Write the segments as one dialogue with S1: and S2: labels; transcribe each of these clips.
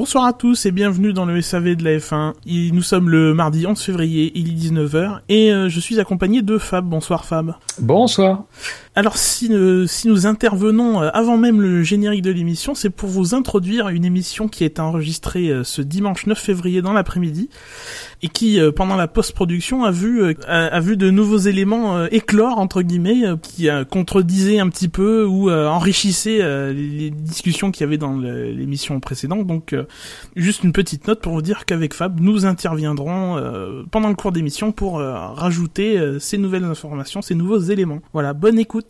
S1: Bonsoir à tous et bienvenue dans le SAV de la F1. Nous sommes le mardi 11 février, il est 19h et euh, je suis accompagné de Fab. Bonsoir Fab.
S2: Bonsoir.
S1: Alors si, nous, si nous intervenons euh, avant même le générique de l'émission, c'est pour vous introduire une émission qui est enregistrée euh, ce dimanche 9 février dans l'après-midi et qui pendant la post-production a vu a, vu de nouveaux éléments éclore entre guillemets qui contredisaient un petit peu ou enrichissaient les discussions qu'il y avait dans l'émission précédente. Donc juste une petite note pour vous dire qu'avec Fab, nous interviendrons euh, pendant le cours d'émission pour euh, rajouter euh, ces nouvelles informations, ces nouveaux éléments. Voilà, bonne écoute.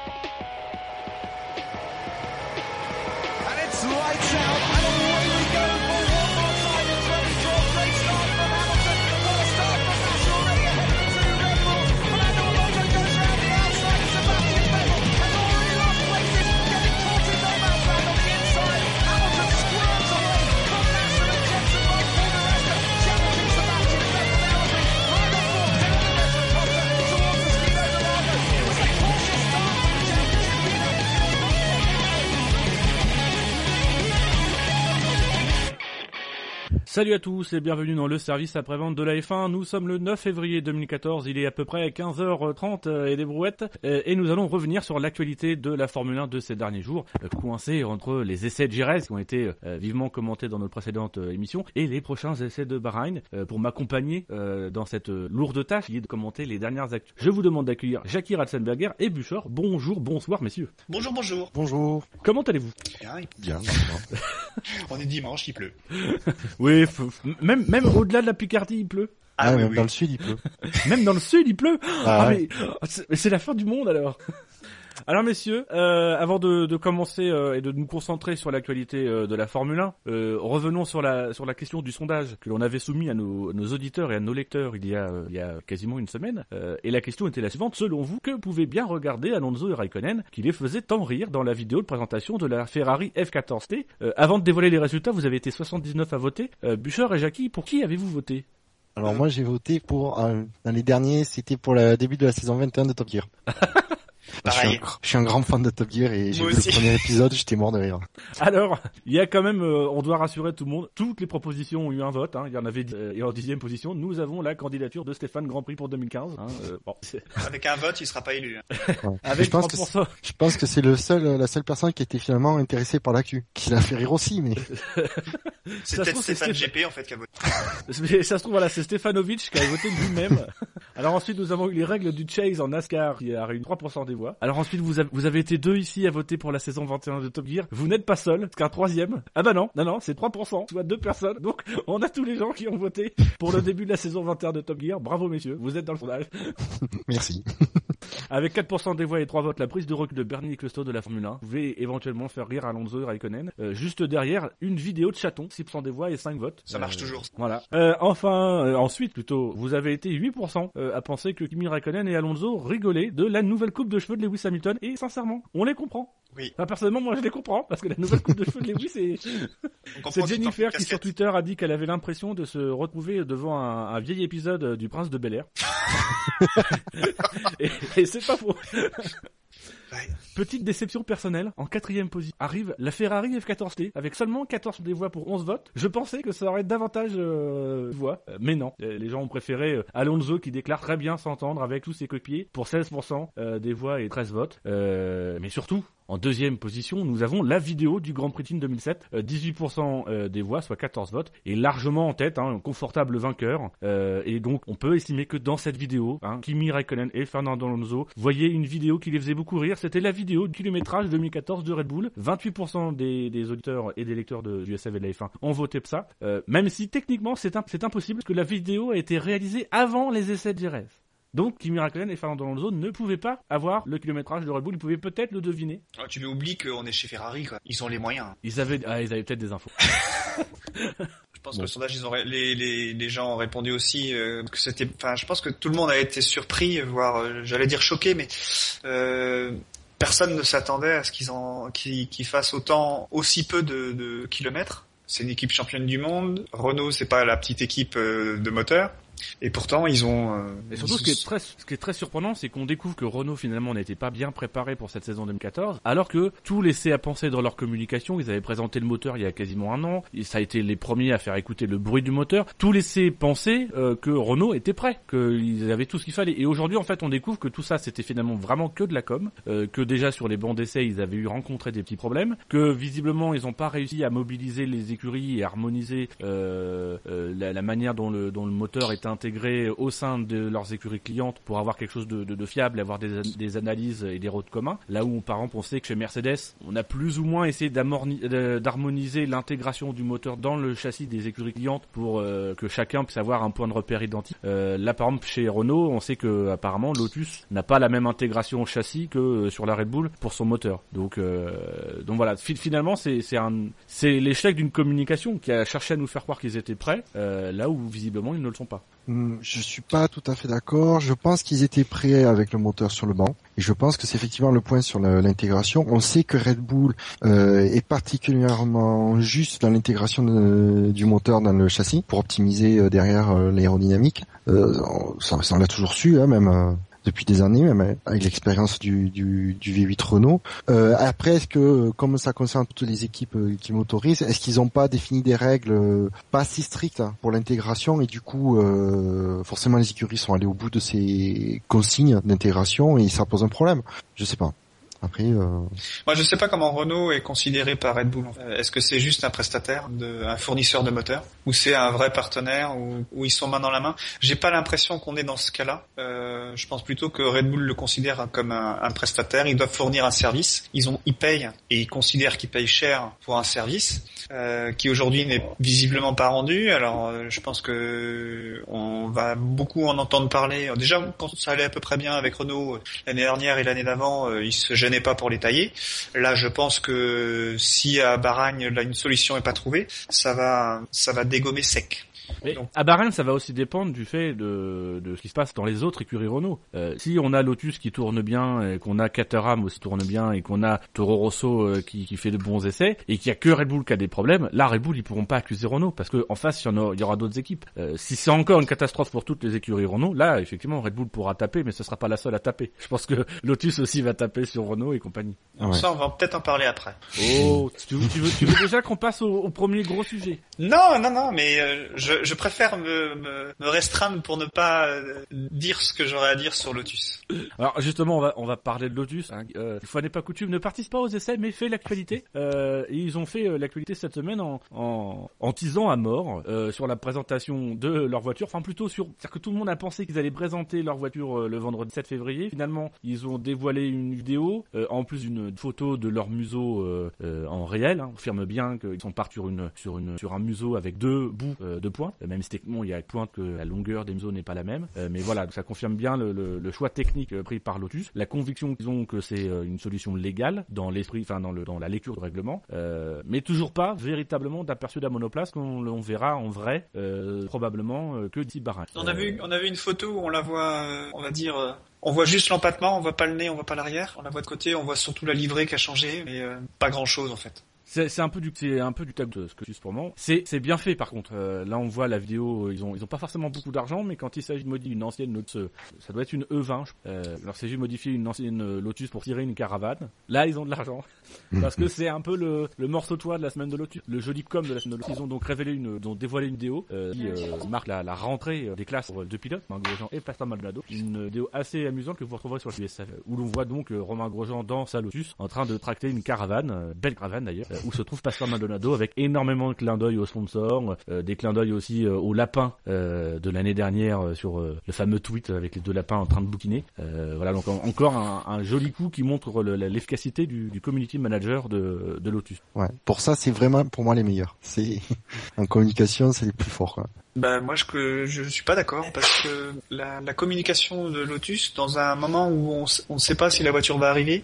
S3: Salut à tous et bienvenue dans le service après-vente de la F1. Nous sommes le 9 février 2014, il est à peu près 15h30 euh, et des brouettes euh, et nous allons revenir sur l'actualité de la Formule 1 de ces derniers jours, euh, coincé entre les essais de Jerez qui ont été vivement commentés dans notre précédente émission et les prochains essais de Bahreïn pour m'accompagner dans cette lourde tâche qui est de commenter les dernières actus. Je vous demande d'accueillir Jackie Ratzenberger et Buchor. Bonjour, bonsoir messieurs.
S4: Bonjour, bonjour.
S2: Bonjour.
S3: Comment allez-vous?
S4: Bien. Bien. On est dimanche, il pleut.
S3: oui, même même au-delà de la Picardie, il pleut.
S2: Ah, ah même dans le sud, il pleut.
S3: même dans le sud, il pleut. Ah, ah mais c'est la fin du monde alors. Alors messieurs, euh, avant de, de commencer euh, et de nous concentrer sur l'actualité euh, de la Formule 1, euh, revenons sur la sur la question du sondage que l'on avait soumis à nos, nos, auditeurs et à nos lecteurs il y a il y a quasiment une semaine. et la question était la suivante selon vous, que pouvaient bien regarder Alonso et Raikkonen qui les faisaient tant rire dans la vidéo de présentation de la Ferrari F14T Avant de dévoiler les résultats, vous avez été 79 à voter. Boucher et Jackie, pour qui avez-vous voté?
S2: Alors moi j'ai voté pour dans les derniers, c'était pour le début de la saison 21 de Top Gear. Je suis, un, grand fan de Top Gear et j'ai vu le premier épisode, j'étais mort de rire.
S3: Alors, il y a quand même, euh, on doit rassurer tout le monde, toutes les propositions ont eu un vote. Hein. Il y en avait euh, et en dixième position, nous avons la candidature de Stéphane Grand Prix pour 2015. Hein.
S4: Euh, bon, Avec un vote, il sera pas élu.
S2: Hein. Avec je pense que je pense que c'est le seul, la seule personne qui était finalement intéressée par l'actu, qui l'a fait rire aussi, mais.
S4: c'est peut-être Stéphane GP en fait qui a voté.
S3: mais ça se trouve voilà, c'est Stefanovic qui a voté lui-même. Alors ensuite, nous avons eu les règles du chase en NASCAR qui a réuni 3% des voix. Alors ensuite, vous avez, vous avez été deux ici à voter pour la saison 21 de Top Gear. Vous n'êtes pas seul, parce qu'un troisième. Ah bah non, non, non, c'est 3%, soit deux personnes. Donc, on a tous les gens qui ont voté pour le début de la saison 21 de Top Gear. Bravo messieurs, vous êtes dans le sondage.
S2: Merci.
S3: Avec 4% des voix et 3 votes, la prise de recul de Bernie Ecclestone de la Formule 1. Vous pouvez éventuellement faire rire Alonso et Raikkonen. Euh, juste derrière, une vidéo de chaton, 6% des voix et 5 votes.
S4: Ça marche euh, toujours.
S3: Voilà. Euh, enfin, ensuite plutôt, vous avez été 8% à penser que Kimi Raikkonen et Alonso rigolaient de la nouvelle coupe de cheveux de Lewis Hamilton. Et sincèrement, on les comprend.
S4: Oui.
S3: Enfin, personnellement, moi je les comprends parce que la nouvelle coupe de cheveux de Lewis, c'est c'est Jennifer qui sur Twitter a dit qu'elle avait l'impression de se retrouver devant un, un vieil épisode du Prince de Bel Air. et, et c'est pas faux. Petite déception personnelle, en quatrième position arrive la Ferrari F14T avec seulement 14 des voix pour 11 votes. Je pensais que ça aurait davantage euh, de voix, euh, mais non. Les gens ont préféré euh, Alonso qui déclare très bien s'entendre avec tous ses copiers pour 16% des voix et 13 votes. mais surtout, en deuxième position, nous avons la vidéo du Grand Prix Team 2007, 18% euh, des voix, soit 14 votes, et largement en tête, hein, un confortable vainqueur. Euh, et donc, on peut estimer que dans cette vidéo, hein, Kimi Raikkonen et Fernando Alonso voyaient une vidéo qui les faisait beaucoup rire. C'était la vidéo du kilométrage 2014 de Red Bull. 28% des, auditeurs et des lecteurs de, du SAV de la F1 ont voté pour ça, euh, même si techniquement c'est impossible parce que la vidéo a été réalisée avant les essais de Jerez. Donc Kimi Raikkonen et Fernando Alonso ne pouvaient pas avoir le kilométrage de Red Bull, ils pouvaient peut-être le deviner.
S4: Oh, tu m'oublies qu'on est chez Ferrari, quoi. Ils ont les moyens.
S3: Ils avaient, ah, ils avaient peut-être des infos.
S4: je pense que le sondage, ils ont, les, les, les gens ont répondu aussi euh, que c'était, enfin, je pense que tout le monde a été surpris, voire, euh, j'allais dire choqué, mais euh, personne ne s'attendait à ce qu'ils en, qu'ils, fassent autant, aussi peu de, de kilomètres. C'est une équipe championne du monde. Renault, c'est pas la petite équipe de moteur Et pourtant, ils ont. Euh,
S3: et surtout, ce qui est très, ce qui est très surprenant, c'est qu'on découvre que Renault finalement n'était pas bien préparé pour cette saison 2014, alors que tout laissait à penser dans leur communication. Ils avaient présenté le moteur il y a quasiment un an. Et ça a été les premiers à faire écouter le bruit du moteur. Tout laissait penser euh, que Renault était prêt, qu'ils avaient tout ce qu'il fallait. Et aujourd'hui, en fait, on découvre que tout ça, c'était finalement vraiment que de la com, euh, que déjà sur les bancs d'essai, ils avaient eu rencontré des petits problèmes, que visiblement, ils n'ont pas réussi à mobiliser les écuries et harmoniser euh, euh, la, la, manière dont le, dont le moteur est intégré au sein de leurs écuries clientes pour avoir quelque chose de, de, de fiable, avoir des, analyses et des routes communs. Là où, par exemple, on sait que chez Mercedes, on a plus ou moins essayé d'harmoniser l'intégration du moteur dans le châssis des écuries clientes pour euh, que chacun puisse avoir un point de repère identique. Euh, là, par exemple, chez Renault, on sait que apparemment Lotus n'a pas la même intégration au châssis que euh, sur la Red Bull pour son moteur. Donc, donc voilà. Finalement, c'est c'est l'échec d'une communication qui a cherché à nous faire croire qu'ils étaient prêts, là où visiblement ils ne le sont pas.
S2: Hmm, je suis pas tout à fait d'accord. Je pense qu'ils étaient prêts avec le moteur sur le banc. Et je pense que c'est effectivement le point sur l'intégration. On sait que Red Bull euh, est particulièrement juste dans l'intégration du moteur dans le châssis pour optimiser euh, derrière euh, l'aérodynamique. ça, ça on l'a toujours su, hein, même depuis des années, même avec l'expérience du, du, du, V8 Renault. Euh, après, est-ce que, comme ça concerne toutes les équipes euh, qui motorisent, est-ce qu'ils n'ont pas défini des règles euh, pas si strictes hein, pour l'intégration et du coup, euh, forcément, les écuries sont allées au bout de ces consignes d'intégration et ça pose un problème? Je sais pas. Après, euh...
S4: moi je sais pas comment Renault est considéré par Red Bull. Est-ce que c'est juste un prestataire, de, un fournisseur de moteurs, ou c'est un vrai partenaire, ou, où ils sont main dans la main? J'ai pas l'impression qu'on est dans ce cas-là. Euh, je pense plutôt que Red Bull le considère comme un, un, prestataire. Ils doivent fournir un service. Ils ont, ils payent et ils considèrent qu'ils payent cher pour un service euh, qui aujourd'hui n'est visiblement pas rendu. Alors euh, je pense que on va beaucoup en entendre parler. Déjà quand ça allait à peu près bien avec Renault euh, l'année dernière et l'année d'avant, euh, ils se n'est pas pour les tailler. Là, je pense que si à Baragne, une solution n'est pas trouvée, ça va dégommer sec.
S3: Mais à Bahreïn, ça va aussi dépendre du fait de, de ce qui se passe dans les autres écuries Renault. Euh, si on a Lotus qui tourne bien, et qu'on a Caterham aussi qui tourne bien, et qu'on a Toro Rosso euh, qui, qui, fait de bons essais, et qu'il y a que Red Bull qui a des problèmes, là Red Bull ils pourront pas accuser Renault parce qu'en face il y, y aura d'autres équipes. Euh, si c'est encore une catastrophe pour toutes les écuries Renault, là effectivement Red Bull pourra taper, mais ce sera pas la seule à taper. Je pense que Lotus aussi va taper sur Renault et compagnie.
S4: Ça on va peut-être en parler après.
S3: Oh, tu veux, tu veux, tu veux déjà qu'on passe au, au, premier gros sujet?
S4: Non, non, non, mais euh, je, je préfère me, me, me, restreindre pour ne pas euh, dire ce que j'aurais à dire sur Lotus.
S3: Alors justement, on va, on va parler de Lotus. Hein. Euh, une fois n'est pas coutume, ne participe pas aux essais, mais fait l'actualité. Euh, ils ont fait euh, l'actualité cette semaine en, en, en teasant à mort euh, sur la présentation de leur voiture. Enfin plutôt sur, c'est-à-dire que tout le monde a pensé qu'ils allaient présenter leur voiture le vendredi 7 février. Finalement, ils ont dévoilé une vidéo, en plus d'une photo de leur museau en réel. Hein. On affirme bien qu'ils sont partis sur une, sur une, sur un museau avec deux bouts de points, même si techniquement il y a pointe que la longueur des museaux n'est pas la même. mais voilà, ça confirme bien le, le, le choix technique pris par Lotus, la conviction qu'ils ont que c'est une solution légale dans l'esprit, enfin dans le dans la lecture du règlement, euh, mais toujours pas véritablement d'aperçu d'un monoplace qu'on on verra en vrai euh, probablement euh, que d'ici Bahreïn.
S4: On a vu on a vu une photo où on la voit, on va dire. On voit juste l'empattement, on voit pas le nez, on voit pas l'arrière. On la voit de côté, on voit surtout la livrée qui a changé, mais pas grand chose en fait.
S3: C'est un peu du c'est un peu du tag de ce que tu pour moi. C'est c'est bien fait par contre. Euh, là on voit la vidéo, ils ont ils ont pas forcément beaucoup d'argent, mais quand il s'agit de modifier une ancienne Lotus, ça doit être une E20. Euh, alors c'est juste modifier une ancienne Lotus pour tirer une caravane. Là ils ont de l'argent parce que c'est un peu le, le morceau de toit de la semaine de Lotus, le joli com de la semaine de Lotus. Ils ont donc révélé une, ils ont dévoilé une vidéo euh, qui euh, marque la, la rentrée des classes de pilotes, Romain Grosjean et Pastor Maldonado. Une vidéo assez amusante que vous retrouverez sur le USF, où l'on voit donc Romain Grosjean dans sa Lotus en train de tracter une caravane, belle caravane d'ailleurs, où se trouve Pastor Maldonado avec énormément de clins d'œil aux sponsors, euh, des clins d'œil aussi euh, aux lapins euh, de l'année dernière sur le fameux tweet avec les deux lapins en train de bouquiner. voilà donc encore un, joli coup qui montre l'efficacité du, du, community manager de, de Lotus.
S2: Ouais, pour ça c'est vraiment pour moi les meilleurs. C'est en communication c'est les plus forts. Quoi.
S4: Ben moi je je suis pas d'accord parce que la, communication de Lotus dans un moment où on ne sait pas si la voiture va arriver,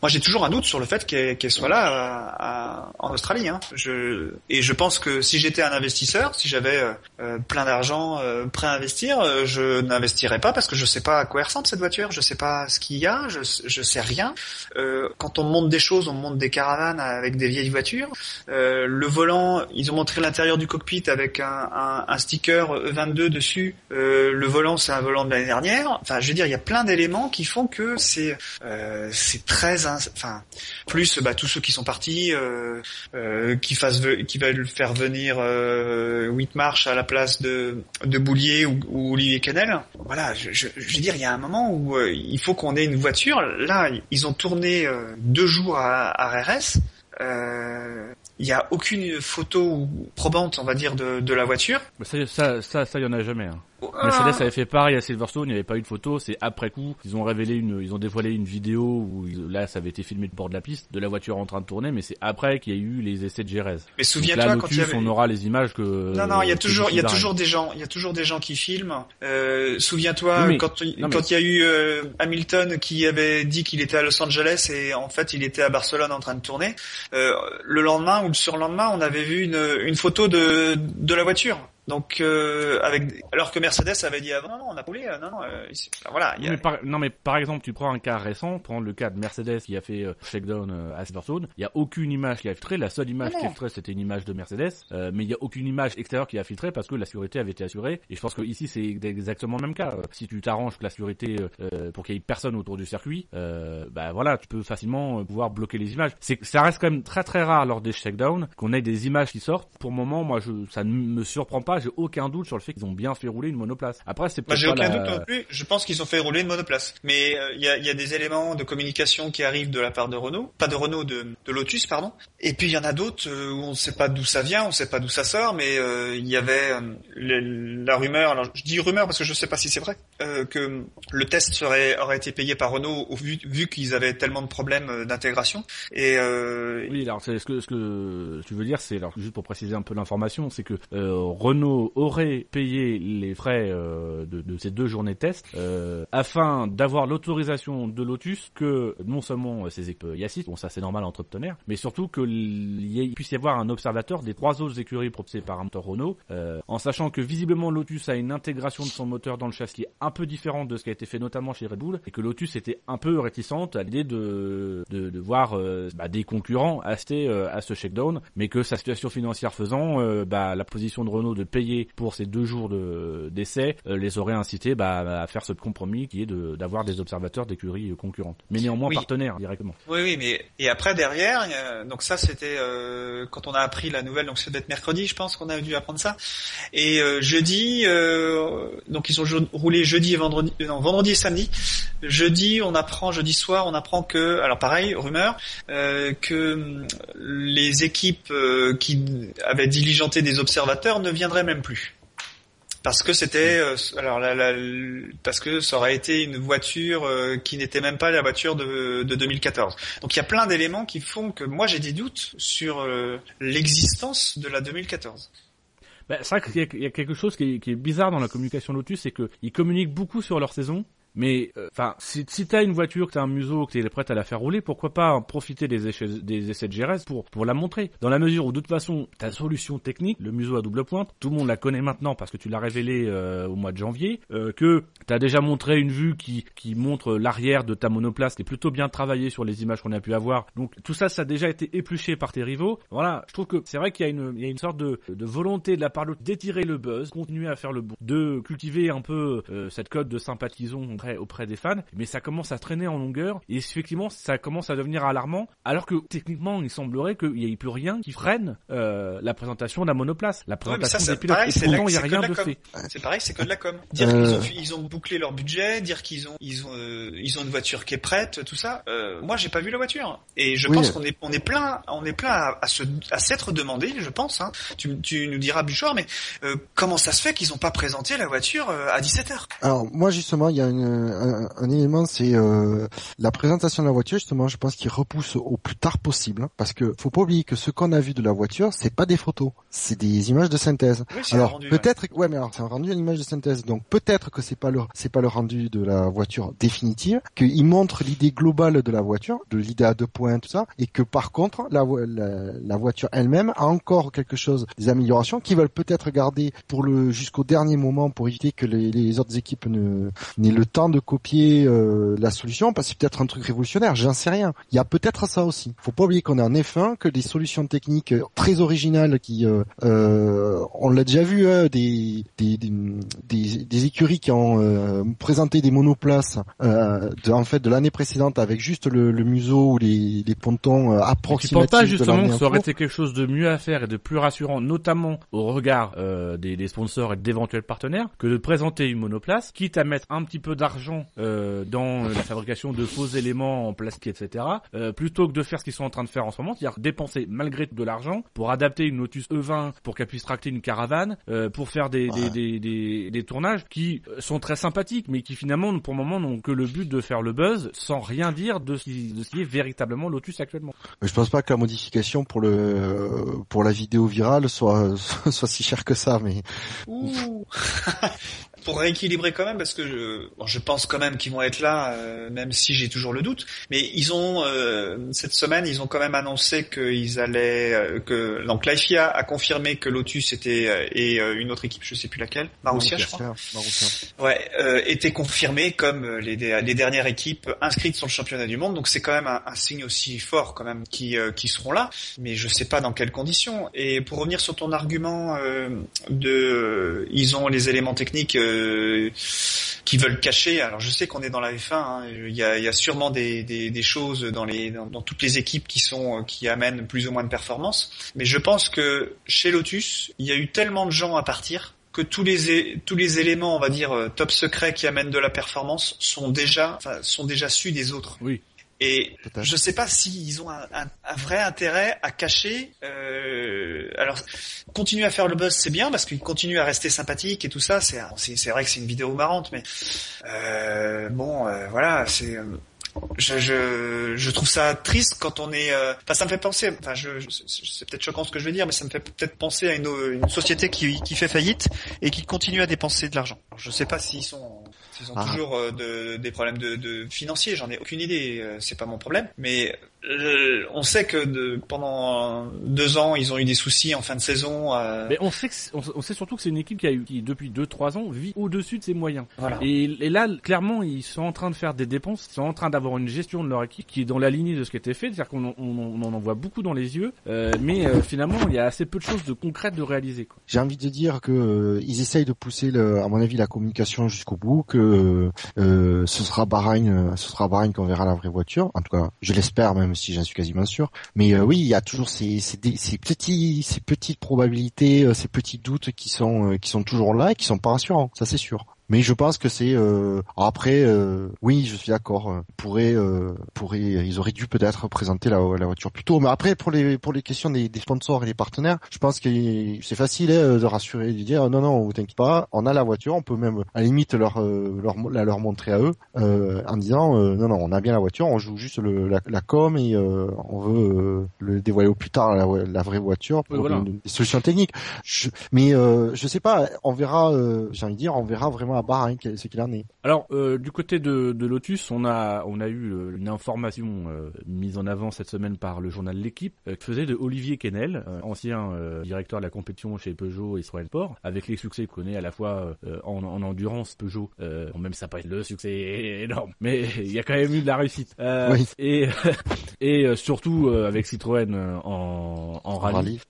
S4: moi j'ai toujours un doute sur le fait qu'elle soit là en Australie. Hein. Je, et je pense que si j'étais un investisseur, si j'avais euh, plein d'argent euh, prêt à investir, euh, je n'investirais pas parce que je sais pas à quoi ressemble cette voiture, je sais pas ce qu'il y a, je, je sais rien. Euh, quand on monte des choses, on monte des caravanes avec des vieilles voitures. le volant, ils ont montré l'intérieur du cockpit avec un un sticker E22 dessus. le volant, c'est un volant de l'année dernière. Enfin, je veux dire, il y a plein d'éléments qui font que c'est c'est très, enfin, plus bah, tous ceux qui sont partis, qui fassent, qui veulent faire venir Whitmarsh à la place de de Boulier ou, Olivier Canel. Voilà, je, veux dire, il y a un moment où il faut qu'on ait une voiture. Là, ils ont tourné deux jours à, à RS. Euh, il n'y a aucune photo probante, on va dire, de, la voiture.
S3: Ça, ça, ça, ça, il y en a jamais. Hein. Mercedes avait fait pareil à Silverstone, il n'y avait pas eu de photo, c'est après coup, ils ont révélé une, ils ont dévoilé une vidéo où là ça avait été filmé de bord de la piste, de la voiture en train de tourner, mais c'est après qu'il y a eu les essais de Jerez.
S4: Mais souviens-toi quand il y avait...
S3: on aura les images que.
S4: Non non, il y a toujours, il y a toujours des gens, il y a toujours des gens qui filment. Euh, souviens-toi quand quand il y a eu euh, Hamilton qui avait dit qu'il était à Los Angeles et en fait il était à Barcelone en train de tourner. Euh, le lendemain ou le surlendemain, on avait vu une une photo de de la voiture. Donc euh, avec alors que Mercedes avait dit avant non, non on a roulé euh, non non euh, voilà
S3: mais par, non mais par exemple tu prends un cas récent prends le cas de Mercedes qui a fait euh, shakedown euh, à Silverstone. Il y a aucune image qui a filtré. La seule image qui a filtré c'était une image de Mercedes. Euh, mais il y a aucune image extérieure qui a filtré parce que la sécurité avait été assurée. Et je pense que ici c'est exactement le même cas. Si tu t'arranges que la sécurité pour qu'il y ait personne autour du circuit bah voilà tu peux facilement pouvoir bloquer les images. C'est ça reste quand même très très rare lors des shakedowns qu'on ait des images qui sortent. Pour le moment moi je ça ne me surprend pas j'ai aucun doute sur le fait qu'ils ont bien fait rouler une monoplace. Après, c'est
S4: pas. j'ai aucun doute non plus. Je pense qu'ils ont fait rouler une monoplace. Mais il euh, y, a, y, a, des éléments de communication qui arrivent de la part de Renault, pas de Renault, de, de Lotus, pardon. Et puis il y en a d'autres euh, où on ne sait pas d'où ça vient, on ne sait pas d'où ça sort, mais euh, il y avait la rumeur. Alors je dis rumeur parce que je ne sais pas si c'est vrai que le test serait aurait été payé par Renault au vu, vu qu'ils avaient tellement de problèmes d'intégration. Et
S3: oui, alors ce que ce que tu veux dire, c'est alors juste pour préciser un peu l'information, c'est que Renault aurait payé les frais euh, de, de, ces deux journées test euh, afin d'avoir l'autorisation de Lotus que non seulement ces équipes Yassis, bon ça c'est normal entre partenaires, mais surtout qu'il puisse y avoir un observateur des trois autres écuries proposées par un moteur Renault, euh, en sachant que visiblement Lotus a une intégration de son moteur dans le châssis un peu différente de ce qui a été fait notamment chez Red Bull, et que Lotus était un peu réticente à l'idée de, de, de, voir bah, des concurrents acheter à ce shakedown, mais que sa situation financière faisant, bah, la position de Renault de payer pour ces deux jours de d'essai euh, les aurait incités bah, à faire ce compromis qui est d'avoir des observateurs d'écuries euh, concurrentes, mais néanmoins partenaires directement.
S4: Oui, oui, mais et après derrière, donc ça c'était euh, quand on a appris la nouvelle, donc c'était mercredi, je pense qu'on a dû apprendre ça. Et jeudi, donc ils ont roulé jeudi et vendredi, non vendredi et samedi. Jeudi, on apprend jeudi soir, on apprend que, alors pareil, rumeur, que hum, les équipes qui avaient diligenté des observateurs ne viendraient même plus parce que c'était euh, alors parce que ça aurait été une voiture euh, qui n'était même pas la voiture de, de 2014. Donc il y a plein d'éléments qui font que moi j'ai des doutes sur euh, l'existence de la 2014.
S3: Bah, c'est vrai qu'il y, a quelque chose qui est, qui est bizarre dans la communication Lotus, c'est qu'ils communiquent beaucoup sur leur saison, mais euh, enfin, si, si t'as une voiture, que t'as un museau, que t'es prête à la faire rouler, pourquoi pas en profiter des, essais, des essais de GRS pour pour la montrer? Dans la mesure où de toute façon, ta solution technique, le museau à double pointe, tout le monde la connaît maintenant parce que tu l'as révélé euh, au mois de janvier, euh, que t'as déjà montré une vue qui qui montre l'arrière de ta monoplace, qui est plutôt bien travaillée sur les images qu'on a pu avoir. Donc tout ça, ça a déjà été épluché par tes rivaux. Voilà, je trouve que c'est vrai qu'il y a une il y a une sorte de de volonté de la part d'étirer le buzz, continuer à faire le de cultiver un peu cette code de sympathisons auprès, des fans, mais ça commence à traîner en longueur et effectivement ça commence à devenir alarmant alors que techniquement il semblerait qu'il n'y ait plus rien qui freine euh, la présentation de la monoplace, la présentation des pilotes. et pourtant il n'y a rien de fait.
S4: C'est pareil, c'est que de la com. Dire qu'ils ont, ils ont bouclé leur budget, dire qu'ils ont ils ont euh, ils ont une voiture qui est prête, tout ça. Euh, moi j'ai pas vu la voiture et je pense qu'on est on est plein on est plein à, à se à s'être demandé, je pense. Hein. Tu, tu nous diras Bouchard, mais euh, comment ça se fait qu'ils ont pas présenté la voiture euh, à 17 h
S2: Alors moi justement il y a une, un, élément, c'est euh, la présentation de la voiture. Justement, je pense qu'il repousse au plus tard possible, hein, parce que faut pas oublier que ce qu'on a vu de la voiture, c'est pas des photos, c'est des images de synthèse. alors peut-être, ouais. mais alors c'est un rendu à l'image de synthèse, donc peut-être que c'est pas le, c'est pas le rendu de la voiture définitive, qu'il montre l'idée globale de la voiture, de l'idée à deux points, tout ça, et que par contre la, la, voiture elle-même a encore quelque chose, des améliorations qui veulent peut-être garder pour le jusqu'au dernier moment pour éviter que les, les autres équipes ne n'aient le temps de copier euh, la solution parce que c'est peut-être un truc révolutionnaire, j'en sais rien. Il y a peut-être ça aussi. Faut pas oublier qu'on est en F1, que des solutions techniques très originales qui, euh, euh, on l'a déjà vu, hein, des, des, des, des, écuries qui ont présenté des monoplaces de, en fait de l'année précédente avec juste le, le museau ou les, les pontons approximatifs. Tu penses
S3: pas justement que ça aurait été quelque chose de mieux à faire et de plus rassurant, notamment au regard des, des sponsors et d'éventuels partenaires, que de présenter une monoplace, quitte à mettre un petit peu d'argent euh, dans la fabrication de faux éléments en plastique, etc., euh, plutôt que de faire ce qu'ils sont en train de faire en ce moment, c'est-à-dire dépenser malgré tout de l'argent pour adapter une Lotus E20 pour qu'elle puisse tracter une caravane, euh, pour faire des, des, des, des, des, tournages qui sont très sympathiques, mais qui finalement, pour le moment, n'ont que le but de faire le buzz sans rien dire de ce qui, de ce qui est véritablement Lotus actuellement.
S2: Je pense pas que la modification pour le pour la vidéo virale soit soit si chère que ça, mais.
S4: pour rééquilibrer quand même, parce que je, bon, je pense quand même qu'ils vont être là, euh, même si j'ai toujours le doute. Mais ils ont euh, cette semaine, ils ont quand même annoncé qu'ils allaient, euh, que donc la a confirmé que Lotus était et une autre équipe, je sais plus laquelle, Marussia, je crois, ouais, était confirmée comme les, les dernières équipes inscrites sur le championnat du monde. Donc c'est quand même un, un, signe aussi fort quand même qui qui seront là. Mais je sais pas dans quelles conditions. Et pour revenir sur ton argument de, ils ont les éléments techniques euh, qui veulent cacher. Alors je sais qu'on est dans la F1, hein, il, y a, sûrement des, choses dans, toutes les équipes qui sont qui amènent plus ou moins de performance. Mais je pense que chez Lotus, il y a eu tellement de gens à partir que tous les éléments, on va dire euh, top secret qui amènent de la performance sont déjà enfin, sont déjà su des autres. Et je ne sais pas s'ils ont un, un, un, vrai intérêt à cacher. Euh, alors, continuer à faire le buzz, c'est bien parce qu'ils continuent à rester sympathiques et tout ça. C'est c'est vrai que c'est une vidéo marrante, mais euh, bon, euh, voilà, c'est. Je, je, je, trouve ça triste quand on est. Euh, enfin, ça me fait penser. Enfin, je, je c'est peut-être choquant ce que je veux dire, mais ça me fait peut-être penser à une, une société qui, qui fait faillite et qui continue à dépenser de l'argent. Je sais pas s'ils sont ils ont ah. toujours euh, de, des problèmes de, de financiers, j'en ai aucune idée, euh, c'est pas mon problème. Mais euh, on sait que de, pendant deux ans, ils ont eu des soucis en fin de saison.
S3: Euh... Mais on sait, que on, sait surtout que c'est une équipe qui a eu, qui depuis deux trois ans vit au-dessus de ses moyens. Voilà. Et, et, là, clairement, ils sont en train de faire des dépenses, ils sont en train d'avoir une gestion de leur équipe qui est dans la lignée de ce qui était fait, c'est-à-dire qu'on on, on, en voit beaucoup dans les yeux, euh, mais euh, finalement, il y a assez peu de choses de concrètes de réaliser.
S2: J'ai envie de dire que euh, ils essayent de pousser, le, à mon avis, la communication jusqu'au bout, que ce sera Bahreïn, ce sera Bahreïn qu'on verra la vraie voiture. En tout cas, je l'espère même si j'en suis quasiment sûr. Mais euh, oui, il y a toujours ces, petits, ces petites probabilités, euh, ces petits doutes qui sont, euh, qui sont toujours là et qui sont pas rassurants. Ça c'est sûr. Mais je pense que c'est euh, après euh, oui je suis d'accord euh, pourrait pourrait ils auraient dû peut-être présenter la, la, voiture plus tôt. Mais après pour les pour les questions des, des sponsors et les partenaires je pense que c'est facile hein, de rassurer de dire non non vous t'inquiète pas on a la voiture on peut même à la limite leur leur la leur montrer à eux en disant non non on a bien la voiture on joue juste le, la, la com et on veut le dévoiler au plus tard la, la vraie voiture pour des solutions techniques je, mais je sais pas on verra j'ai envie de dire on verra vraiment à Bahreïn, ce qu'il en est.
S3: Alors, euh, du côté de, de, Lotus, on a, on a eu euh, une information euh, mise en avant cette semaine par le journal L'équipe, qui faisait de Olivier Kennel, ancien directeur de la compétition chez Peugeot et Citroën Sport, avec les succès qu'on connaît à la fois en, en, endurance Peugeot, même ça pas le succès énorme, mais il y a quand même eu de la réussite. Et, et surtout avec Citroën en, en rallye,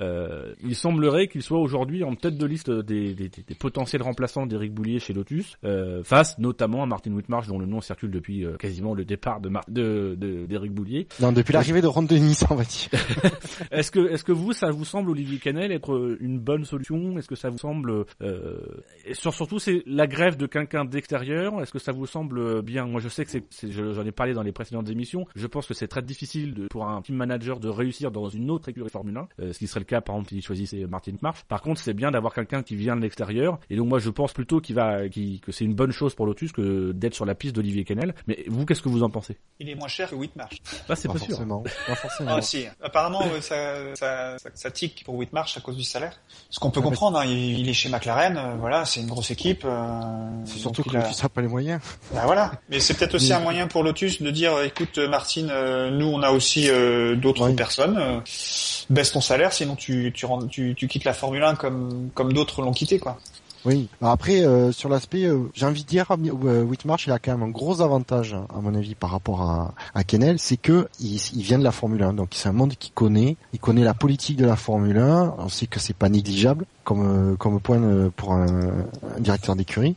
S3: il semblerait qu'il soit aujourd'hui en tête de liste des, des, des potentiels remplaçants d'Éric Boulier chez Lotus euh, face notamment à Martin Whitmarsh dont le nom circule depuis euh, quasiment le départ de de d'Éric Boulier.
S2: Non, depuis l'arrivée de Ron Denis, on va dire.
S3: est-ce que est-ce que vous ça vous semble Olivier Canel être une bonne solution? Est-ce que ça vous semble euh, et surtout c'est la grève de quelqu'un d'extérieur Est-ce que ça vous semble bien? Moi je sais que c'est j'en ai parlé dans les précédentes émissions. Je pense que c'est très difficile de, pour un team manager de réussir dans une autre écurie Formule 1, euh, ce qui serait le cas par exemple s'il choisissait Martin Whitmarsh. Par contre, c'est bien d'avoir quelqu'un qui vient de l'extérieur et donc moi je pense plutôt qu'il va qui que c'est une bonne chose pour Lotus que d'être sur la piste d'Olivier Kennel. Mais vous, qu'est-ce que vous en pensez?
S4: Il est moins cher que Whitmarsh.
S3: Ah, c'est pas, sûr.
S2: Pas forcément. Ah,
S4: si. Apparemment, ça, ça, ça, ça, tique pour Whitmarsh à cause du salaire. Ce qu'on peut ah, comprendre, hein, il, est chez McLaren, euh, voilà, c'est une grosse équipe. Euh,
S2: c'est surtout que Lotus n'a pas les moyens.
S4: Bah voilà. Mais c'est peut-être aussi un moyen pour Lotus de dire, écoute, Martine, euh, nous on a aussi d'autres personnes. baisse ton salaire, sinon tu, tu, tu, tu quittes la Formule 1 comme, comme d'autres l'ont quitté, quoi.
S2: Oui. Après, euh, sur l'aspect, euh, j'ai envie de dire, euh, Whitmarsh, il a quand même un gros avantage, à mon avis, par rapport à, Kennel, c'est que il, vient de la Formule 1, donc c'est un monde qu'il connaît. Il connaît la politique de la Formule 1. On sait que c'est pas négligeable comme comme point pour un, un directeur d'écurie.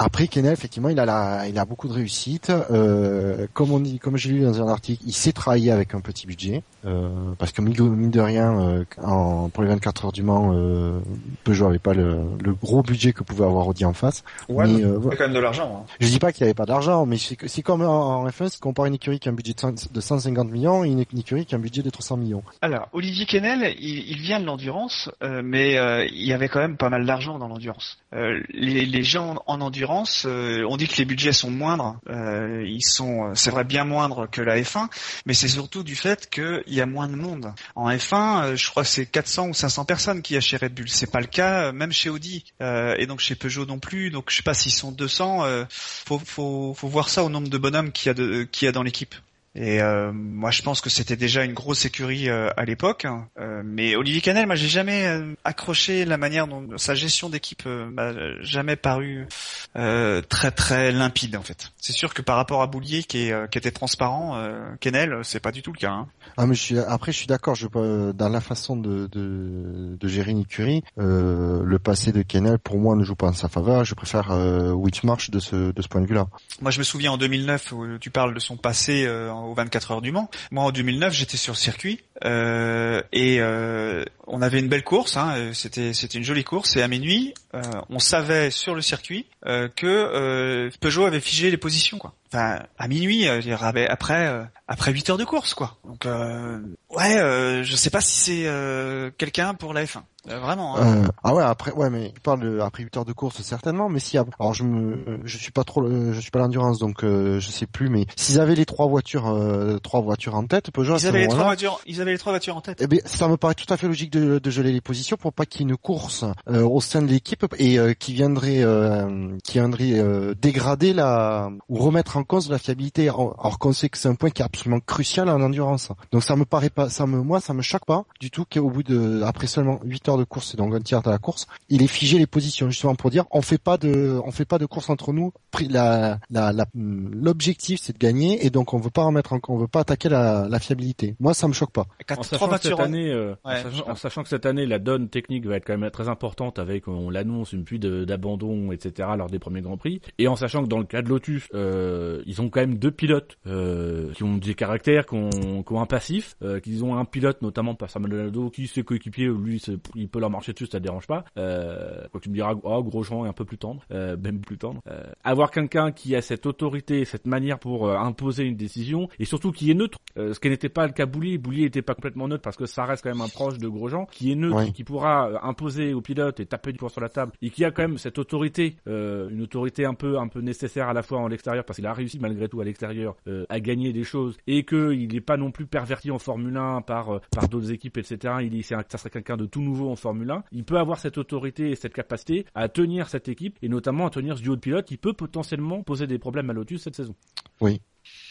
S2: Après, Kennel, effectivement, il a la, il a beaucoup de réussite. Euh, comme on dit, comme j'ai lu dans un article, il sait travailler avec un petit budget, euh, parce que mine de rien, euh, en, pour les 24 heures du Mans, euh, Peugeot avait pas le, le, gros budget que pouvait avoir Audi en face.
S5: Ouais, mais, euh, il y a quand même de l'argent. Hein.
S2: Je dis pas qu'il y avait pas d'argent, mais c'est comme en, F1, si on compare une écurie qui a un budget de 150 millions et une, écurie qui a un budget de 300 millions.
S4: Alors, Olivier Kennel, il, il vient de l'endurance, mais il y avait quand même pas mal d'argent dans l'endurance. les, les gens en endurance euh, on dit que les budgets sont moindres. Euh, ils sont, c'est vrai, bien moindres que la F1, mais c'est surtout du fait qu'il y a moins de monde. En F1, euh, je crois que c'est 400 ou 500 personnes qui y a chez Red Bull. C'est pas le cas, même chez Audi et donc chez Peugeot non plus. Donc je sais pas s'ils sont 200. faut, faut, faut voir ça au nombre de bonhommes qu'il y a, de, qu'il y a dans l'équipe. Et euh, moi, je pense que c'était déjà une grosse écurie euh, à l'époque. Hein. Euh, mais Olivier Canel, moi, j'ai jamais accroché la manière dont sa gestion d'équipe m'a jamais paru très très limpide en fait. C'est sûr que par rapport à Boulier, qui, est, qui était transparent, Canel, c'est pas du tout le cas. Hein.
S2: Ah, mais je suis, après, je suis d'accord. Je dans la façon de, de, de gérer une écurie, le passé de Canel pour moi ne joue pas en sa faveur. Je préfère Whitmarsh de ce de ce point de vue-là.
S4: Moi, je me souviens en 2009 où tu parles de son passé aux 24 heures du Mans. Moi, en 2009, j'étais sur le circuit euh, et euh, on avait une belle course. Hein, c'était c'était une jolie course. Et à minuit, euh, on savait sur le circuit que Peugeot avait figé les positions. Quoi. Enfin, à minuit, après après 8 heures de course, quoi. Donc ouais, je sais pas si c'est quelqu'un pour la F1. Euh, vraiment. Hein.
S2: Euh, ah ouais, après, ouais, mais il parle de, après 8 heures de course certainement, mais si, alors je me, je suis pas trop, je suis pas l'endurance, donc euh, je sais plus, mais s'ils avaient les trois voitures, euh, trois voitures en tête, Peugeot.
S4: Ils avaient les trois voitures, ils avaient les trois voitures en tête.
S2: Eh bien, ça me paraît tout à fait logique de, de geler les positions pour pas qu'il y ait une course au sein de l'équipe et qui viendrait, qui viendrait dégrader la ou remettre en cause la fiabilité. Alors qu'on sait que c'est un point qui est absolument crucial en endurance. Donc ça me paraît pas, ça me, moi, ça me choque pas du tout qu'au bout de, après seulement 8 heures de course, et donc un tiers de la course, il est figé les positions justement pour dire on fait pas de on fait pas de course entre nous. La l'objectif c'est de gagner et donc on veut pas remettre en, on veut pas attaquer la, la fiabilité. Moi ça me choque pas.
S3: En sachant, que cette année, euh, en, sachant, que cette année la donne technique va être quand même très importante avec on l'annonce une pluie d'abandon etc lors des premiers grands prix et en sachant que dans le cas de Lotus euh, ils ont quand même deux pilotes euh, qui ont des caractères qui ont, qui ont un passif euh, qu'ils ont un pilote notamment par Samuel Donado qui ses coéquipiers lui il peut leur marcher dessus, ça dérange pas. Euh, quoi tu me diras, oh, Grosjean est un peu plus tendre, euh, même plus tendre. Euh, avoir quelqu'un qui a cette autorité, cette manière pour euh, imposer une décision, et surtout qui est neutre, euh, ce qui n'était pas le cas Boulier. Boulier n'était pas complètement neutre parce que ça reste quand même un proche de Grosjean, qui est neutre, qui pourra euh, imposer au pilote et taper du poing sur la table, et qui a quand même cette autorité, une autorité un peu un peu nécessaire à la fois en l'extérieur parce qu'il a réussi malgré tout à l'extérieur à gagner des choses et qu'il n'est pas non plus perverti en Formule 1 par par d'autres équipes, etc. Il ça serait quelqu'un de tout nouveau en Formule 1 il peut avoir cette autorité et cette capacité à tenir cette équipe et notamment à tenir ce duo de pilotes qui peut potentiellement poser des problèmes à Lotus cette saison.
S2: Oui.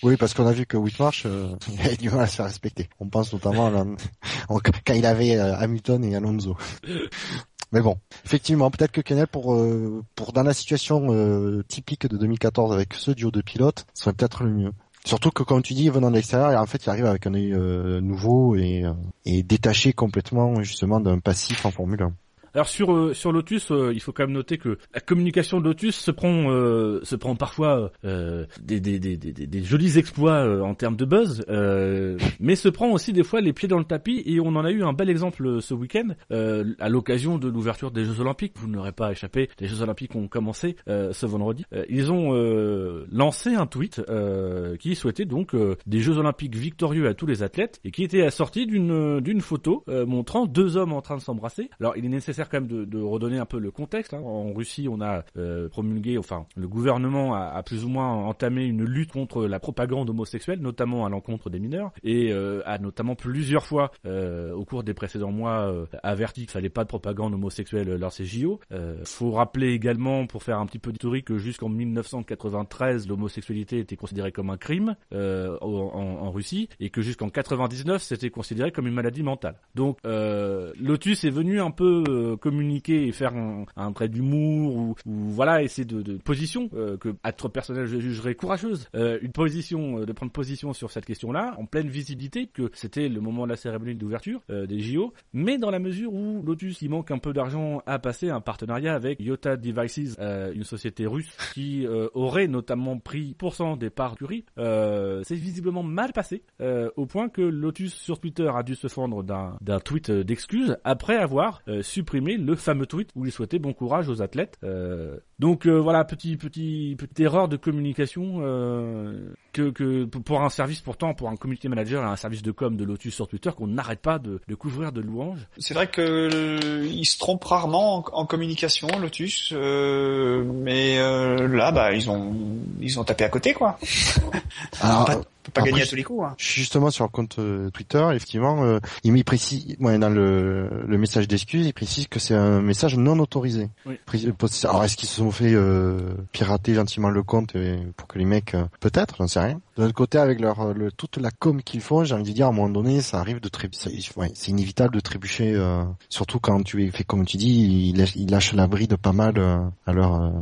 S2: Oui, parce qu'on a vu que Whitmarsh, euh, il avait du mal à se faire respecter. On pense notamment à quand il avait euh, Hamilton et Alonso. Mais bon, effectivement, peut-être que Kennel, pour euh, pour dans la situation euh, typique de 2014 avec ce duo de pilotes, serait peut-être le mieux. Surtout que comme tu dis, venant de l'extérieur, en fait, il arrive avec un œil euh, nouveau et, et détaché complètement justement d'un passif en Formule 1.
S3: Alors sur euh, sur Lotus, euh, il faut quand même noter que la communication de Lotus se prend euh, se prend parfois des, des, des, des, jolis exploits en termes de buzz, mais se prend aussi des fois les pieds dans le tapis et on en a eu un bel exemple ce week-end à l'occasion de l'ouverture des Jeux Olympiques. Vous n'aurez pas échappé, les Jeux Olympiques ont commencé ce vendredi. ils ont lancé un tweet qui souhaitait donc des Jeux Olympiques victorieux à tous les athlètes et qui était assorti d'une d'une photo montrant deux hommes en train de s'embrasser. Alors il est nécessaire quand même de, de, redonner un peu le contexte. Hein. En Russie, on a euh, promulgué, enfin, le gouvernement a, a, plus ou moins entamé une lutte contre la propagande homosexuelle, notamment à l'encontre des mineurs, et euh, a notamment plusieurs fois, euh, au cours des précédents mois, euh, averti qu'il fallait pas de propagande homosexuelle lors ces JO. faut rappeler également, pour faire un petit peu d'historique, que jusqu'en 1993, l'homosexualité était considérée comme un crime en, en, Russie, et que jusqu'en 99, c'était considéré comme une maladie mentale. Donc, Lotus est venu un peu communiquer et faire un, un trait d'humour ou, voilà essayer de, de position que à titre personnel je jugerais courageuse, une position de prendre position sur cette question-là en pleine visibilité que c'était le moment de la cérémonie d'ouverture des JO, mais dans la mesure où Lotus il manque un peu d'argent à passer un partenariat avec Yota Devices, une société russe qui aurait notamment pris pourcent des parts Curie. c'est visiblement mal passé au point que Lotus sur Twitter a dû se fendre d'un tweet d'excuses après avoir euh, le fameux tweet où il souhaitait bon courage aux athlètes. Euh, donc euh, voilà, petit petit petite erreur de communication que, que pour un service pourtant pour un community manager et un service de com de Lotus sur Twitter qu'on n'arrête pas de, de, couvrir de louanges.
S4: C'est vrai que ils se trompent rarement en, communication Lotus, mais là bah ils ont ils ont tapé à côté quoi. Alors, pas gagner à tous les coups. Hein.
S2: Justement sur le compte euh, Twitter, effectivement, euh, il précise, ouais, dans le, le message d'excuse, il précise que c'est un message non autorisé. Oui. Alors est-ce qu'ils se sont fait euh, pirater gentiment le compte pour que les mecs, euh, peut-être, j'en sais rien. De l'autre côté, avec leur le, toute la com qu'ils font, j'ai envie de dire à un moment donné, ça arrive de trébucher. Ouais, c'est inévitable de trébucher, surtout quand tu es fait comme tu dis, ils, lâchent la bride pas mal à leur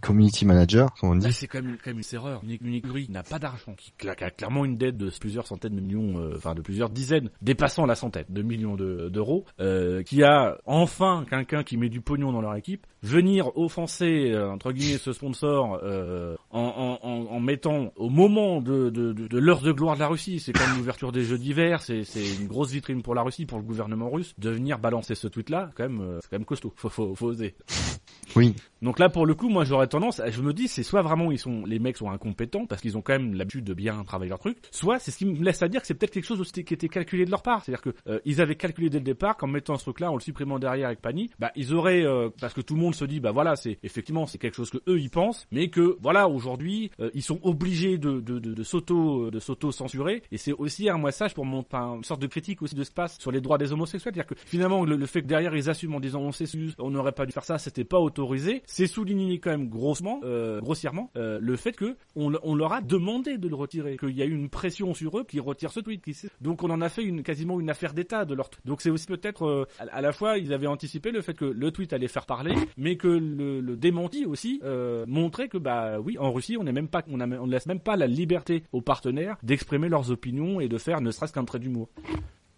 S2: community manager, comme on dit.
S3: c'est quand même, quand même une erreur. Une n'a pas d'argent, qui claque clairement une dette de plusieurs centaines de millions, euh, enfin de plusieurs dizaines, dépassant la centaine de millions d'euros, euh, qui a enfin quelqu'un qui met du pognon dans leur équipe, venir offenser euh, entre guillemets ce sponsor en, en, en, mettant au moment de, de, de, l'heure de gloire de la Russie, c'est comme l'ouverture des Jeux d'hiver, c'est une grosse vitrine pour la Russie, pour le gouvernement russe, de venir balancer ce tweet-là, quand même, c'est quand même costaud, faut, faut, faut oser.
S2: Oui.
S3: Donc là, pour le coup, moi, j'aurais tendance, je me dis, c'est soit vraiment ils sont, les mecs sont incompétents parce qu'ils ont quand même l'habitude de bien travailler leur truc, soit c'est ce qui me laisse à dire que c'est peut-être quelque chose aussi qui était calculé de leur part. C'est-à-dire que euh, ils avaient calculé dès le départ qu'en mettant ce truc-là, en le supprimant derrière avec Pani, bah ils auraient, euh, parce que tout le monde se dit, bah voilà, c'est effectivement c'est quelque chose que eux ils pensent, mais que voilà aujourd'hui euh, ils sont obligés de de, de, de s'auto de s'auto censurer et c'est aussi un message pour mon, une sorte de critique aussi de ce passe sur les droits des homosexuels, c'est-à-dire que finalement le, fait que derrière ils assument en disant on s'excuse, on n'aurait pas dû faire ça, c'était pas autorisé, c'est souligné quand même grossement, grossièrement le fait que on, on leur a demandé de le retirer, qu'il y a eu une pression sur eux qui retirent ce tweet. Qui... Donc on en a fait une, quasiment une affaire d'État de leur Donc c'est aussi peut-être euh, à, la fois ils avaient anticipé le fait que le tweet allait faire parler, mais que le, le démenti aussi euh, montrait que bah oui en Russie on n'est même pas on, a, on laisse même pas la liberté aux partenaires d'exprimer leurs opinions et de faire ne serait-ce qu'un trait d'humour.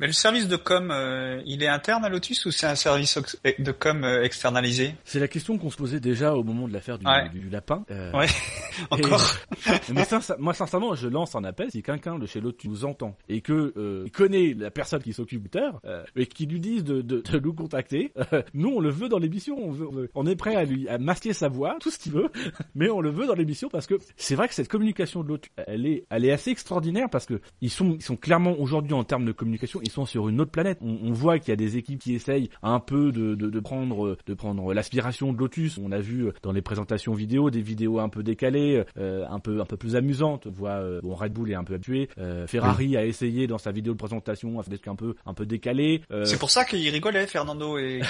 S4: Mais le service de com, euh, il est interne à Lotus ou c'est un service de com euh, externalisé?
S3: C'est la question qu'on se posait déjà au moment de l'affaire du, du, lapin.
S4: Euh, ouais, encore.
S3: mais moi, sincèrement, je lance un appel si quelqu'un de chez Lotus nous entend et que euh, il connaît la personne qui s'occupe du terre et qui lui dise de, de, de nous contacter. nous, on le veut dans l'émission. On, on, est prêt à lui à masquer sa voix, tout ce qu'il veut, mais on le veut dans l'émission parce que c'est vrai que cette communication de Lotus, elle est, elle est assez extraordinaire parce que ils sont, ils sont clairement aujourd'hui en termes de communication ils sont sur une autre planète. On, voit qu'il y a des équipes qui essayent un peu de, de, de prendre de prendre l'aspiration de Lotus. On a vu dans les présentations vidéo des vidéos un peu décalées, euh, un peu un peu plus amusantes. On voit euh, bon Red Bull est un peu habitué. Euh, Ferrari a essayé dans sa vidéo de présentation à faire des trucs un peu un peu décalés.
S4: C'est pour ça qu'il rigolait Fernando et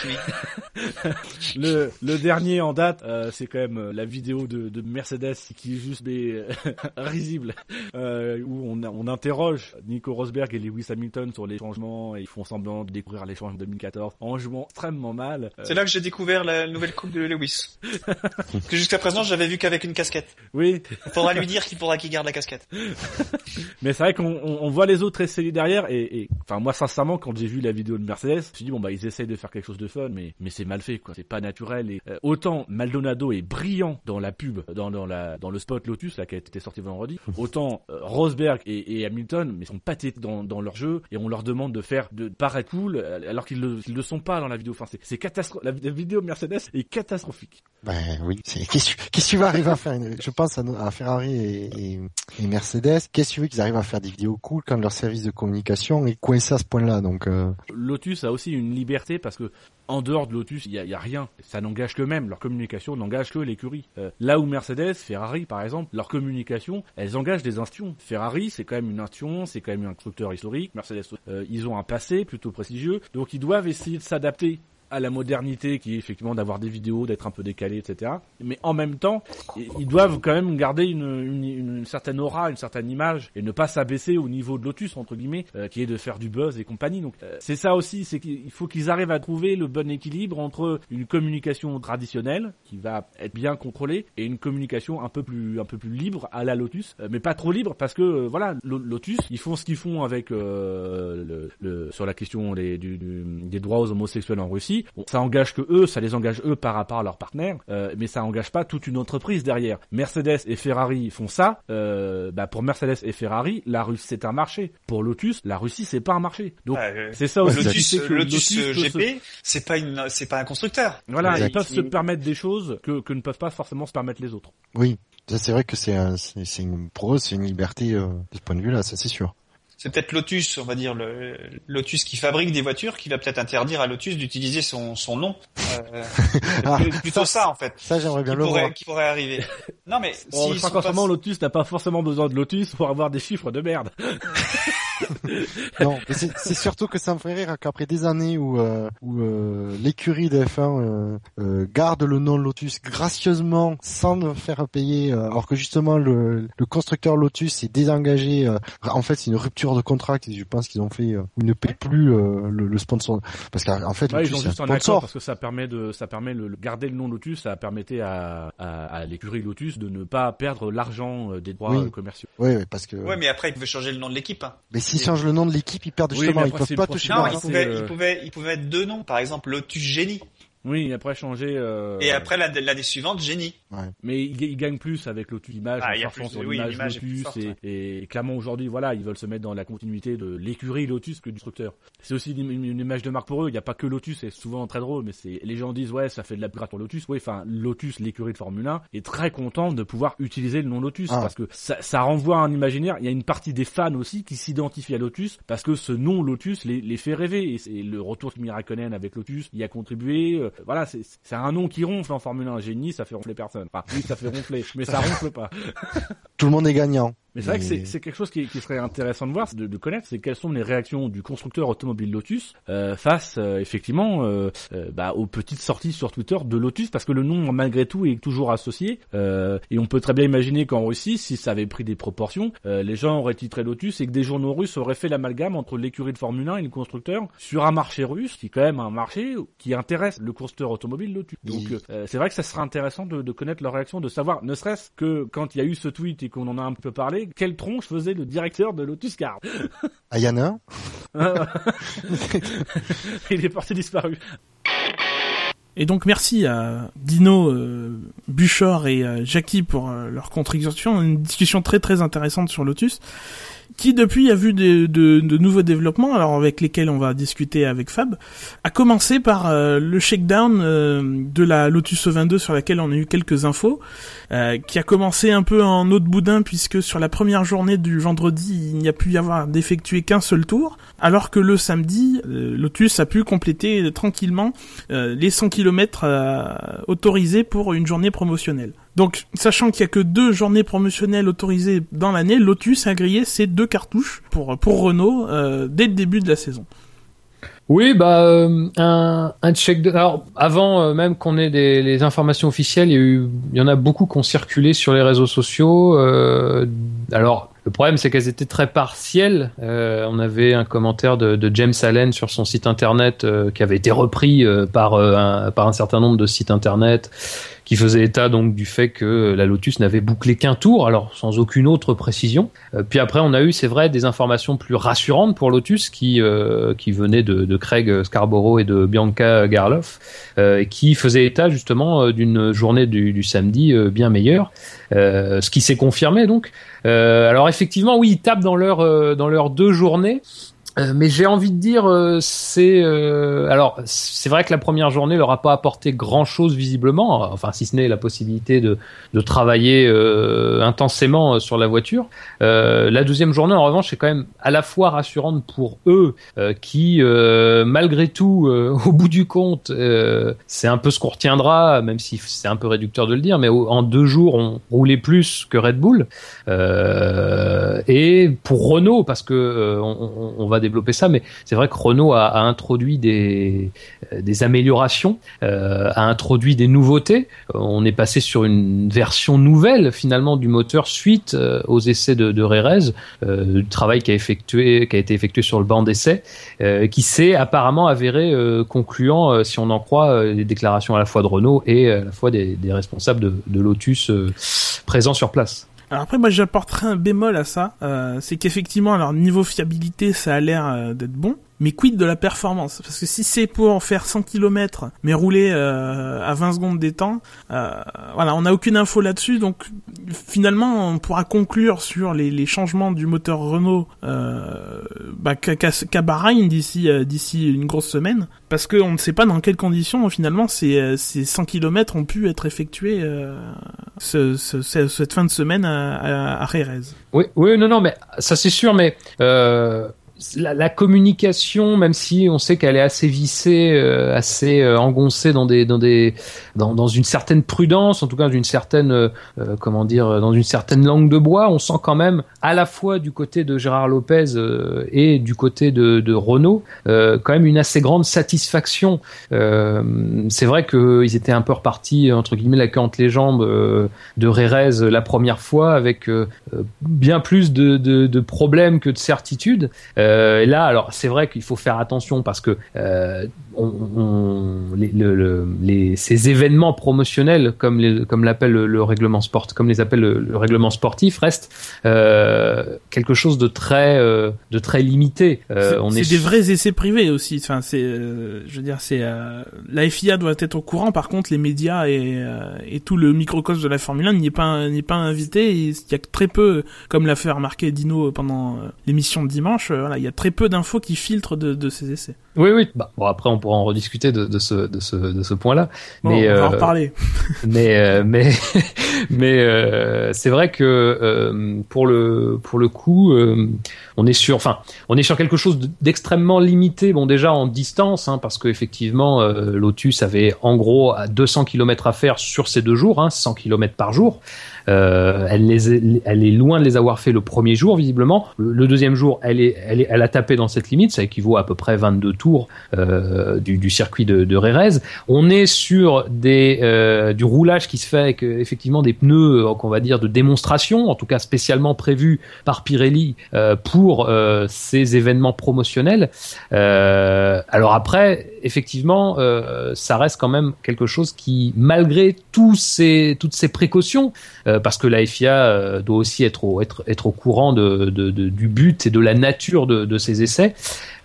S3: le le dernier en date, c'est quand même la vidéo de, de Mercedes qui est juste mais risible où on on interroge Nico Rosberg et Lewis Hamilton sur les et ils font semblant de découvrir l'échange 2014 en jouant extrêmement mal.
S4: C'est là que j'ai découvert la nouvelle coupe de Lewis. que jusqu'à présent j'avais vu qu'avec une casquette.
S3: Oui.
S4: Faudra lui dire qu'il faudra qu'il garde la casquette.
S3: Mais c'est vrai qu'on on, voit les autres essayer derrière et, et enfin moi sincèrement quand j'ai vu la vidéo de Mercedes, je me suis dit bon bah ils essayent de faire quelque chose de fun mais mais c'est mal fait quoi, c'est pas naturel et euh, autant Maldonado est brillant dans la pub, dans dans la dans le spot Lotus là qui a été sorti vendredi, autant euh, Rosberg et, et, Hamilton mais sont pathétiques dans dans leur jeu et on leur demande de faire de paraître cool euh, alors qu'ils le, le sont pas dans la vidéo. Enfin, c'est catastrophique. La, vidéo Mercedes est catastrophique.
S2: Ben oui. Qu'est-ce que tu vas arriver à faire? Je pense à, Ferrari et, et, Mercedes. Qu'est-ce que tu veux qu'ils arrivent à faire des vidéos cool quand leur service de communication est coincé à ce point-là? Donc euh...
S3: Lotus a aussi une liberté parce que en dehors de Lotus, il y a, y a, rien. Ça n'engage que même. Leur communication n'engage que l'écurie. Euh, là où Mercedes, Ferrari, par exemple, leur communication, elles engagent des institutions. Ferrari, c'est quand même une institution, c'est quand même un constructeur historique. Mercedes, euh, ils ont un passé plutôt prestigieux, donc ils doivent essayer de s'adapter à la modernité qui est effectivement d'avoir des vidéos, d'être un peu décalé, etc. Mais en même temps, ils doivent quand même garder une, une, certaine aura, une certaine image et ne pas s'abaisser au niveau de Lotus entre guillemets, euh, qui est de faire du buzz et compagnie. Donc euh, c'est ça aussi, c'est qu'il faut qu'ils arrivent à trouver le bon équilibre entre une communication traditionnelle qui va être bien contrôlée et une communication un peu plus un peu plus libre à la Lotus, euh, mais pas trop libre parce que voilà, Lotus, ils font ce qu'ils font avec le, sur la question des, du, des droits aux homosexuels en Russie. Bon, ça engage que eux, ça les engage eux par rapport à leurs partenaires, mais ça engage pas toute une entreprise derrière. Mercedes et Ferrari font ça. bah pour Mercedes et Ferrari, la Russie c'est un marché. Pour Lotus, la Russie c'est pas un marché. Donc c'est ça aussi.
S4: Lotus, que Lotus, GP, c'est pas une, c'est pas un constructeur.
S3: Voilà, ils peuvent se permettre des choses que, que ne peuvent pas forcément se permettre les autres.
S2: Oui, c'est vrai que c'est c'est une eux c'est une liberté euh, de ce point de vue-là, ça c'est sûr
S4: c'est peut-être Lotus, on va dire le Lotus qui fabrique des voitures, qui va peut-être interdire à Lotus d'utiliser son, son nom. Euh, ah, plutôt ça, en fait.
S2: Ça j'aimerais bien le
S4: pourrait,
S2: voir.
S4: Qui pourrait arriver. Non mais
S3: bon, si je crois qu'en Lotus n'a pas forcément besoin de Lotus pour avoir des chiffres de merde.
S2: non, c'est surtout que ça me ferait rire qu'après des années où, euh, où euh, l'écurie de F1 euh, euh, garde le nom Lotus gracieusement sans me faire payer, euh, alors que justement le, le constructeur Lotus est désengagé. en fait, c'est une rupture de contrat je pense qu'ils ont fait euh, ils ne paient plus euh, le, le, sponsor parce qu'en fait
S3: ouais, Lotus, ils ont juste un accord parce que ça permet de ça permet de garder le nom Lotus ça permettait à, à, à l'écurie Lotus de ne pas perdre l'argent euh, des droits commerciaux
S2: oui, oui, parce que
S4: ouais mais après ils pouvaient changer le nom de l'équipe hein.
S2: mais s'ils changent le nom de l'équipe ils perdent justement ils peuvent pas toucher
S4: non ils pouvaient, ils pouvaient ils pouvaient mettre deux noms par exemple Lotus Génie
S3: oui, après changer. Euh...
S4: Et après l'année suivante, génie.
S3: Ouais. Mais ils, ils gagnent plus avec Lotus Image, ah, en sur oui, l'image Lotus et, et, clairement aujourd'hui, voilà, ils veulent se mettre dans la continuité de l'écurie Lotus que du constructeur. C'est aussi une, une, image de marque pour eux. Il n'y a pas que Lotus, c'est souvent très drôle, mais c'est les gens disent ouais, ça fait de la grâce pour Lotus. Oui, enfin Lotus, l'écurie de Formule 1, est très content de pouvoir utiliser le nom Lotus ah. parce que ça, ça, renvoie à un imaginaire. Il y a une partie des fans aussi qui s'identifient à Lotus parce que ce nom Lotus les, les fait rêver et, le retour de Mirakonen avec Lotus y a contribué. Euh, voilà, c'est c'est un nom qui ronfle en Formule 1. Génie, ça fait ronfler personne. Enfin, oui, ça fait ronfler, mais ça ronfle pas.
S2: Tout le monde est gagnant.
S3: Mais c'est vrai que c'est quelque chose qui, qui, serait intéressant de voir, de, de connaître, c'est quelles sont les réactions du constructeur automobile Lotus euh, face euh, effectivement euh, euh, bah, aux petites sorties sur Twitter de Lotus, parce que le nom malgré tout est toujours associé. Euh, et on peut très bien imaginer qu'en Russie, si ça avait pris des proportions, les gens auraient titré Lotus et que des journaux russes auraient fait l'amalgame entre l'écurie de Formule 1 et le constructeur sur un marché russe, qui est quand même un marché qui intéresse le constructeur automobile Lotus. Donc c'est vrai que ça serait intéressant de, de connaître leur réaction, de savoir, ne serait-ce que quand il y a eu ce tweet et qu'on en a un peu parlé, quelle tronche faisait le directeur de Lotus Card
S2: Ah, y en a
S3: Il est parti disparu.
S1: Et donc merci à Dino, euh, Buchor et euh, Jackie pour euh, leur contribution. Une discussion très très intéressante sur Lotus qui depuis a vu de, nouveaux développements, alors avec lesquels on va discuter avec Fab, a commencé par euh, le shakedown euh, de la Lotus E22 sur laquelle on a eu quelques infos, euh, qui a commencé un peu en eau de boudin puisque sur la première journée du vendredi, il n'y a pu y avoir d'effectuer qu'un seul tour, alors que le samedi, Lotus a pu compléter tranquillement les 100 km autorisés pour une journée promotionnelle. Donc, sachant qu'il y a que deux journées promotionnelles autorisées dans l'année, Lotus a grillé ses deux cartouches pour Renault euh, dès le début de la saison.
S6: Oui, bah euh, un, check. Alors avant euh, même qu'on ait les informations officielles, il y, en a beaucoup qui ont circulé sur les réseaux sociaux. alors le problème, c'est qu'elles étaient très partielles. on avait un commentaire de, James Allen sur son site internet qui avait été repris par un certain nombre de sites internet qui faisait état donc du fait que la Lotus n'avait bouclé qu'un tour, alors sans aucune autre précision. Euh, puis après, on a eu, c'est vrai, des informations plus rassurantes pour Lotus qui euh, qui venaient de, de, Craig Scarborough et de Bianca Garloff, euh, qui faisaient état justement d'une journée du, du samedi bien meilleure, ce qui s'est confirmé donc. alors effectivement, oui, ils tapent dans leur dans leurs deux journées. Euh, mais j'ai envie de dire, euh, c'est euh, alors c'est vrai que la première journée leur a pas apporté grand chose visiblement, enfin si ce n'est la possibilité de, de travailler intensément sur la voiture. la deuxième journée en revanche c'est quand même à la fois rassurante pour eux qui malgré tout au bout du compte c'est un peu ce qu'on retiendra, même si c'est un peu réducteur de le dire, mais en deux jours on roulait plus que Red Bull et pour Renault parce que on, on va ça, mais c'est vrai que Renault a, introduit des, des améliorations, a introduit des nouveautés. on est passé sur une version nouvelle finalement du moteur suite aux essais de, de Rérez, du travail qui a été effectué sur le banc d'essai, qui s'est apparemment avéré concluant si on en croit les déclarations à la fois de Renault et à la fois des, responsables de Lotus présents sur place.
S1: Alors après, moi j'apporterai un bémol à ça, euh, c'est qu'effectivement, alors niveau fiabilité, ça a l'air euh, d'être bon, mais quid de la performance? Parce que si c'est pour faire 100 km, mais rouler euh, à 20 secondes des temps, euh, voilà, on n'a aucune info là-dessus, donc finalement, on pourra conclure sur les, les changements du moteur Renault euh, bah, qu'à Bahreïn d'ici euh, d'ici une grosse semaine, parce qu'on ne sait pas dans quelles conditions finalement ces, ces 100 km ont pu être effectués ce, ce, cette fin de semaine à, à, à
S6: Oui, oui, non, non, mais ça c'est sûr, mais euh, la, la, communication, même si on sait qu'elle est assez vissée, euh, assez euh, engoncée dans des, dans des, dans, dans, une certaine prudence, en tout cas d'une certaine, euh, comment dire, dans une certaine langue de bois, on sent quand même à la fois du côté de Gérard Lopez et du côté de, de Renault, quand même une assez grande satisfaction. C'est vrai qu'ils étaient un peu repartis entre guillemets la queue entre les jambes de Rérez la première fois avec bien plus de, de, de problèmes que de certitudes. Euh, là, alors c'est vrai qu'il faut faire attention parce que euh, on, on, les, le, les, ces événements promotionnels, comme les, comme l'appelle le, règlement sport, comme les appelle le, règlement sportif, restent euh, quelque chose de très euh, de très limité.
S1: Euh, c'est est... des vrais essais privés aussi. Enfin, c'est, je veux dire, c'est la FIA doit être au courant. Par contre, les médias et, et tout le microcosme de la Formule 1 n'y est pas n'est pas invité. Il y a très peu, comme l'a fait remarquer Dino pendant l'émission de dimanche. voilà, il y a très peu d'infos qui filtrent de, de ces essais.
S6: Oui, oui. Bah, bon, après, on pourra en rediscuter de, de ce, de ce, de ce point-là.
S1: mais, on va en euh, reparler.
S6: mais, euh, mais, mais euh, c'est vrai que euh, pour le, pour le coup, on est sur, enfin, on est sur quelque chose d'extrêmement limité. Bon, déjà en distance, hein, parce qu'effectivement, Lotus avait en gros 200 km à faire sur ces deux jours, hein, 100 km par jour. Euh, elle, les, elle est loin de les avoir fait le premier jour, visiblement. Le, deuxième jour, elle, est, elle, est, elle a tapé dans cette limite, ça équivaut à, peu près 22 tours euh, du, du, circuit de, de Rérez. On est sur des, euh, du roulage qui se fait avec effectivement des pneus, euh, qu'on va dire, de démonstration, en tout cas spécialement prévus par Pirelli euh, pour euh, ces événements promotionnels. alors après, effectivement, ça reste quand même quelque chose qui, malgré tous ces, toutes ces précautions, euh, parce que la FIA euh, doit aussi être au, être, être au courant de, de, de, du but et de la nature de, de ces essais.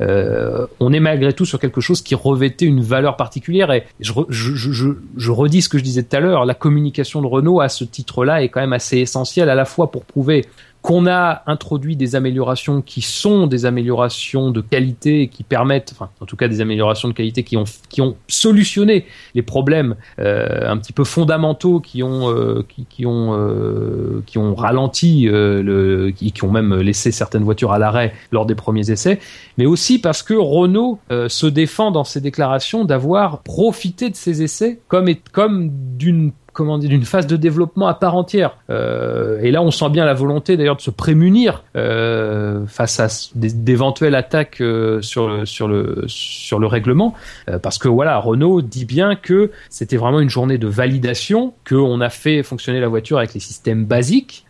S6: Euh, on est malgré tout sur quelque chose qui revêtait une valeur particulière et je, je, je, je redis ce que je disais tout à l'heure, la communication de Renault à ce titre-là est quand même assez essentielle à la fois pour prouver qu'on a introduit des améliorations qui sont des améliorations de qualité et qui permettent, enfin, en tout cas des améliorations de qualité qui ont qui ont solutionné les problèmes euh, un petit peu fondamentaux qui ont euh, qui, qui, ont euh, qui ont ralenti euh, le qui, qui, ont même laissé certaines voitures à l'arrêt lors des premiers essais, mais aussi parce que Renault euh, se défend dans ses déclarations d'avoir profité de ces essais comme comme d'une comment dire d'une phase de développement à part entière. Euh, et là, on sent bien la volonté d'ailleurs de se prémunir euh, face à d'éventuelles attaques euh, sur le sur le sur le règlement, parce que voilà, Renault dit bien que c'était vraiment une journée de validation, que on a fait fonctionner la voiture avec les systèmes basiques.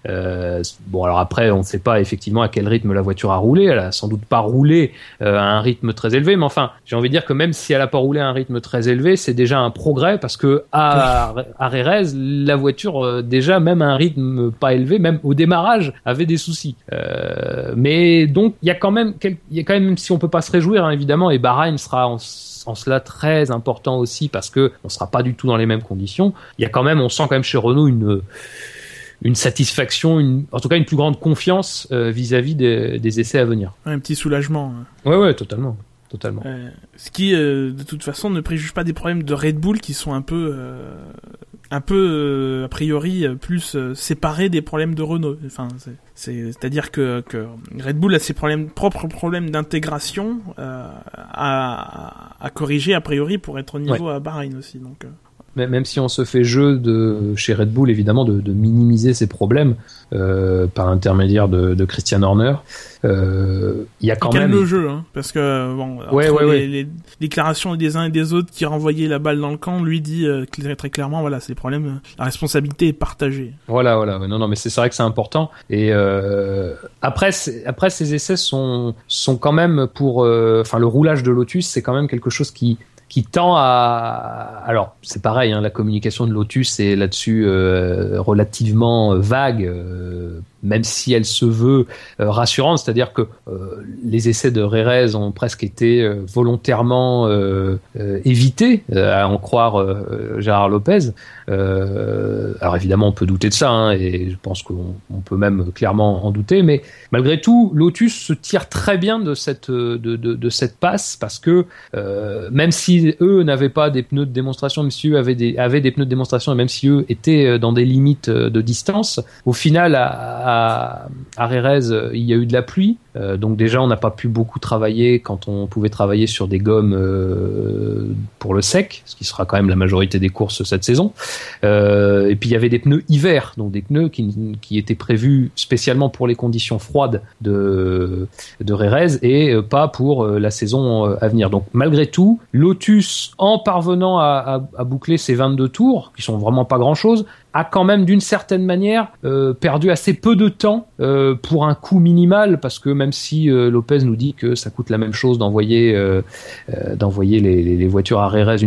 S6: Bon, alors après, on ne sait pas effectivement à quel rythme la voiture a roulé. Elle a sans doute pas roulé à un rythme très élevé, mais enfin, j'ai envie de dire que même si elle a pas roulé à un rythme très élevé, c'est déjà un progrès parce que à, à la voiture euh, déjà même à un rythme pas élevé, même au démarrage, avait des soucis. Euh, mais donc il y a quand même, il y a quand même, si on peut pas se réjouir hein, évidemment, et Bahreïn sera en, cela très important aussi parce que on sera pas du tout dans les mêmes conditions. Il y a quand même, on sent quand même chez Renault une une satisfaction, une, en tout cas une plus grande confiance euh, vis-à-vis des, des, essais à venir.
S1: Un petit soulagement. Hein.
S6: Ouais, ouais, totalement totalement.
S1: Euh, ce qui, euh, de toute façon, ne préjuge pas des problèmes de Red Bull qui sont un peu, un peu a priori plus séparés des problèmes de Renault. Enfin, c'est, à dire que, que Red Bull a ses problèmes, propres problèmes d'intégration à, à, corriger a priori pour être au niveau à Bahreïn aussi. Donc.
S6: Même si on se fait jeu de chez Red Bull évidemment de, minimiser ces problèmes euh, par l'intermédiaire de, Christian Horner. Euh, il y a quand même
S1: le jeu, hein, parce que bon, les, déclarations des uns et des autres qui renvoyaient la balle dans le camp, lui dit euh, très clairement, voilà, c'est problèmes, la responsabilité est partagée.
S6: Voilà, voilà, non, non, mais c'est vrai que c'est important. Et euh, après, après, ces essais sont sont quand même pour, euh, enfin, le roulage de Lotus, c'est quand même quelque chose qui qui tend à alors c'est pareil hein, la communication de Lotus est là-dessus euh, relativement vague euh, même si elle se veut euh, rassurante, c'est-à-dire que euh, les essais de Rérez ont presque été euh, volontairement évités, à en croire Gérard Lopez. alors évidemment, on peut douter de ça, hein, et je pense qu'on peut même clairement en douter, mais malgré tout, Lotus se tire très bien de cette de, de, cette passe parce que même si eux n'avaient pas des pneus de démonstration, même si eux avaient des avaient des pneus de démonstration, et même si eux étaient dans des limites de distance, au final, à, à euh, il y a eu de la pluie. Euh, donc déjà, on n'a pas pu beaucoup travailler quand on pouvait travailler sur des gommes euh, pour le sec, ce qui sera quand même la majorité des courses cette saison. et puis il y avait des pneus hiver, donc des pneus qui, étaient prévus spécialement pour les conditions froides de de Rérez et pas pour la saison à venir. Donc malgré tout, Lotus, en parvenant à, boucler ses 22 tours, qui sont vraiment pas grand chose, a quand même d'une certaine manière euh, perdu assez peu de temps euh, pour un coût minimal parce que même si euh, Lopez nous dit que ça coûte la même chose d'envoyer d'envoyer les, voitures à Rérez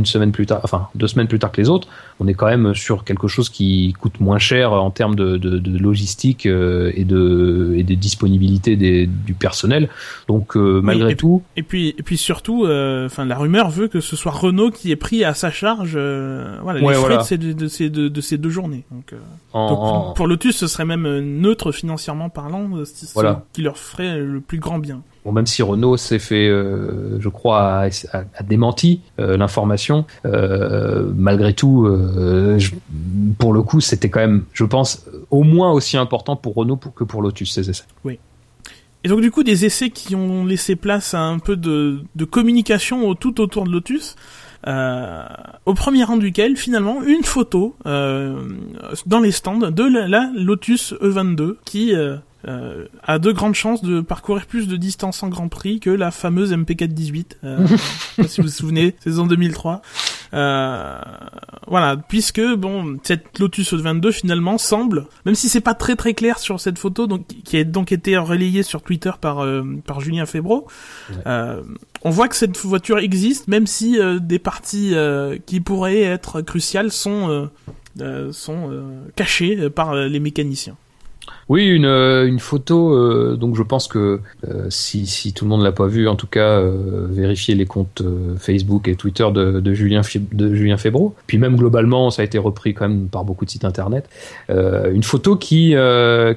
S6: deux semaines plus tard que les autres, on est quand même sur quelque chose qui coûte moins cher en termes de, logistique et de et de disponibilité du personnel. Donc malgré tout.
S1: Et puis et puis surtout, enfin la rumeur veut que ce soit Renault qui ait pris à sa charge voilà les frais de ces de ces deux journées. Euh, donc, pour Lotus, ce serait même euh, neutre financièrement parlant, euh, ce qui leur ferait le plus grand bien.
S6: Même si Renault s'est fait, je crois, a, démenti l'information, malgré tout, pour le coup, c'était quand même, je pense, au moins aussi important pour Renault que pour Lotus ces essais.
S1: Oui. Et donc du coup, des essais qui ont laissé place à un peu de, communication tout autour de Lotus. Euh, au premier rang duquel finalement une photo euh, dans les stands de la, Lotus E22 qui euh, a de grandes chances de parcourir plus de distance en Grand Prix que la fameuse MP418. Euh, si vous vous souvenez, saison 2003. Euh, voilà, puisque bon, cette Lotus E22 finalement semble, même si c'est pas très très clair sur cette photo, donc qui a donc été relayée sur Twitter par par Julien Febro, on voit que cette voiture existe, même si euh, des parties euh, qui pourraient être cruciales sont euh, sont cachées par les mécaniciens.
S6: Oui, une, une photo. donc je pense que si, si tout le monde l'a pas vu, en tout cas, vérifiez les comptes Facebook et Twitter de, de Julien de Julien Febro. Puis même globalement, ça a été repris quand même par beaucoup de sites internet. une photo qui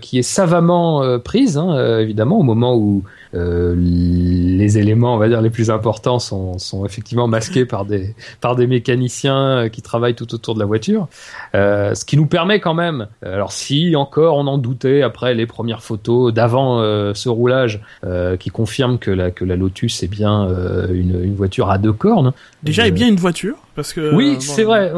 S6: qui est savamment prise, hein, évidemment, au moment où euh, les éléments, on va dire, les plus importants sont, sont effectivement masqués par des, par des mécaniciens euh, qui travaillent tout autour de la voiture. Euh, ce qui nous permet quand même, euh, alors si encore on en doutait après les premières photos d'avant euh, ce roulage, euh, qui confirment que la, que la Lotus est bien une, une voiture à deux cornes.
S1: Déjà, est bien une voiture, parce que...
S6: Oui, c'est vrai.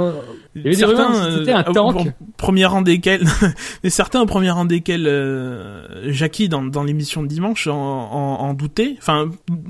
S6: Il y avait certains, c'était un tank.
S1: premier rang desquels, mais certains au premier rang desquels, euh, Jackie dans, dans l'émission de dimanche en, en, en doutait. Enfin,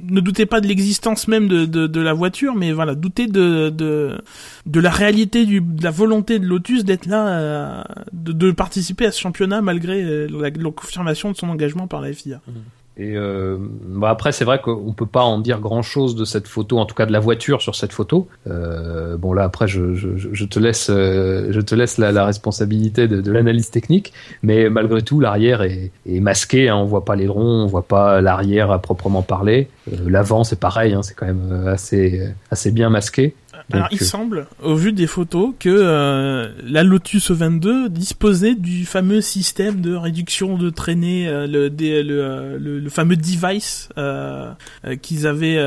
S1: ne doutait pas de l'existence même de, de, de, la voiture, mais voilà, doutait de, de, de la réalité du, de la volonté de Lotus d'être là, euh, de, de, participer à ce championnat malgré euh, la, la, confirmation de son engagement par la FIA. Mmh.
S6: Et euh, bah après, c'est vrai qu'on peut pas en dire grand chose de cette photo, en tout cas de la voiture sur cette photo. Euh, bon là, après, je, je, je te laisse, euh, je te laisse la, responsabilité de, l'analyse technique, mais malgré tout, l'arrière est, est, masqué. Hein, on voit pas l'aileron, on voit pas l'arrière à proprement parler. Euh, L'avant, c'est pareil, hein, c'est quand même euh, assez, assez bien masqué.
S1: Alors, il semble, au vu des photos, que euh, la Lotus 22 disposait du fameux système de réduction de traînée, euh, le, euh, le, le, fameux device qu'ils avaient,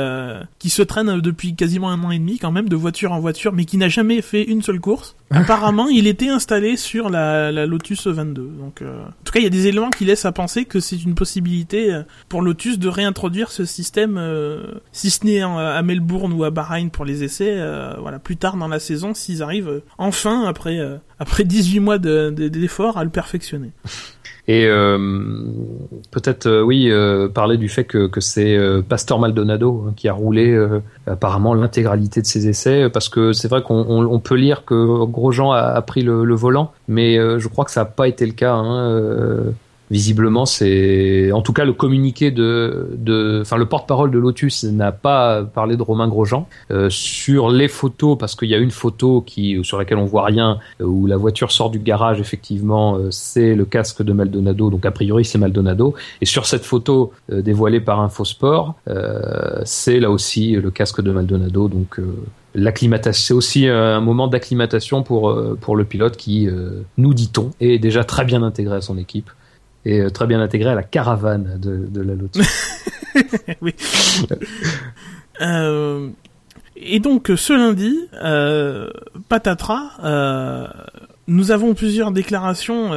S1: qui se traîne depuis quasiment un an et demi quand même, de voiture en voiture, mais qui n'a jamais fait une seule course. apparemment, il était installé sur la, la Lotus 22. Donc, euh, en tout cas, il y a des éléments qui laissent à penser que c'est une possibilité euh, pour Lotus de réintroduire ce système, euh, si ce n'est à Melbourne ou à Bahreïn pour les essais, voilà, plus tard dans la saison, s'ils arrivent enfin après après 18 mois d'efforts à le perfectionner.
S6: Et euh, peut-être, euh, oui, euh, parler du fait que, que c'est Pasteur Maldonado hein, qui a roulé apparemment l'intégralité de ses essais, parce que c'est vrai qu'on on, peut lire que Grosjean a, a pris le, le, volant, mais je crois que ça n'a pas été le cas. Hein, visiblement, c'est en tout cas le communiqué de, de, enfin le porte-parole de Lotus n'a pas parlé de Romain Grosjean euh, sur les photos parce qu'il y a une photo qui sur laquelle on voit rien euh, où la voiture sort du garage. Effectivement, euh, c'est le casque de Maldonado, donc a priori c'est Maldonado. Et sur cette photo dévoilée par Infosport, c'est là aussi le casque de Maldonado, donc l'acclimatation, c'est aussi un moment d'acclimatation pour pour le pilote qui, nous dit-on, est déjà très bien intégré à son équipe et euh, très bien intégré à la caravane de, de la Lotus. oui.
S1: euh, et donc ce lundi, euh, patatras, nous avons plusieurs déclarations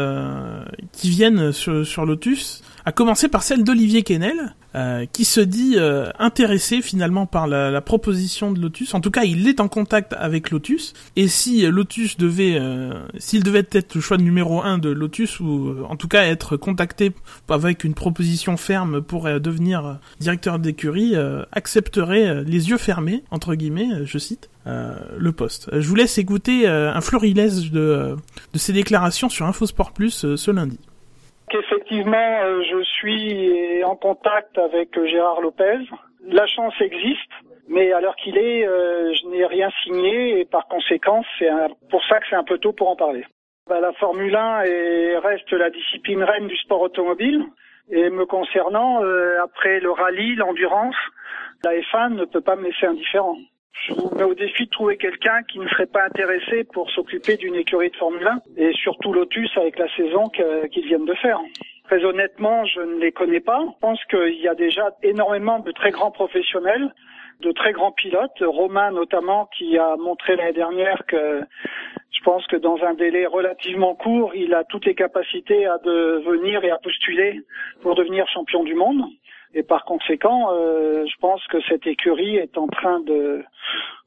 S1: qui viennent sur, sur Lotus, à commencer par celle d'Olivier Kennel, euh, qui se dit euh, intéressé finalement par la, proposition de Lotus. En tout cas, il est en contact avec Lotus. Et si Lotus devait, euh, s'il devait être le choix numéro un de Lotus, ou en tout cas être contacté avec une proposition ferme pour devenir directeur d'écurie, accepterait les yeux fermés, entre guillemets, je cite, le poste. Je vous laisse écouter un florilège de, de ses déclarations sur Infosport Plus ce lundi.
S7: Effectivement, euh, je suis en contact avec euh, Gérard Lopez. La chance existe, mais à l'heure qu'il est, euh, je n'ai rien signé et par conséquent, c'est pour ça que c'est un peu tôt pour en parler. Bah, la Formule 1 reste la discipline reine du sport automobile. Et me concernant, après le rallye, l'endurance, la F1 ne peut pas me laisser indifférent. Je vous mets au défi de trouver quelqu'un qui ne serait pas intéressé pour s'occuper d'une écurie de Formule 1 et surtout Lotus avec la saison qu'ils viennent de faire. Très honnêtement, je ne les connais pas. Je pense qu'il y a déjà énormément de très grands professionnels, de très grands pilotes, Romain notamment, qui a montré l'année dernière que je pense que dans un délai relativement court, il a toutes les capacités à devenir et à postuler pour devenir champion du monde. Et par conséquent, euh, je pense que cette écurie est en train de,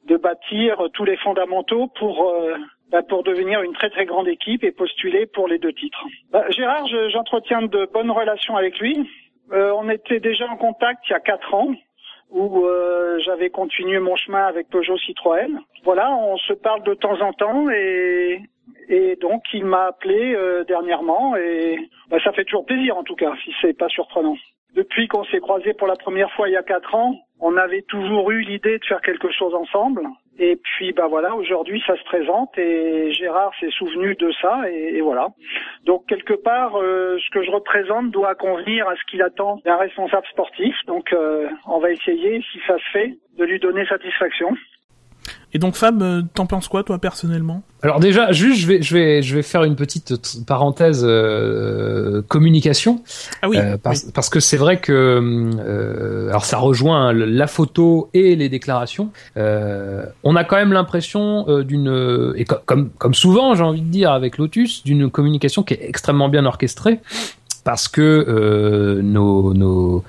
S7: de bâtir tous les fondamentaux pour euh, bah, pour devenir une très très grande équipe et postuler pour les deux titres. Bah, Gérard, j'entretiens de bonnes relations avec lui. Euh, on était déjà en contact il y a quatre ans où euh, j'avais continué mon chemin avec Peugeot Citroën. Voilà, on se parle de temps en temps et et donc il m'a appelé euh, dernièrement et bah, ça fait toujours plaisir en tout cas si c'est pas surprenant. Depuis qu'on s'est croisés pour la première fois il y a quatre ans, on avait toujours eu l'idée de faire quelque chose ensemble. Et puis bah voilà, aujourd'hui ça se présente et Gérard s'est souvenu de ça et, voilà. Donc quelque part, euh, ce que je représente doit convenir à ce qu'il attend d'un responsable sportif. Donc euh, on va essayer, si ça se fait, de lui donner satisfaction.
S1: Et donc Fab, euh, t'en penses quoi toi personnellement?
S6: Alors déjà, juste je vais je vais je vais faire une petite parenthèse euh, communication.
S1: Ah oui,
S6: euh, parce, que c'est vrai que euh, alors ça rejoint la photo et les déclarations. Euh, on a quand même l'impression d'une et comme comme souvent j'ai envie de dire avec Lotus d'une communication qui est extrêmement bien orchestrée parce que nos nos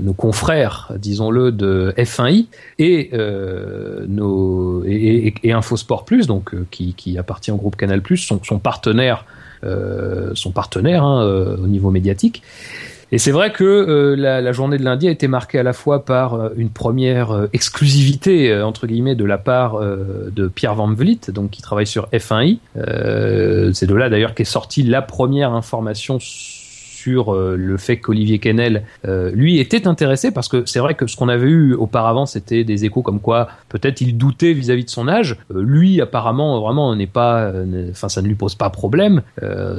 S6: nos confrères, disons-le, de F1i et euh, nos et, et, Infosport Plus, donc euh, qui, qui, appartient au groupe Canal Plus, sont, sont partenaires, euh, sont partenaires hein, au niveau médiatique. Et c'est vrai que la, la, journée de lundi a été marquée à la fois par une première exclusivité entre guillemets de la part de Pierre Van Vliet, donc qui travaille sur F1i. c'est de là d'ailleurs qu'est sortie la première information euh, le fait qu'Olivier Kennel, euh, lui, était intéressé parce que c'est vrai que ce qu'on avait eu auparavant, c'était des échos comme quoi peut-être il doutait vis-à-vis de son âge. Euh, lui, apparemment, vraiment, n'est pas, enfin, ça ne lui pose pas problème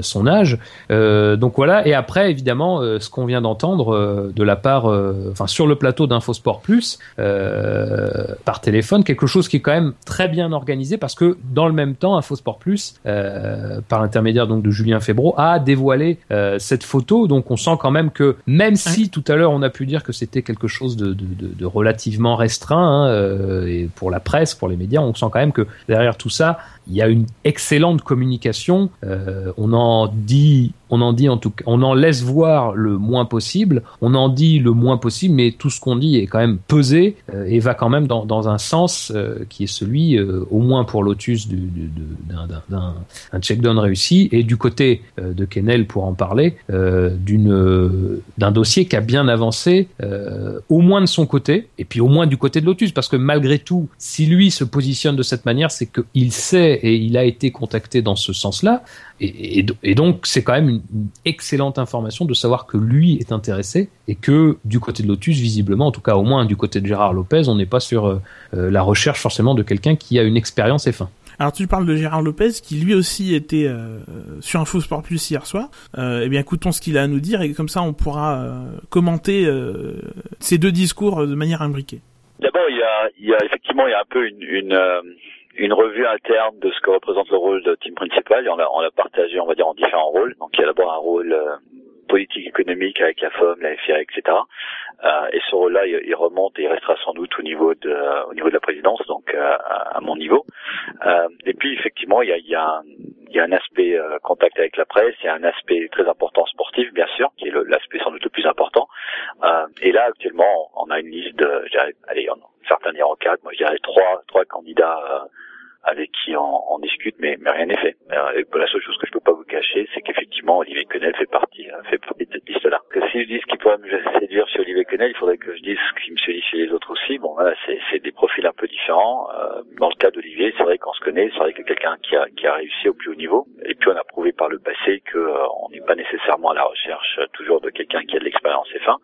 S6: son âge. donc voilà. Et après, évidemment, ce qu'on vient d'entendre de la part, enfin, sur le plateau d'Infosport Plus par téléphone, quelque chose qui est quand même très bien organisé parce que dans le même temps, Infosport Plus, par l'intermédiaire donc de Julien Febro, a dévoilé cette photo donc on sent quand même que même si tout à l'heure on a pu dire que c'était quelque chose de, relativement restreint hein, euh, et pour la presse, pour les médias, on sent quand même que derrière tout ça, il y a une excellente communication. on en dit on en dit en tout cas, on en laisse voir le moins possible, on en dit le moins possible, mais tout ce qu'on dit est quand même pesé euh, et va quand même dans, dans un sens euh, qui est celui, euh, au moins pour Lotus, d'un check-down réussi, et du côté de Kennel, pour en parler, d'une d'un dossier qui a bien avancé, au moins de son côté, et puis au moins du côté de Lotus, parce que malgré tout, si lui se positionne de cette manière, c'est qu'il sait et il a été contacté dans ce sens-là, et, donc, c'est quand même une, excellente information de savoir que lui est intéressé et que du côté de Lotus, visiblement, en tout cas au moins du côté de Gérard Lopez, on n'est pas sur euh, euh, la recherche forcément de quelqu'un qui a une expérience et fin.
S1: Alors tu parles de Gérard Lopez qui lui aussi était euh, sur Info Sport Plus hier soir. eh bien écoutons ce qu'il a à nous dire et comme ça on pourra commenter ces deux discours de manière imbriquée.
S8: D'abord il y a, il y a effectivement il y a un peu une, une une revue interne de ce que représente le rôle de team principal. On l'a on l'a partagé on va dire en différents rôles. Donc il y a d'abord un rôle euh, politique économique avec la FOM, la FIA, etc. Euh, et ce rôle-là, il, remonte et il restera sans doute au niveau de, au niveau de la présidence, donc euh, à, mon niveau. Euh, et puis effectivement, il y a, il y a, un, il y a un aspect euh, contact avec la presse, il y a un aspect très important sportif, bien sûr, qui est l'aspect sans doute le plus important. Euh, et là, actuellement, on a une liste de, allez, on, certains diront quatre, moi je dirais trois, trois candidats avec qui on, on discute, mais, mais rien n'est fait. Euh, la seule chose que je peux pas vous cacher, c'est qu'effectivement, Olivier Quenel fait partie, euh, fait partie de cette liste-là. Que si je dis ce qui pourrait me séduire chez Olivier Quenel, il faudrait que je dise ce qui me séduit chez les autres aussi. Bon, voilà, c'est des profils un peu différents. Euh, dans le cas d'Olivier, c'est vrai qu'on se connaît, c'est vrai que quelqu'un qui a, qui a réussi au plus haut niveau. Et puis on a prouvé par le passé que euh, on n'est pas nécessairement à la recherche toujours de quelqu'un qui a de l'expérience et fin.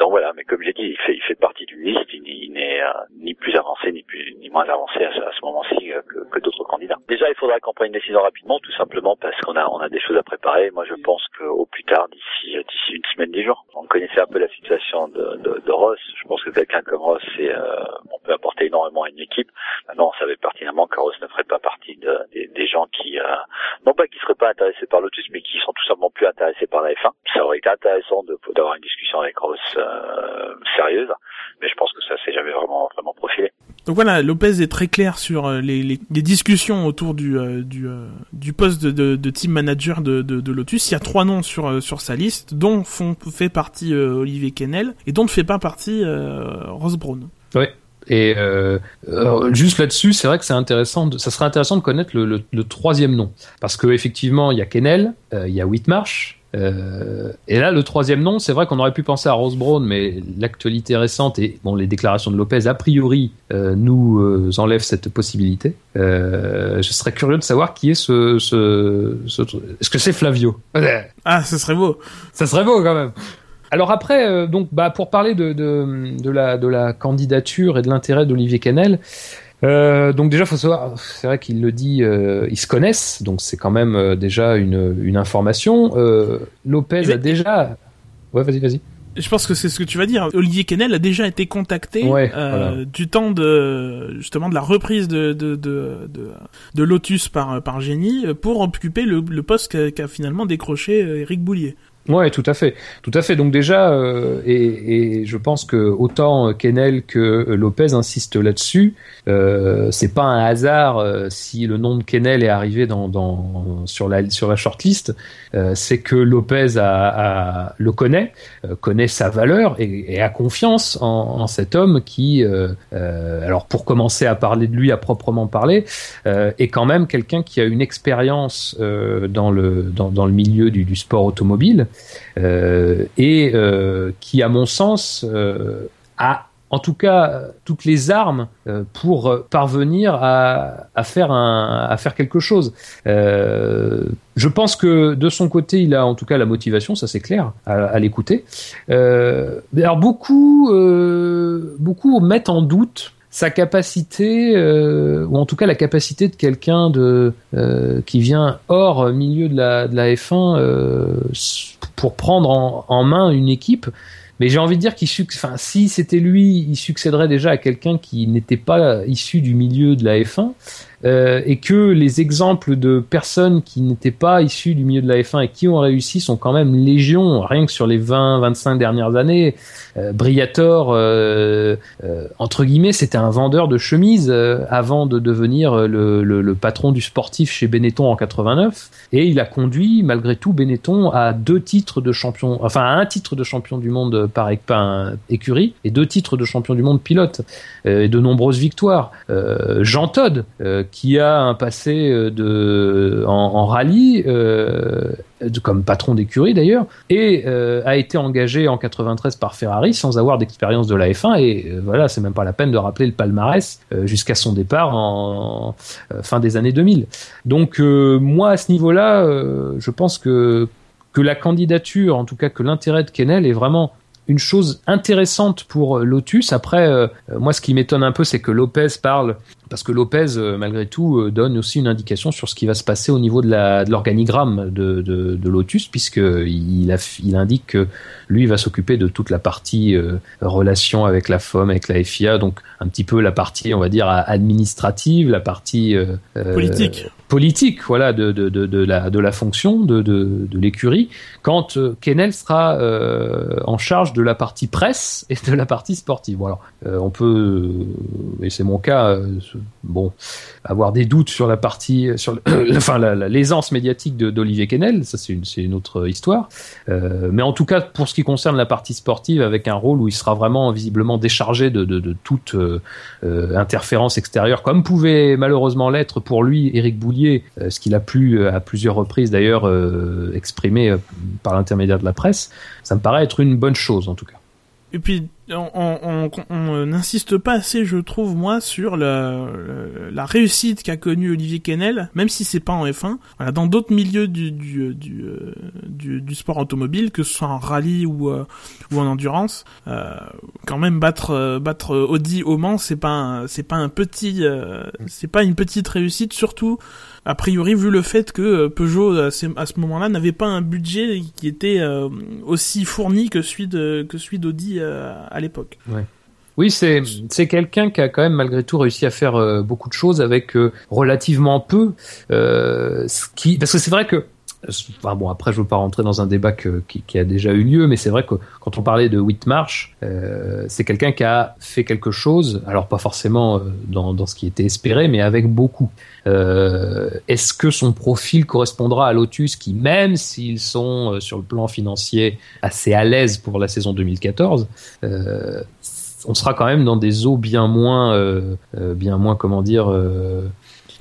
S8: Donc voilà, mais comme j'ai dit, il fait, il fait partie d'une liste, il, n'est ni plus avancé ni plus ni moins avancé à ce moment-ci que, d'autres candidats. Déjà, il faudra qu'on prenne une décision rapidement, tout simplement parce qu'on a on a des choses à préparer. Moi, je pense qu'au plus tard, d'ici d'ici une semaine, dix jours, on connaissait un peu la situation de, de, de Ross. Je pense que quelqu'un comme Ross, c'est euh, on peut apporter énormément à une équipe. Maintenant, on savait pertinemment que Ross ne ferait pas partie de, des, gens qui, euh, non pas qui seraient pas intéressés par Lotus, mais qui sont tout simplement plus intéressés par la F1. Ça aurait été intéressant d'avoir une discussion avec Ross euh, sérieuse, mais je pense que ça s'est jamais vraiment vraiment profilé.
S1: Donc voilà, Lopez est très clair sur euh, les, discussions autour du, euh, euh, poste de, team manager de, Lotus. Il y a trois noms sur, sa liste, dont fait partie Olivier Kennel et dont ne fait pas partie Ross Brown.
S6: Oui. Et juste là-dessus, c'est vrai que c'est intéressant. Ça serait intéressant de connaître le troisième nom, parce que effectivement, il y a Kennel, il y a Whitmarsh, euh, et là, le troisième nom, c'est vrai qu'on aurait pu penser à Rose Brown, mais l'actualité récente et bon, les déclarations de Lopez, a priori, euh, nous euh, enlèvent cette possibilité. je serais curieux de savoir qui est ce. ce, ce... Est-ce que c'est Flavio?
S1: Ah, ce serait beau.
S6: Ça serait beau quand même. Alors après, donc, bah, pour parler de, de, de, la, de la candidature et de l'intérêt d'Olivier Canel, euh, donc déjà, faut savoir, c'est vrai qu'il le dit, euh, ils se connaissent, donc c'est quand même euh, déjà une, une information. Lopez a déjà, ouais, vas-y, vas-y.
S1: Je pense que c'est ce que tu vas dire. Olivier Kennel a déjà été contacté du temps de justement de la reprise de de, de, de, de Lotus par par Génie pour occuper le, le poste qu'a finalement décroché Eric Boulier.
S6: Ouais, tout à fait, tout à fait. Donc déjà, euh, et, je pense que autant Kennel que Lopez insistent là-dessus. Euh, c'est pas un hasard euh, si le nom de Kennel est arrivé dans, dans sur la sur la shortlist. Euh, c'est que Lopez a, le connaît, connaît sa valeur et, a confiance en, cet homme qui, alors pour commencer à parler de lui à proprement parler, est quand même quelqu'un qui a une expérience dans le dans, le milieu du sport automobile. Euh, et euh, qui, à mon sens, euh, a en tout cas toutes les armes pour parvenir à, faire un, à faire quelque chose. Je pense que de son côté, il a en tout cas la motivation, ça c'est clair, à, l'écouter. Alors beaucoup, beaucoup mettent en doute sa capacité, ou en tout cas la capacité de quelqu'un de qui vient hors milieu de la, de la F1 euh, pour prendre en, main une équipe. Mais j'ai envie de dire qu'il enfin si c'était lui, il succéderait déjà à quelqu'un qui n'était pas issu du milieu de la F1. Euh, et que les exemples de personnes qui n'étaient pas issues du milieu de la F1 et qui ont réussi sont quand même légion, rien que sur les 20-25 dernières années. Euh, Briator, euh, entre guillemets, c'était un vendeur de chemises avant de devenir le, patron du sportif chez Benetton en 89, et il a conduit malgré tout Benetton à deux titres de champion, enfin un titre de champion du monde par écurie et deux titres de champion du monde pilote et de nombreuses victoires. Jean Todd, qui a un passé euh, en, rallye euh, comme patron d'écurie d'ailleurs, et euh, a été engagé en 93 par Ferrari sans avoir d'expérience de la F1 et voilà, c'est même pas la peine de rappeler le palmarès jusqu'à son départ en fin des années 2000. Donc moi à ce niveau-là, je pense que que la candidature, en tout cas que l'intérêt de Kennel est vraiment une chose intéressante pour Lotus. Après, moi, ce qui m'étonne un peu, c'est que Lopez parle parce que Lopez, euh, malgré tout, euh, donne aussi une indication sur ce qui va se passer au niveau de l'organigramme de, de, de, Lotus, puisqu'il il indique que lui va s'occuper de toute la partie euh, relation avec la FOM, avec la FIA, donc un petit peu la partie, on va dire, administrative, la partie
S1: politique.
S6: politique voilà de, de, de, de, la de la fonction de, de, de l'écurie. Quand Kennel sera en charge de la partie presse et de la partie sportive. Voilà euh, on peut et c'est mon cas bon avoir des doutes sur la partie sur enfin l'aisance médiatique d'Olivier Kennel ça c'est une autre histoire mais en tout cas pour ce qui concerne la partie sportive avec un rôle où il sera vraiment visiblement déchargé de, de, de toute interférence extérieure comme pouvait malheureusement l'être pour lui Eric Boulier euh, ce qu'il a pu euh, à plusieurs reprises d'ailleurs euh, exprimer par l'intermédiaire de la presse, ça me paraît être une bonne chose en tout cas.
S1: Et puis on n'insiste pas assez, je trouve, moi, sur la, la réussite qu'a connue Olivier Kennel, même si c'est pas en F1, voilà, dans d'autres milieux du du, du, du, du, sport automobile, que ce soit en rallye ou, ou en endurance, euh, quand même battre battre Audi au Mans, c'est pas c'est pas un petit, c'est pas une petite réussite, surtout a priori vu le fait que euh, Peugeot à ce, moment-là n'avait pas un budget qui était euh, aussi fourni que celui de que celui d'Audi euh, à l'époque.
S6: Oui, c'est c'est quelqu'un qui a quand même malgré tout réussi à faire beaucoup de choses avec relativement peu. qui parce que c'est vrai que Enfin bon, après, je veux pas rentrer dans un débat qui, a déjà eu lieu, mais c'est vrai que quand on parlait de Whitmarsh, euh, c'est quelqu'un qui a fait quelque chose, alors pas forcément euh, dans, dans, ce qui était espéré, mais avec beaucoup. Euh, Est-ce que son profil correspondra à Lotus, qui même s'ils sont euh, sur le plan financier assez à l'aise pour la saison 2014, euh, on sera quand même dans des eaux bien moins, euh, bien moins, comment dire,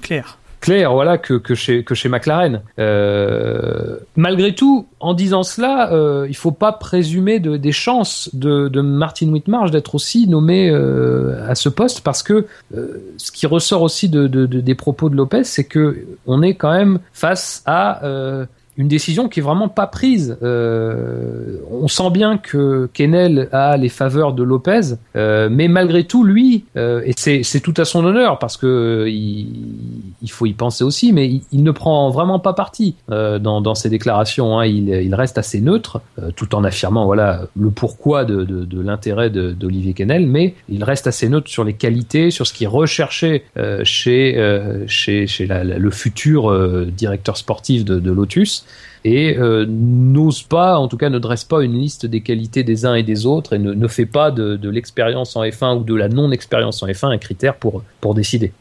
S1: clair
S6: clair, voilà, que, que chez que chez McLaren. Euh, malgré tout, en disant cela, euh, il faut pas présumer de, des chances de, de Martin Whitmarsh d'être aussi nommé euh, à ce poste, parce que euh, ce qui ressort aussi de, de, des propos de Lopez, c'est que on est quand même face à une décision qui est vraiment pas prise. On sent bien que Kennel a les faveurs de Lopez, mais malgré tout, lui, et c'est tout à son honneur parce que il, il faut y penser aussi, mais il, ne prend vraiment pas parti euh, dans, ses déclarations. Hein. Il, reste assez neutre, euh, tout en affirmant voilà le pourquoi de, l'intérêt d'Olivier Kennel, mais il reste assez neutre sur les qualités, sur ce qui est recherché euh, chez la, le futur directeur sportif de, Lotus et euh, n'ose pas, en tout cas ne dresse pas une liste des qualités des uns et des autres et ne, ne fait pas de, de l'expérience en F1 ou de la non-expérience en F1 un critère pour, pour décider.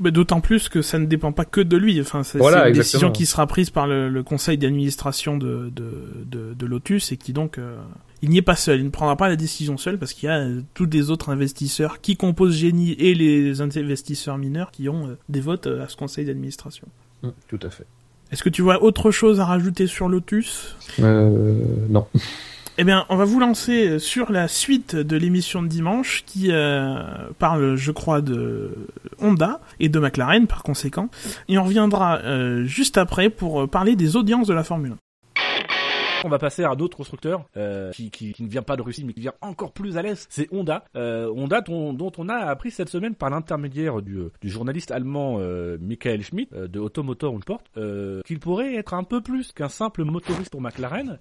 S1: D'autant plus que ça ne dépend pas que de lui. Enfin, c'est une décision qui sera prise par le, le conseil d'administration de, de, de, de, Lotus et qui donc euh, il n'y est pas seul. Il ne prendra pas la décision seul parce qu'il y a euh, tous les autres investisseurs qui composent Génie et les investisseurs mineurs qui ont euh, des votes à ce conseil d'administration.
S6: Mmh, tout à fait.
S1: Est-ce que tu vois autre chose à rajouter sur Lotus?
S6: Euh, Non.
S1: Eh bien, on va vous lancer sur la suite de l'émission de dimanche qui euh, parle, je crois, de Honda et de McLaren par conséquent. Et on reviendra euh, juste après pour parler des audiences de la Formule 1.
S3: On va passer à un autre constructeur euh, qui, ne vient pas de Russie mais qui vient encore plus à l'est, c'est Honda. Euh, Honda dont on a appris cette semaine par l'intermédiaire du, du, journaliste allemand euh, Michael Schmidt euh, de Automotor Report euh, qu'il pourrait être un peu plus qu'un simple motoriste pour McLaren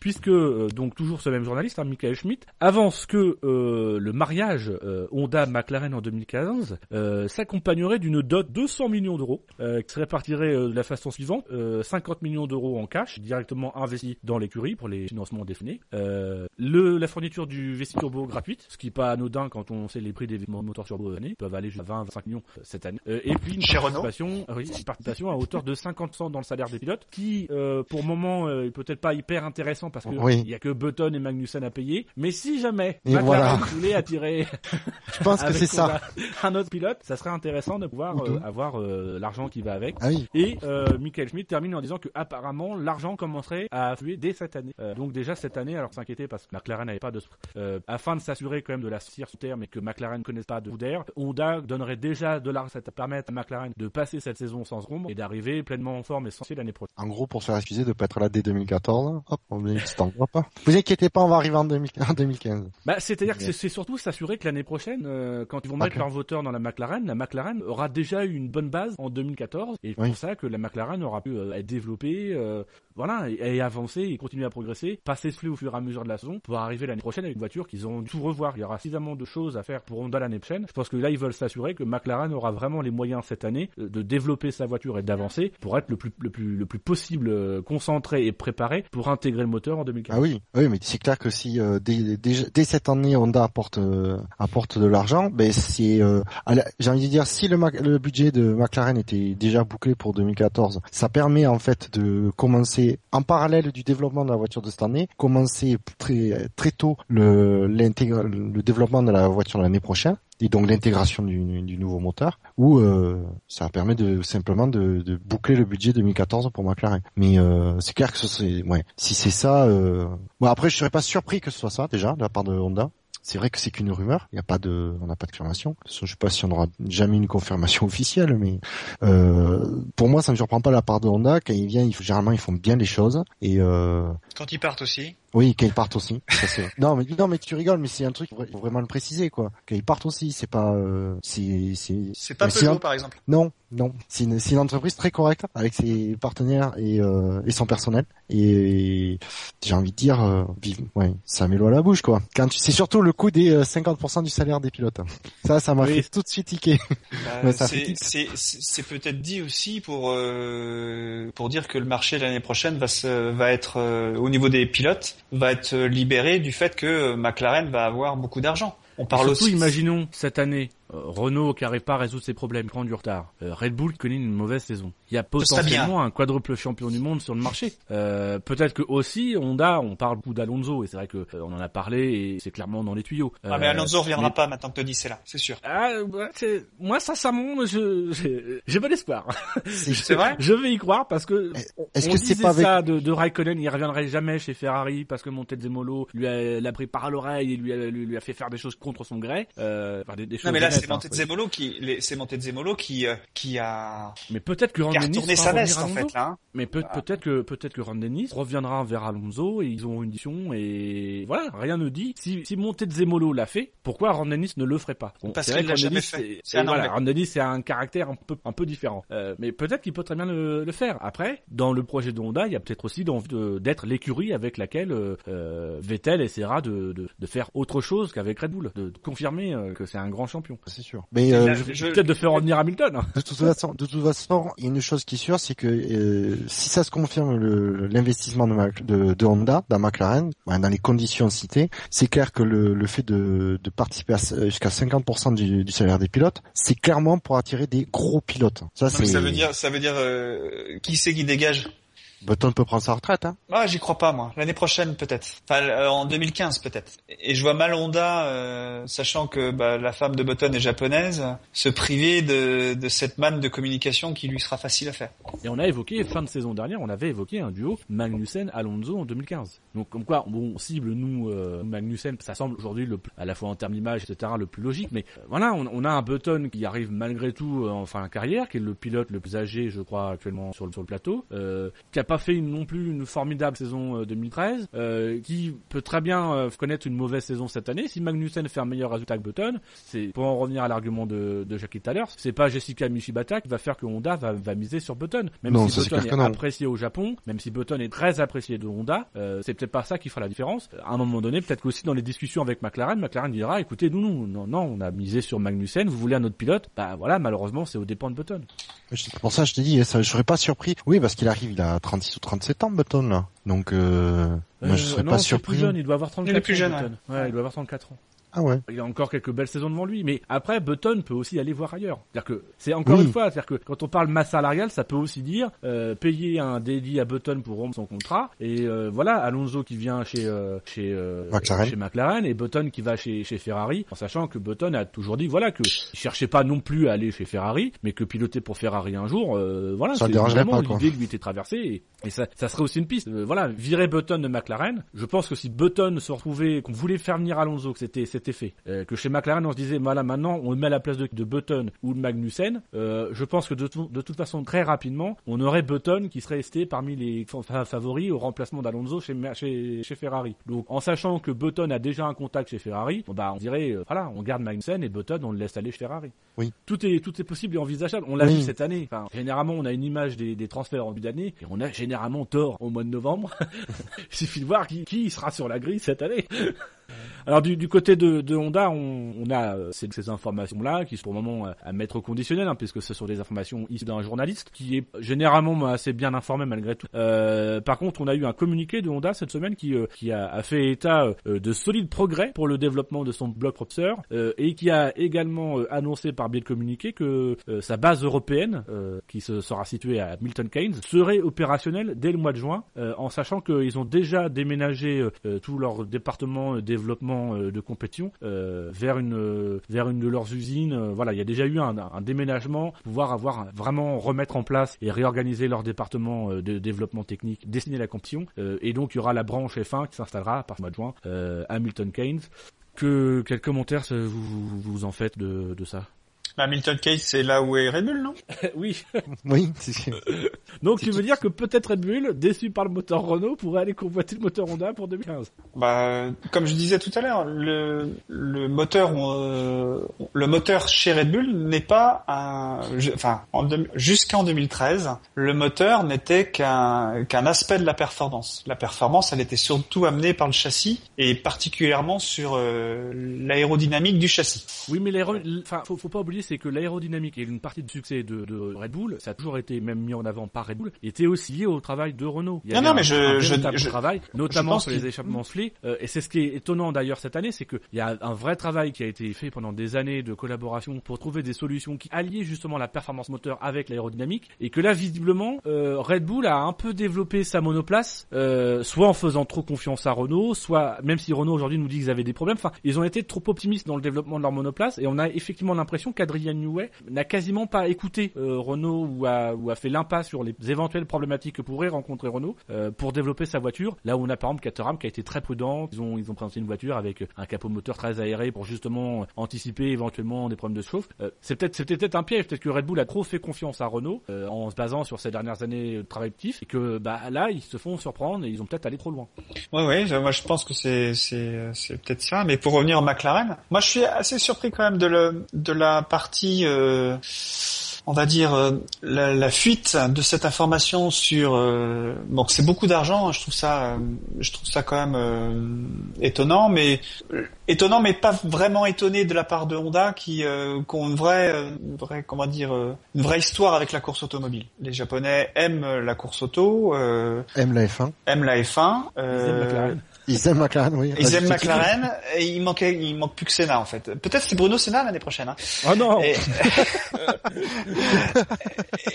S3: puisque donc toujours ce même journaliste, hein, Michael Schmidt, avance que le mariage Honda-McLaren en 2015 s'accompagnerait d'une dot de 200 millions d'euros qui se répartirait de la façon suivante 50 millions d'euros en cash directement investis dans l'écurie pour les financements définis. Euh, le, la fourniture du vessie turbo gratuite, ce qui n'est pas anodin quand on sait les prix des moteurs turbo année, peuvent aller jusqu'à 20-25 millions euh, cette année. Euh, et puis une participation, oui, une participation à hauteur de 50% dans le salaire des pilotes, qui euh, pour le moment euh, est peut-être pas hyper intéressant parce que il y a que Button et Magnussen à payer. Mais si jamais
S2: et voilà.
S3: voulait attirer,
S2: je pense que c'est ça,
S3: un autre pilote, ça serait intéressant de pouvoir avoir l'argent qui va avec.
S2: Ah oui.
S3: Et Michael Schmidt termine en disant que apparemment l'argent commencerait à affluer dès cette année. donc déjà cette année, alors s'inquiéter parce que McLaren n'avait pas de euh, afin de s'assurer quand même de la cire sous terre mais que McLaren ne connaisse pas de d'air. Honda donnerait déjà de l'argent à permettre à McLaren de passer cette saison sans ombre et d'arriver pleinement en forme et sans l'année prochaine.
S2: En gros, pour se faire excuser de pas être là dès 2014, hop, on voit pas. Vous inquiétez pas, on va arriver en, 2015.
S3: Bah, c'est-à-dire que c'est surtout s'assurer que l'année prochaine, euh, quand ils vont mettre leur voteur dans la McLaren, la McLaren aura déjà eu une bonne base en 2014 et c'est pour ça que la McLaren aura pu euh, être développée, voilà, et, et, avancer et continuer à progresser, passer ce flux au fur et à mesure de la saison pour arriver l'année prochaine avec une voiture qu'ils ont tout revoir. Il y aura suffisamment de choses à faire pour Honda l'année prochaine. Je pense que là, ils veulent s'assurer que McLaren aura vraiment les moyens cette année de développer sa voiture et d'avancer pour être le plus, le plus, le plus possible euh, concentré et préparé pour intégrer le moteur en 2015.
S2: Ah oui, oui, mais c'est clair que si euh, dès, cette année Honda apporte euh, apporte de l'argent, ben c'est euh, j'ai envie de dire si le, le budget de McLaren était déjà bouclé pour 2014, ça permet en fait de commencer en parallèle du développement de la voiture de cette année, commencer très très tôt le le développement de la voiture l'année prochaine et donc l'intégration du, nouveau moteur, ou euh, ça permet de simplement de, de, boucler le budget 2014 pour McLaren. Mais euh, c'est clair que c'est ouais, si c'est ça. Euh... Bon après je serais pas surpris que ce soit ça déjà de la part de Honda. C'est vrai que c'est qu'une rumeur, il n'y a pas de, on n'a pas de confirmation. Je sais pas si on aura jamais une confirmation officielle, mais euh, pour moi, ça ne me surprend pas la part de Honda. Quand ils viennent, généralement, ils font bien les choses. Et euh...
S4: quand ils partent aussi.
S2: Oui, qu'ils partent aussi. non, mais non, mais tu rigoles, mais c'est un truc faut vraiment le préciser quoi. Qu'ils partent aussi, c'est pas, euh, c'est
S4: c'est. C'est pas Peugeot par exemple.
S2: Non, non. C'est une, une entreprise très correcte avec ses partenaires et euh, et son personnel. Et j'ai envie de dire, euh, ouais, ça met l'eau à la bouche quoi. Quand tu, c'est surtout le coût des 50% du salaire des pilotes. Ça, ça m'a fait tout de suite tiquer.
S4: Bah, c'est c'est c'est peut-être dit aussi pour pour dire que le marché l'année prochaine va se, va être au niveau des pilotes va être libéré du fait que McLaren va avoir beaucoup d'argent.
S3: On parle surtout, aussi. imaginons cette année euh, Renault qui n'arrive pas à résoudre ses problèmes, prend du retard. Euh, Red Bull connaît une mauvaise saison. Il y a potentiellement un quadruple champion du monde sur le marché. Euh, peut-être que aussi Honda, on parle beaucoup d'Alonso et c'est vrai que on en a parlé et c'est clairement dans les tuyaux.
S4: ah mais Alonso reviendra pas maintenant que Tony c'est là, c'est sûr.
S3: Ah, moi ça ça monte, je j'ai bon espoir.
S4: C'est vrai.
S3: je vais y croire parce que est-ce que c'est pas ça de, de Raikkonen, il reviendrait jamais chez Ferrari parce que Montezemolo lui a l'a pris par l'oreille et lui a, lui, a fait faire des choses contre son gré. Euh, enfin, des, des
S4: non mais là c'est Montezemolo qui, c'est Montezemolo qui, euh, qui a.
S3: Mais peut-être que Ron
S4: Dennis sa veste en fait là. Hein.
S3: Mais peut, peut-être que peut-être que Ron Dennis reviendra vers Alonso et ils ont une mission et voilà, rien ne dit. Si, si Montezemolo l'a fait, pourquoi Ron Dennis ne le ferait pas?
S4: Parce qu'il l'a jamais fait.
S3: C'est voilà, Ron Dennis c'est un caractère un peu un peu différent. Euh, mais peut-être qu'il peut très bien le, le, faire. Après, dans le projet de Honda, il y a peut-être aussi l'envie d'être l'écurie avec laquelle euh, Vettel essaiera de, de, de, faire autre chose qu'avec Red Bull, de, de confirmer euh, que c'est un grand champion.
S2: C'est sûr.
S3: Mais euh, je... peut-être de faire revenir Hamilton. Hein.
S2: De toute façon, de toute façon, il y a une chose qui est sûre, c'est que euh, si ça se confirme l'investissement de, de, de, Honda dans McLaren, dans les conditions citées, c'est clair que le, le fait de, de participer jusqu'à 50% du, du, salaire des pilotes, c'est clairement pour attirer des gros pilotes.
S4: Ça, ça veut dire, ça veut dire euh, qui c'est qui dégage?
S2: Button peut prendre sa retraite, hein
S4: Ah, j'y crois pas, moi. L'année prochaine, peut-être. Enfin, euh, en 2015, peut-être. Et je vois mal Honda, euh, sachant que bah, la femme de Button est japonaise, se priver de, de cette manne de communication qui lui sera facile à faire.
S3: Et on a évoqué, fin de saison dernière, on avait évoqué un duo Magnussen-Alonso en 2015. Donc, comme quoi, bon, on cible, nous, euh, Magnussen, ça semble aujourd'hui, le, à la fois en termes d'image, etc., le plus logique. Mais euh, voilà, on, on, a un Button qui arrive malgré tout en fin de carrière, qui est le pilote le plus âgé, je crois, actuellement sur le, sur le plateau, qui a pas fait une, non plus une formidable saison 2013, qui peut très bien connaître une mauvaise saison cette année. Si Magnussen fait un meilleur résultat que Button, c'est pour en revenir à l'argument de, de Jackie tout à l'heure, c'est pas Jessica Mishibata qui va faire que Honda va, va miser sur Button. Même si Button est, apprécié au Japon, même si Button est très apprécié de Honda, c'est peut-être pas ça qui fera la différence. À un moment donné, peut-être qu'aussi dans les discussions avec McLaren, McLaren dira, écoutez, nous, nous, non, non, on a misé sur Magnussen, vous voulez un autre pilote, bah voilà, malheureusement, c'est au dépend de Button.
S2: Pour ça, je te dis, je serais pas surpris. Oui, parce qu'il arrive, il a 36 ou 37 ans, Button, là. Donc, euh, moi, je serais
S3: non,
S2: pas surpris.
S3: Plus jeune, il doit avoir 34
S9: il est plus
S3: ans,
S9: jeune,
S3: Button. Ouais. il doit avoir 34 ans.
S2: Ah ouais.
S3: Il a encore quelques belles saisons devant lui, mais après Button peut aussi aller voir ailleurs. C'est-à-dire que c'est encore
S2: Oui.
S3: une fois, c'est-à-dire que quand on parle masse salariale, ça peut aussi dire euh, payer un délit à Button pour rompre son contrat et euh, voilà Alonso qui vient chez euh, chez euh,
S2: McLaren.
S3: chez McLaren et Button qui va chez chez Ferrari, en sachant que Button a toujours dit voilà que il cherchait pas non plus à aller chez Ferrari, mais que piloter pour Ferrari un jour, euh, voilà, c'est
S2: dérangerait
S3: vraiment l'idée lui était traversée et, et ça, ça serait aussi une piste. Euh, voilà, virer Button de McLaren. Je pense que si Button se retrouvait, qu'on voulait faire venir Alonso, que c'était fait, euh, que chez McLaren on se disait voilà maintenant on le met à la place de, de Button ou de Magnussen. euh, je pense que de, tout- de toute façon très rapidement on aurait Button qui serait resté parmi les fa- favoris au remplacement d'Alonso chez, chez chez Ferrari. Donc en sachant que Button a déjà un contact chez Ferrari, bon, bah on dirait euh, voilà on garde Magnussen et Button on le laisse aller chez Ferrari.
S2: Oui.
S3: Tout est tout est possible et envisageable. On l'a
S2: Oui.
S3: vu cette année. Enfin, généralement, on a une image des, des transferts en début d'année et on a généralement tort au mois de novembre. Il suffit de voir qui, qui sera sur la grille cette année. Alors du, du côté de, de Honda, on, on a euh, ces, ces informations-là qui sont pour le moment euh, à mettre au conditionnel, hein, puisque ce sont des informations issues d'un journaliste qui est généralement assez bien informé malgré tout. Euh, par contre, on a eu un communiqué de Honda cette semaine qui, euh, qui a, a fait état euh, de solides progrès pour le développement de son bloc propulseur euh, et qui a également annoncé par biais de communiqué que sa base européenne, qui se sera située à Milton Keynes, serait opérationnelle dès le mois de juin, en sachant qu'ils ont déjà déménagé tout leur département développement euh, de compétition euh, vers une euh, vers une de leurs usines. Voilà, il y a déjà eu un, un déménagement, pouvoir avoir vraiment remettre en place et réorganiser leur département de développement technique destiné à la compétition. Et donc il y aura la branche F1 qui s'installera du mois de juin à Milton Keynes. Que quels commentaires vous, vous, vous en faites de, de ça?
S4: Bah, Milton Keynes, c'est là où est Red Bull, non?
S3: Oui.
S2: Oui.
S3: Donc tu veux dire que peut-être Red Bull, déçu par le moteur Renault, pourrait aller convoiter le moteur Honda pour 2015
S4: Bah, comme je disais tout à l'heure, le, le moteur, euh, le moteur chez Red Bull n'est pas un, enfin, en jusqu'en 2013, le moteur n'était qu'un qu'un aspect de la performance. La performance, elle était surtout amenée par le châssis et particulièrement sur euh, l'aérodynamique du châssis.
S3: Oui, mais l'aéro... enfin, faut, faut pas oublier, c'est que l'aérodynamique et une partie du succès de, de Red Bull, ça a toujours été même mis en avant par Red Bull, était aussi lié au travail de Renault. Il y
S4: Non,
S3: avait
S4: non,
S3: un-
S4: mais je-
S3: un
S4: je- je-
S3: travail, notamment sur les échappements soufflés. Euh, et c'est ce qui est étonnant d'ailleurs cette année, c'est qu'il y a un vrai travail qui a été fait pendant des années de collaboration pour trouver des solutions qui alliaient justement la performance moteur avec l'aérodynamique, et que là, visiblement, euh, Red Bull a un peu développé sa monoplace, euh, soit en faisant trop confiance à Renault, soit même si Renault aujourd'hui nous dit qu'ils avaient des problèmes, enfin, ils ont été trop optimistes dans le développement de leur monoplace, et on a effectivement l'impression qu'Adrian Newey n'a quasiment pas écouté euh, Renault ou a, fait l'impasse sur les éventuelles problématiques que pourrait rencontrer Renault euh, pour développer sa voiture. Là où on a par exemple Caterham qui a été très prudent, ils ont présenté une voiture avec un capot moteur très aéré pour justement anticiper éventuellement des problèmes de chauffe. Euh, c'est peut-être c'était peut-être un piège, peut-être que Red Bull a trop fait confiance à Renault en se basant sur ces dernières années de travail actif et que bah là ils se font surprendre et ils ont peut-être allé trop loin.
S4: Ouais, ouais, moi je pense que c'est peut-être ça. Mais pour revenir au McLaren, moi je suis assez surpris quand même de la partie, euh, on va dire euh, la, la fuite de cette information sur. Euh, bon, c'est beaucoup d'argent. hein, je trouve ça, euh, je trouve ça quand même euh, étonnant, mais euh, étonnant, mais pas vraiment étonné de la part de Honda qui euh, qui ont une vraie, euh, une vraie, comment dire, euh, une vraie histoire avec la course automobile. Les Japonais aiment la course auto. Euh,
S2: aime la F1.
S4: aiment la F1.
S3: Ils
S4: euh,
S3: aiment McLaren.
S2: Ils aiment McLaren, oui.
S4: ils aiment McLaren et il manquait, il manque plus que Senna en fait. Peut-être c'est Bruno Senna l'année prochaine. Hein.
S3: Oh non
S4: Et,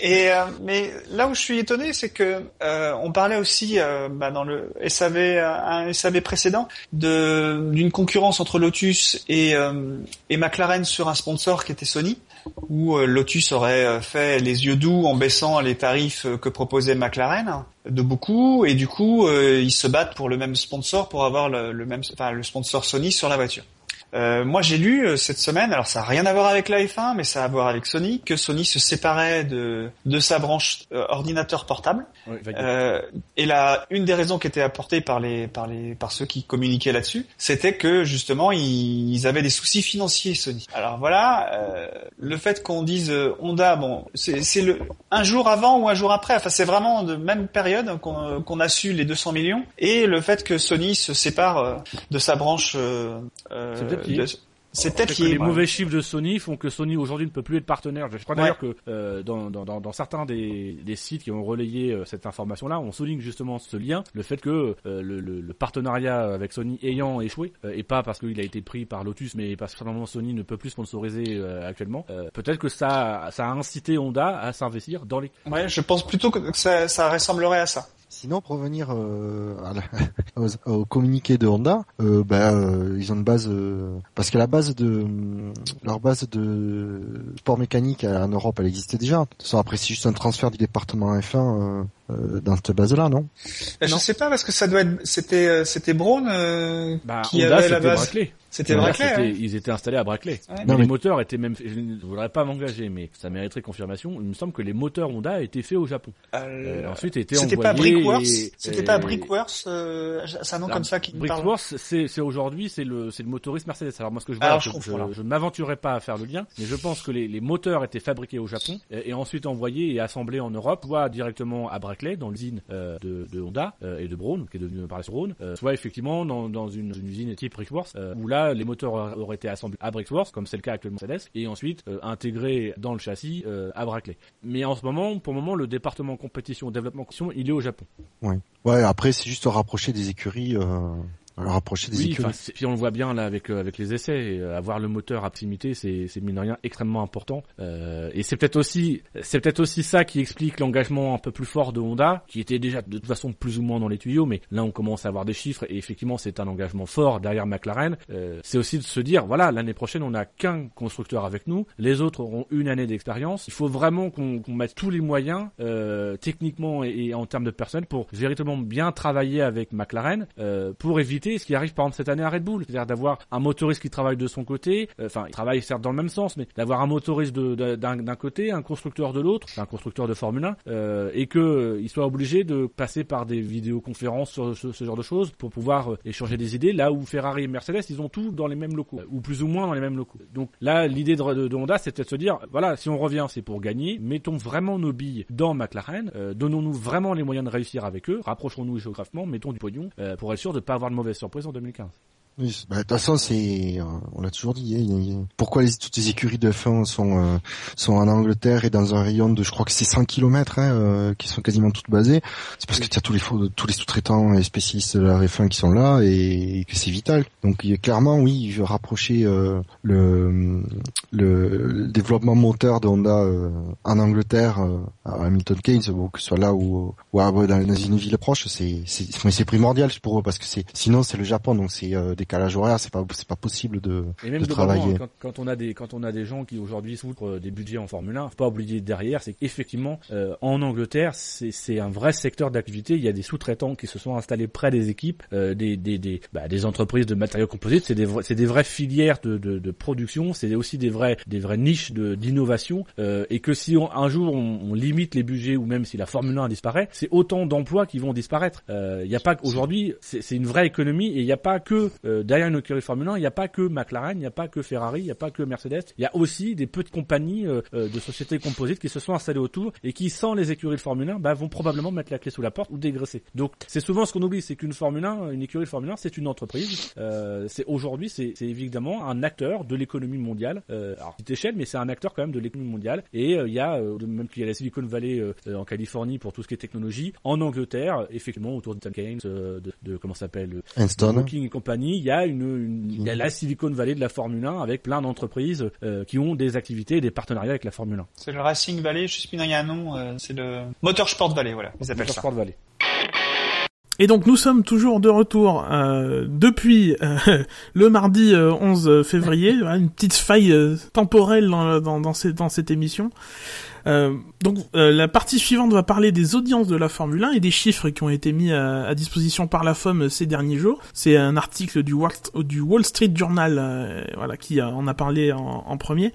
S4: et, euh, mais là où je suis étonné, c'est que euh, on parlait aussi euh, bah, dans le SAV, euh, un SAV précédent, de d'une concurrence entre Lotus et, euh, et McLaren sur un sponsor qui était Sony, où euh, Lotus aurait euh, fait les yeux doux en baissant les tarifs euh, que proposait McLaren de beaucoup, et du coup ils se battent pour le même sponsor pour avoir le même, enfin le sponsor Sony sur la voiture. Euh, moi, j'ai lu euh, cette semaine, alors ça a rien à voir avec la F1, mais ça a à voir avec Sony, que Sony se séparait de de sa branche euh, ordinateur portable. Euh, et là, une des raisons qui était apportée par les par les par ceux qui communiquaient là-dessus, c'était que justement ils, ils, avaient des soucis financiers Sony. Alors voilà, euh, le fait qu'on dise Honda, bon, c'est le un jour avant ou un jour après, enfin c'est vraiment de même période qu'on qu'on a su les 200 millions, et le fait que Sony se sépare de sa branche
S3: euh, c'est peut-être les mauvais chiffres de Sony font que Sony aujourd'hui ne peut plus être partenaire. Je crois d'ailleurs que euh, dans, dans, dans, certains des, des, sites qui ont relayé euh, cette information-là, on souligne justement ce lien, le fait que le, le, partenariat avec Sony ayant échoué, et pas parce qu'il a été pris par Lotus, mais parce que simplement Sony ne peut plus sponsoriser actuellement, peut-être que ça, ça a incité Honda à s'investir dans les...
S4: Ouais, je pense plutôt que ça, ça ressemblerait à ça.
S2: Sinon, pour revenir euh, au, communiqué de Honda, euh, ben, euh, ils ont une base parce que la base de leur base de sport mécanique en Europe, elle existait déjà. De après, c'est juste un transfert du département F1 euh, dans cette base-là, non?
S4: Je sais pas parce que ça doit être c'était c'était Braun
S3: bah, qui avait la base.
S4: C'était Braclay. Hein.
S3: Ils étaient installés à Braclay. mais les moteurs étaient même. Je ne voudrais pas m'engager, mais ça mériterait confirmation. Il me semble que les moteurs Honda étaient faits au Japon. Euh, euh, ensuite, étaient
S4: C'était pas Brickworks. C'était pas Brickworks. Euh, c'est un nom comme ça qui
S3: Brickworks, c'est c'est aujourd'hui c'est le c'est le motoriste Mercedes. Alors moi ce que je vois, je, je, ne m'aventurerai pas à faire le lien, mais je pense que les, les moteurs étaient fabriqués au Japon et, ensuite envoyés et assemblés en Europe, soit directement à Braclay dans l'usine euh, de, Honda et de Braun, qui est devenue par Braun, soit effectivement dans, une, usine type Brickworks où là les moteurs aurait été assemblé à Brickworks, comme c'est le cas actuellement Mercedes, et ensuite euh, intégré dans le châssis euh, à Brackley. Mais en ce moment, pour le moment, le département compétition, développement, il est au Japon.
S2: Ouais. Ouais. Après, c'est juste rapprocher des écuries. Euh rapprocher des
S3: oui, Puis on le voit bien là avec euh, avec les essais, euh, avoir le moteur à proximité, c'est c'est mine de rien extrêmement important. Euh, et c'est peut-être aussi c'est peut-être aussi ça qui explique l'engagement un peu plus fort de Honda, qui était déjà de toute façon plus ou moins dans les tuyaux, mais là on commence à avoir des chiffres et effectivement c'est un engagement fort derrière McLaren. Euh, c'est aussi de se dire voilà l'année prochaine on n'a qu'un constructeur avec nous, les autres auront une année d'expérience. Il faut vraiment qu'on qu'on mette tous les moyens euh, techniquement et, et, en termes de personnel pour véritablement bien travailler avec McLaren euh, pour éviter ce qui arrive par exemple cette année à Red Bull, c'est-à-dire d'avoir un motoriste qui travaille de son côté, euh, enfin il travaille certes dans le même sens, mais d'avoir un motoriste d'un côté, un constructeur de l'autre, un constructeur de Formule 1, euh, et que euh, soit obligé de passer par des vidéoconférences sur ce, genre de choses pour pouvoir euh, échanger des idées, là où Ferrari et Mercedes ils ont tout dans les mêmes locaux, ou plus ou moins dans les mêmes locaux. Donc là l'idée de, Honda c'était de se dire, voilà si on revient c'est pour gagner, mettons vraiment nos billes dans McLaren, donnons-nous vraiment les moyens de réussir avec eux, rapprochons-nous géographiquement, mettons du pognon pour être sûr de pas avoir de mauvaises surprise en 2015.
S2: Oui, bah, de toute façon, c'est, euh, on l'a toujours dit. Hein, pourquoi les, toutes les écuries de F1 sont euh, sont en Angleterre et dans un rayon de, je crois que c'est 100 km, hein, euh, qui sont quasiment toutes basées. C'est parce que tu as tous les tous les sous-traitants et spécialistes de la F1 qui sont là et, que c'est vital. Donc clairement, oui, je rapprocher le, le, développement moteur de Honda en Angleterre à Hamilton Keynes, que ce soit là ou, ou dans, une ville proche, c'est c'est primordial pour eux parce que c'est sinon c'est le Japon, donc c'est des décalage horaire, c'est pas c'est pas possible de,
S3: et même
S2: de travailler.
S3: Quand, quand, on a des quand on a des gens qui aujourd'hui souffrent euh, des budgets en Formule 1, faut pas oublier derrière, c'est qu'effectivement euh, en Angleterre, c'est c'est un vrai secteur d'activité. Il y a des sous-traitants qui se sont installés près des équipes, euh, des des des, bah, des entreprises de matériaux composites. C'est des c'est des vraies filières de, de, de production. C'est aussi des vrais des vraies niches de d'innovation. Euh, et que si un jour on, on, limite les budgets ou même si la Formule 1 disparaît, c'est autant d'emplois qui vont disparaître. Il n'y a pas aujourd'hui, c'est une vraie économie et il n'y a pas que euh, derrière une écurie Formule 1, il n'y a pas que McLaren, il n'y a pas que Ferrari, il n'y a pas que Mercedes, il y a aussi des petites compagnies euh, euh, de sociétés composites qui se sont installées autour et qui, sans les écuries de Formule 1, bah, vont probablement mettre la clé sous la porte ou dégraisser. Donc c'est souvent ce qu'on oublie, c'est qu'une Formule 1, une écurie de Formule 1, c'est une entreprise. c'est aujourd'hui, c'est évidemment un acteur de l'économie mondiale. alors petite échelle, mais c'est un acteur quand même de l'économie mondiale. Et il y a même qu'il y a la Silicon Valley en Californie pour tout ce qui est technologie, en Angleterre, effectivement autour de Keynes, de, de, comment s'appelle,
S2: Anston,
S3: et compagnie, y a une, une, il y a la Silicon Valley de la Formule 1 avec plein d'entreprises euh, qui ont des activités et des partenariats avec la Formule 1.
S4: C'est le Racing Valley, je sais plus, il y a un nom, euh, c'est le Motorsport Valley, voilà, ils appellent
S3: Motorsport
S4: ça.
S3: Valley.
S1: Et donc nous sommes toujours de retour euh, depuis euh, le mardi 11 février, une petite faille temporelle dans, dans, dans, cette, dans cette émission. Donc la partie suivante va parler des audiences de la Formule 1 et des chiffres qui ont été mis à, disposition par la FOM ces derniers jours. C'est un article du Wall, Street Journal, voilà, qui en a parlé en premier.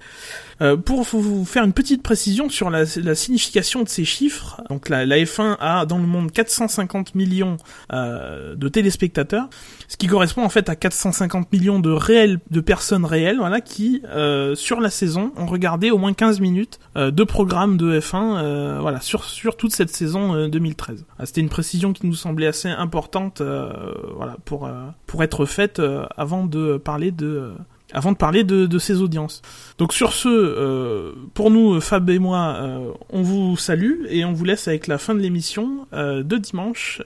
S1: Euh, pour vous faire une petite précision sur la, la signification de ces chiffres, donc la, la, F1 a dans le monde 450 millions euh, de téléspectateurs, ce qui correspond en fait à 450 millions de réels, de personnes réelles, voilà, qui euh, sur la saison ont regardé au moins 15 minutes euh, de programme de F1, euh, voilà, sur sur toute cette saison 2013. Ah, c'était une précision qui nous semblait assez importante, voilà, pour pour être faite avant de parler de avant de parler de, de ces audiences. Donc sur ce, euh, pour nous, Fab et moi, euh, on vous salue et on vous laisse avec la fin de l'émission euh, de dimanche,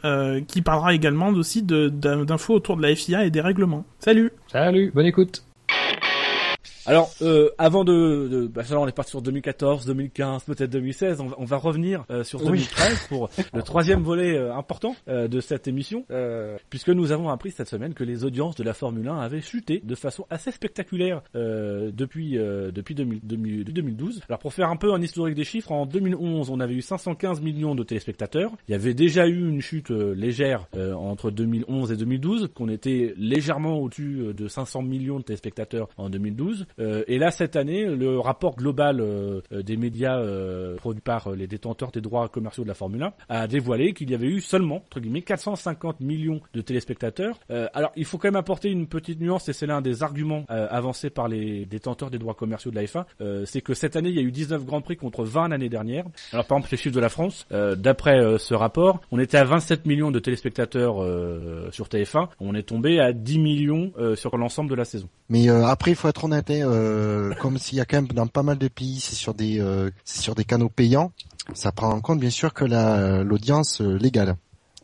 S1: qui parlera également aussi d'infos autour de la FIA et des règlements. Salut
S6: Salut, bonne écoute
S3: alors, euh, avant de, de bah, on est parti sur 2014, 2015, peut-être 2016. On, on va revenir euh, sur 2013 pour le troisième volet euh, important euh, de cette émission, puisque nous avons appris cette semaine que les audiences de la Formule 1 avaient chuté de façon assez spectaculaire depuis depuis 2012. Alors, pour faire un peu un historique des chiffres, en 2011, on avait eu 515 millions de téléspectateurs. Il y avait déjà eu une chute légère entre 2011 et 2012, qu'on était légèrement au-dessus de 500 millions de téléspectateurs en 2012. Euh, et là, cette année, le rapport global euh, des médias euh, produit par les détenteurs des droits commerciaux de la Formule 1 a dévoilé qu'il y avait eu seulement, entre guillemets, 450 millions de téléspectateurs. alors, il faut quand même apporter une petite nuance, et c'est l'un des arguments avancés par les détenteurs des droits commerciaux de la F1, c'est que cette année, il y a eu 19 Grands Prix contre 20 l'année dernière. Alors, par exemple, les chiffres de la France, d'après ce rapport, on était à 27 millions de téléspectateurs sur TF1, on est tombé à 10 millions sur l'ensemble de la saison.
S2: Mais après, il faut être honnête, hein, euh, comme s'il y a quand même dans pas mal de pays, c'est sur des euh, sur des canaux payants, ça prend en compte bien sûr que la l'audience euh, légale.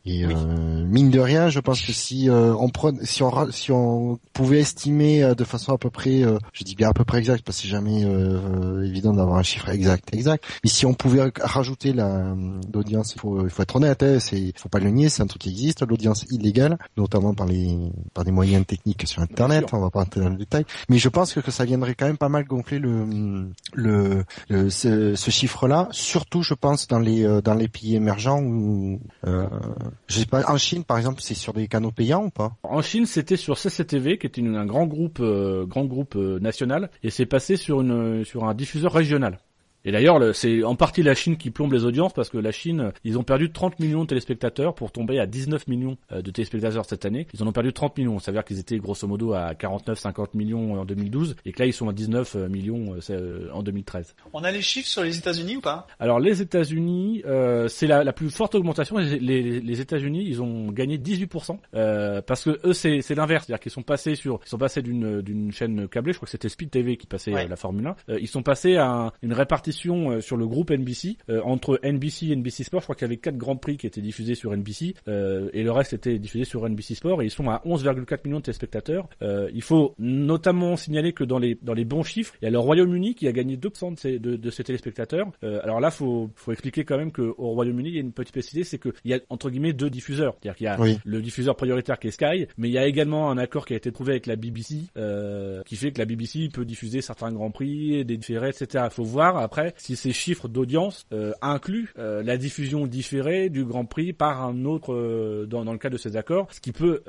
S2: Et euh, mine de rien, je pense que si euh, on si on si on pouvait estimer euh, de façon à peu près, je dis bien à peu près exact parce que c'est jamais évident d'avoir un chiffre exact exact. Mais si on pouvait rajouter la l'audience, il faut il faut être honnête, hein, c'est faut pas le nier, c'est un truc qui existe, l'audience illégale, notamment par les par des moyens techniques sur internet. On va pas entrer dans le détail, mais je pense que, que ça viendrait quand même pas mal gonfler le le, ce, ce chiffre-là, surtout je pense dans les dans les pays émergents où en Chine, par exemple, c'est sur des canaux payants ou pas?
S3: En Chine, c'était sur CCTV, qui était un grand groupe, euh, euh, national, et c'est passé sur un diffuseur régional. Et d'ailleurs, c'est en partie la Chine qui plombe les audiences parce que la Chine, ils ont perdu 30 millions de téléspectateurs pour tomber à 19 millions euh, de téléspectateurs cette année. Ils en ont perdu 30 millions. Ça veut dire qu'ils étaient grosso modo à 49-50 millions en 2012 et que là, ils sont à 19 euh, millions euh, en 2013.
S4: On a les chiffres sur les États-Unis ou pas?
S3: Alors les États-Unis, euh, c'est la, la, plus forte augmentation. Les, les, les États-Unis, ils ont gagné 18% euh, parce que eux, c'est l'inverse. C'est-à-dire qu'ils sont passés sur, ils sont passés d'une d'une chaîne câblée. Je crois que c'était Speed TV qui passait la Formule 1. ils sont passés à une répartition euh, sur le groupe NBC euh, entre NBC et NBC Sport. Je crois qu'il y avait quatre grands prix qui étaient diffusés sur NBC euh, et le reste était diffusé sur NBC Sport et ils sont à 11,4 millions de téléspectateurs. il faut notamment signaler que dans les dans les bons chiffres, il y a le Royaume-Uni qui a gagné 2% de ses, de, de ses téléspectateurs. alors là, faut faut expliquer quand même qu'au Royaume-Uni, il y a une petite spécificité, c'est qu'il y a entre guillemets deux diffuseurs. C'est-à-dire qu'il y a le diffuseur prioritaire qui est Sky, mais il y a également un accord qui a été trouvé avec la BBC qui fait que la BBC peut diffuser certains grands prix, des différés, etc. Il faut voir après si ces chiffres d'audience euh, incluent euh, la diffusion différée du Grand Prix par un autre euh, dans, le cadre de ces accords, ce qui peut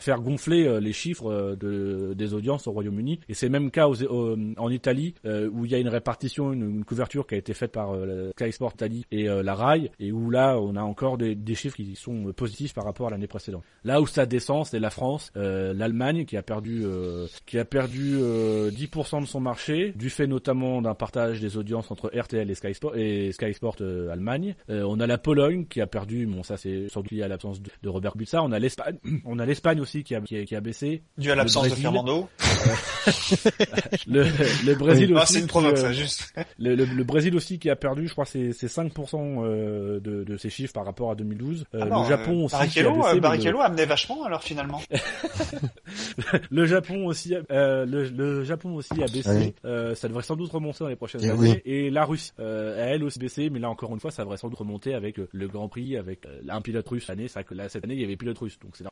S3: faire gonfler les chiffres de, des audiences au Royaume-Uni. Et c'est même cas en Italie où il y a une répartition, une, couverture qui a été faite par Sky Sport Italie et la RAI, et où là on a encore des, des, chiffres qui sont positifs par rapport à l'année précédente. Là où ça descend, c'est la France, l'Allemagne qui a perdu qui a perdu 10% de son marché du fait notamment d'un partage des audiences entre RTL et Sky Sport, et Sky Sport euh, Allemagne. Euh, on a la Pologne qui a perdu, bon ça c'est sans doute lié à l'absence de, de, Robert Kubica. On a l'Espagne, on a l'Espagne aussi qui a, qui a, qui a baissé.
S4: Dû à l'absence de Fernando.
S3: le, le Brésil
S4: ah,
S3: aussi.
S4: Une provoque, ça, juste.
S3: Le, le, le, Brésil aussi qui a perdu, je crois c'est 5% euh, de, de ses chiffres par rapport à 2012.
S4: Ah non,
S3: le Japon aussi.
S4: Barrichello, qui a baissé, Barrichello le... amenait vachement alors finalement.
S3: le Japon aussi, euh, le, le, Japon aussi a baissé. Oui. Euh, ça devrait sans doute remonter dans les prochaines
S2: et
S3: années.
S2: Oui.
S3: Et la Russie euh, elle aussi baissé, mais là encore une fois, ça devrait sans doute remonter avec euh, le Grand Prix, avec euh, un pilote russe que là cette année il y avait pilote russe, donc c'est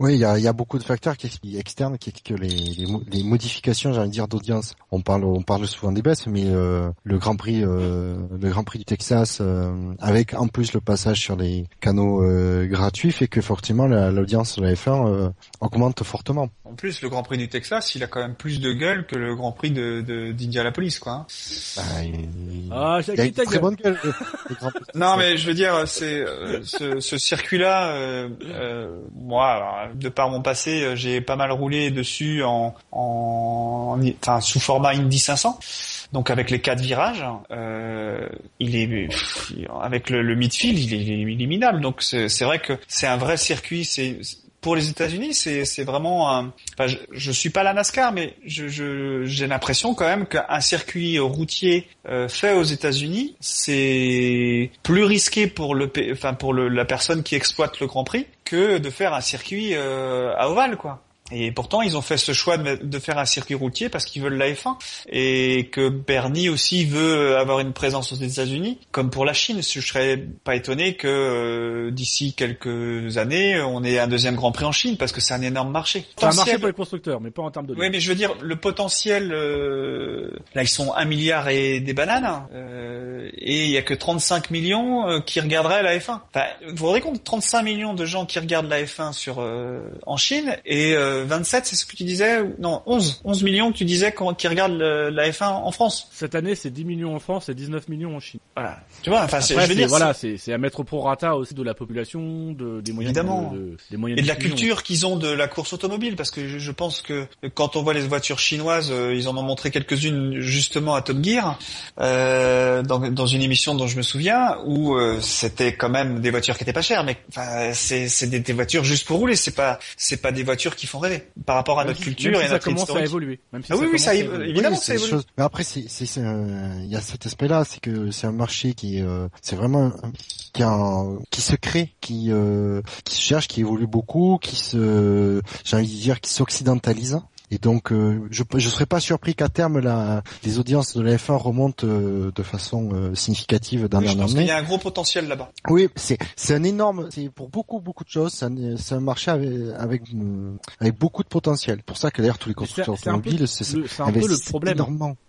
S2: Oui, il y a, y a, beaucoup de facteurs qui, externes qui expliquent les, les, les modifications, de dire, d'audience. On parle, on parle souvent des baisses, mais euh, le Grand Prix, euh, le Grand Prix du Texas, euh, avec en plus le passage sur les canaux euh, gratuits, fait que forcément l'audience de la F1 augmente fortement.
S4: En plus, le Grand Prix du Texas, il a quand même plus de gueule que le Grand Prix de d'Indianapolis, quoi. Hein.
S2: Bah, il...
S3: Ah,
S2: il a une très bonne gueule.
S4: non, mais je veux dire, c'est ce, ce circuit-là, euh, moi, de par mon passé, euh, j'ai pas mal roulé dessus en, en, enfin, sous format Indy 500. Donc avec les quatre virages, euh, il est avec le, midfield, il est, il. Donc c'est vrai que c'est un vrai circuit. C'est pour les États-Unis, c'est vraiment un. Je, suis pas la NASCAR, mais j'ai l'impression quand même qu'un circuit routier euh, fait aux États-Unis, c'est plus risqué pour le enfin pour la personne qui exploite le Grand Prix que de faire un circuit euh, à ovale, quoi. Et pourtant, ils ont fait ce choix de, faire un circuit routier parce qu'ils veulent la F1 et que Bernie aussi veut avoir une présence aux États-Unis, comme pour la Chine. Je serais pas étonné que euh, d'ici quelques années, on ait un deuxième Grand Prix en Chine parce que c'est un énorme marché.
S3: C'est un marché pour les constructeurs, mais pas en termes de.
S4: Oui, mais je veux dire le potentiel. Euh, là, ils sont un milliard et des bananes, euh, et il y a que 35 millions qui regarderaient la F1. Enfin, vous vous rendez compte 35 millions de gens qui regardent la F1 sur en Chine et 27, c'est ce que tu disais Non, 11. 11 millions que tu disais qui regardent la F1 en France.
S3: Cette année, c'est 10 millions en France et 19 millions en Chine.
S4: Voilà. Tu vois, enfin,
S3: c'est, je veux dire, voilà, c'est, à mettre au prorata aussi de la population, de, des moyens
S4: Évidemment.
S3: De, des moyens
S4: et de la culture qu'ils ont de la course automobile, parce que je, pense que quand on voit les voitures chinoises, euh, ils en ont montré quelques-unes justement à Top Gear, euh, dans, dans une émission dont je me souviens, où euh, c'était quand même des voitures qui étaient pas chères, mais c'est, c'est des, des voitures juste pour rouler, c'est pas, c'est pas des voitures qui font rêver par rapport à notre culture et à notre
S3: commence à évoluer.
S4: Même si ah oui, oui, ça évidemment, ça évolue.
S2: Mais après, c'est, c'est, il y a cet aspect-là, c'est que c'est un marché qui, euh, c'est vraiment qui, a, qui se crée, qui, euh, qui se cherche, qui évolue beaucoup, qui se, j'ai envie de dire, qui s'occidentalise. Et donc, euh, je ne serais pas surpris qu'à terme, la, les audiences de la F1 remontent euh, de façon euh, significative dans
S4: oui,
S2: je
S4: pense qu'il y a un gros potentiel là-bas.
S2: Oui, c'est c'est un énorme, c'est pour beaucoup beaucoup de choses, c'est un, un, marché avec avec, avec beaucoup de potentiel. Pour ça que d'ailleurs tous les constructeurs automobiles,
S3: c'est un peu le problème.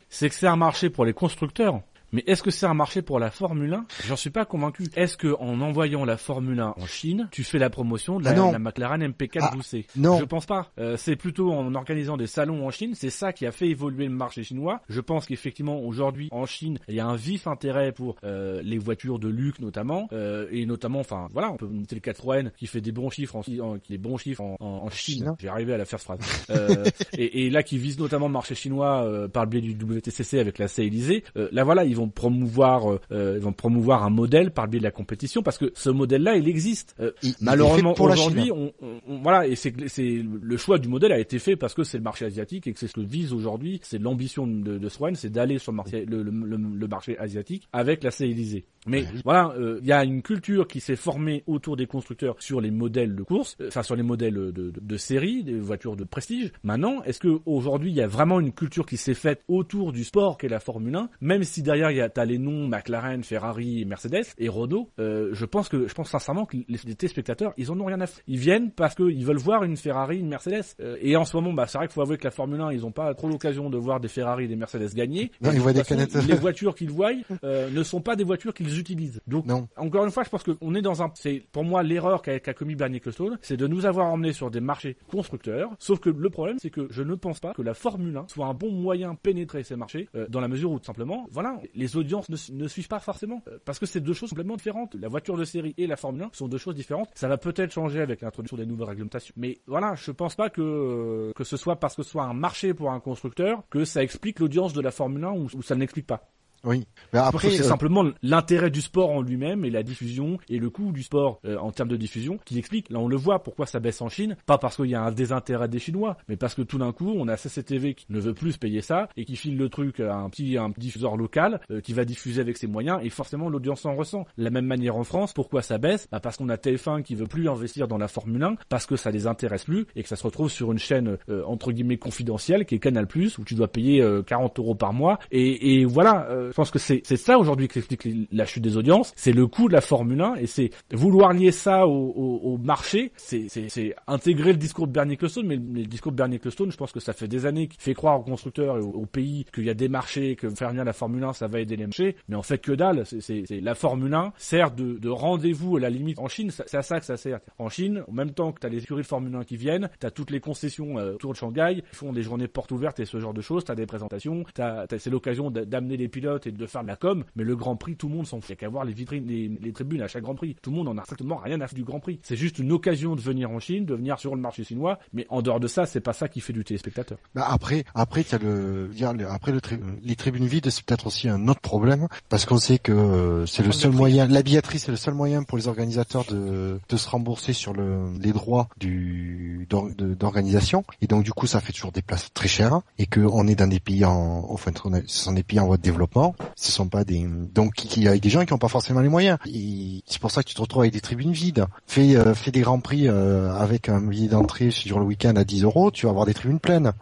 S3: C'est que c'est un marché pour les constructeurs mais est-ce que c'est un marché pour la Formule 1 J'en suis pas convaincu. Est-ce que en envoyant la Formule 1 en Chine, tu fais la promotion de la, ah McLaren MP4 ah, poussée
S2: Non,
S3: je pense pas. Euh, c'est plutôt en organisant des salons en Chine, c'est ça qui a fait évoluer le marché chinois. Je pense qu'effectivement aujourd'hui en Chine, il y a un vif intérêt pour euh, les voitures de luxe notamment, euh, et notamment, enfin voilà, on peut noter le 4N qui fait des bons chiffres en, en des bons chiffres en, en, Chine. J'ai arrivé à la faire phrase. Euh, et, et, là qui vise notamment le marché chinois euh, par le biais du WTCC avec la C Élysée. là voilà, ils vont promouvoir, euh, ils vont promouvoir un modèle par le biais de la compétition parce que ce modèle-là, il existe. Euh, malheureusement, aujourd'hui, on, on, voilà, et c'est c'est le choix du modèle a été fait parce que c'est le marché asiatique et que c'est ce que vise aujourd'hui, c'est l'ambition de, de Swan, c'est d'aller sur le marché, le, le, le, marché asiatique avec la CELISE. Mais voilà, euh, il y a une culture qui s'est formée autour des constructeurs sur les modèles de course, enfin sur les modèles de, de, de, série, des voitures de prestige. Maintenant, est-ce que aujourd'hui il y a vraiment une culture qui s'est faite autour du sport qu'est la Formule 1, même si derrière il y a t'as les noms McLaren, Ferrari, Mercedes et Renault, euh, je pense que je pense sincèrement que les, téléspectateurs, ils en ont rien à faire. Ils viennent parce qu'ils veulent voir une Ferrari, une Mercedes. Euh, et en ce moment, bah c'est vrai qu'il faut avouer que la Formule 1, ils ont pas trop l'occasion de voir des Ferrari et des Mercedes gagner.
S2: Non, ils voient des canettes.
S3: Les voitures qu'ils voient euh, ne sont pas des voitures qu'ils utilisent. Donc
S2: non.
S3: encore une fois, je pense qu'on est dans un c'est pour moi l'erreur qu'a commis Bernie Ecclestone, c'est de nous avoir emmenés sur des marchés constructeurs. Sauf que le problème, c'est que je ne pense pas que la Formule 1 soit un bon moyen de pénétrer ces marchés dans la mesure où tout simplement, voilà, les audiences ne, ne suivent pas forcément. Euh, parce que c'est deux choses complètement différentes. La voiture de série et la Formule 1 sont deux choses différentes. Ça va peut-être changer avec l'introduction des nouvelles réglementations. Mais voilà, je pense pas que, euh, que ce soit parce que ce soit un marché pour un constructeur que ça explique l'audience de la Formule 1 ou, ou ça ne l'explique pas.
S2: Oui. Mais après,
S3: c'est euh, simplement l'intérêt du sport en lui-même et la diffusion et le coût du sport euh, en termes de diffusion qui explique. Là, on le voit pourquoi ça baisse en Chine, pas parce qu'il y a un désintérêt des Chinois, mais parce que tout d'un coup, on a CCTV qui ne veut plus payer ça et qui file le truc à un petit un diffuseur local euh, qui va diffuser avec ses moyens et forcément l'audience en ressent. De la même manière en France, pourquoi ça baisse? Bah Parce qu'on a TF1 qui veut plus investir dans la Formule 1 parce que ça les intéresse plus et que ça se retrouve sur une chaîne entre guillemets confidentielle qui est Canal+ où tu dois payer 40 euros par mois et, et voilà je pense que c'est c'est ça aujourd'hui qui explique la chute des audiences, c'est le coût de la Formule 1 et c'est vouloir lier ça au, au, au marché, c'est c'est intégrer le discours de Bernie Ecclestone, mais le discours de Bernie Ecclestone, je pense que ça fait des années qu'il fait croire aux constructeurs et aux, pays qu'il y a des marchés, que faire venir la Formule 1 ça va aider les marchés, mais en fait que dalle, c'est la Formule 1 sert de, de rendez-vous à la limite en Chine, c'est à ça que ça sert. En Chine, en même temps que t'as les écuries de Formule 1 qui viennent, t'as toutes les concessions euh, autour de Shanghai, ils font des journées portes ouvertes et ce genre de choses, t'as des présentations, c'est l'occasion d'amener les pilotes et de faire de la com, mais le Grand Prix, tout le monde s'en fout. Il y a qu'à voir les vitrines, les, tribunes à chaque Grand Prix. Tout le monde en a strictement rien à faire du Grand Prix. C'est juste une occasion de venir en Chine, de venir sur le marché chinois, mais en dehors de ça, c'est pas ça qui fait du téléspectateur.
S2: Bah après, après, y a le, après le les tribunes vides, c'est peut-être aussi un autre problème, parce qu'on sait que euh, c'est le seul moyen, la billetterie, c'est le seul moyen pour les organisateurs de, de se rembourser sur le, les droits du d'organisation, et donc du coup, ça fait toujours des places très chères, et que on est dans des pays en, enfin, sont des pays en voie de développement, ce sont pas des, donc il y a des gens qui n'ont pas forcément les moyens. C'est pour ça que tu te retrouves avec des tribunes vides. Fais, euh, fais des grands prix euh, avec un billet d'entrée sur le week-end à 10 euros, tu vas avoir des tribunes pleines.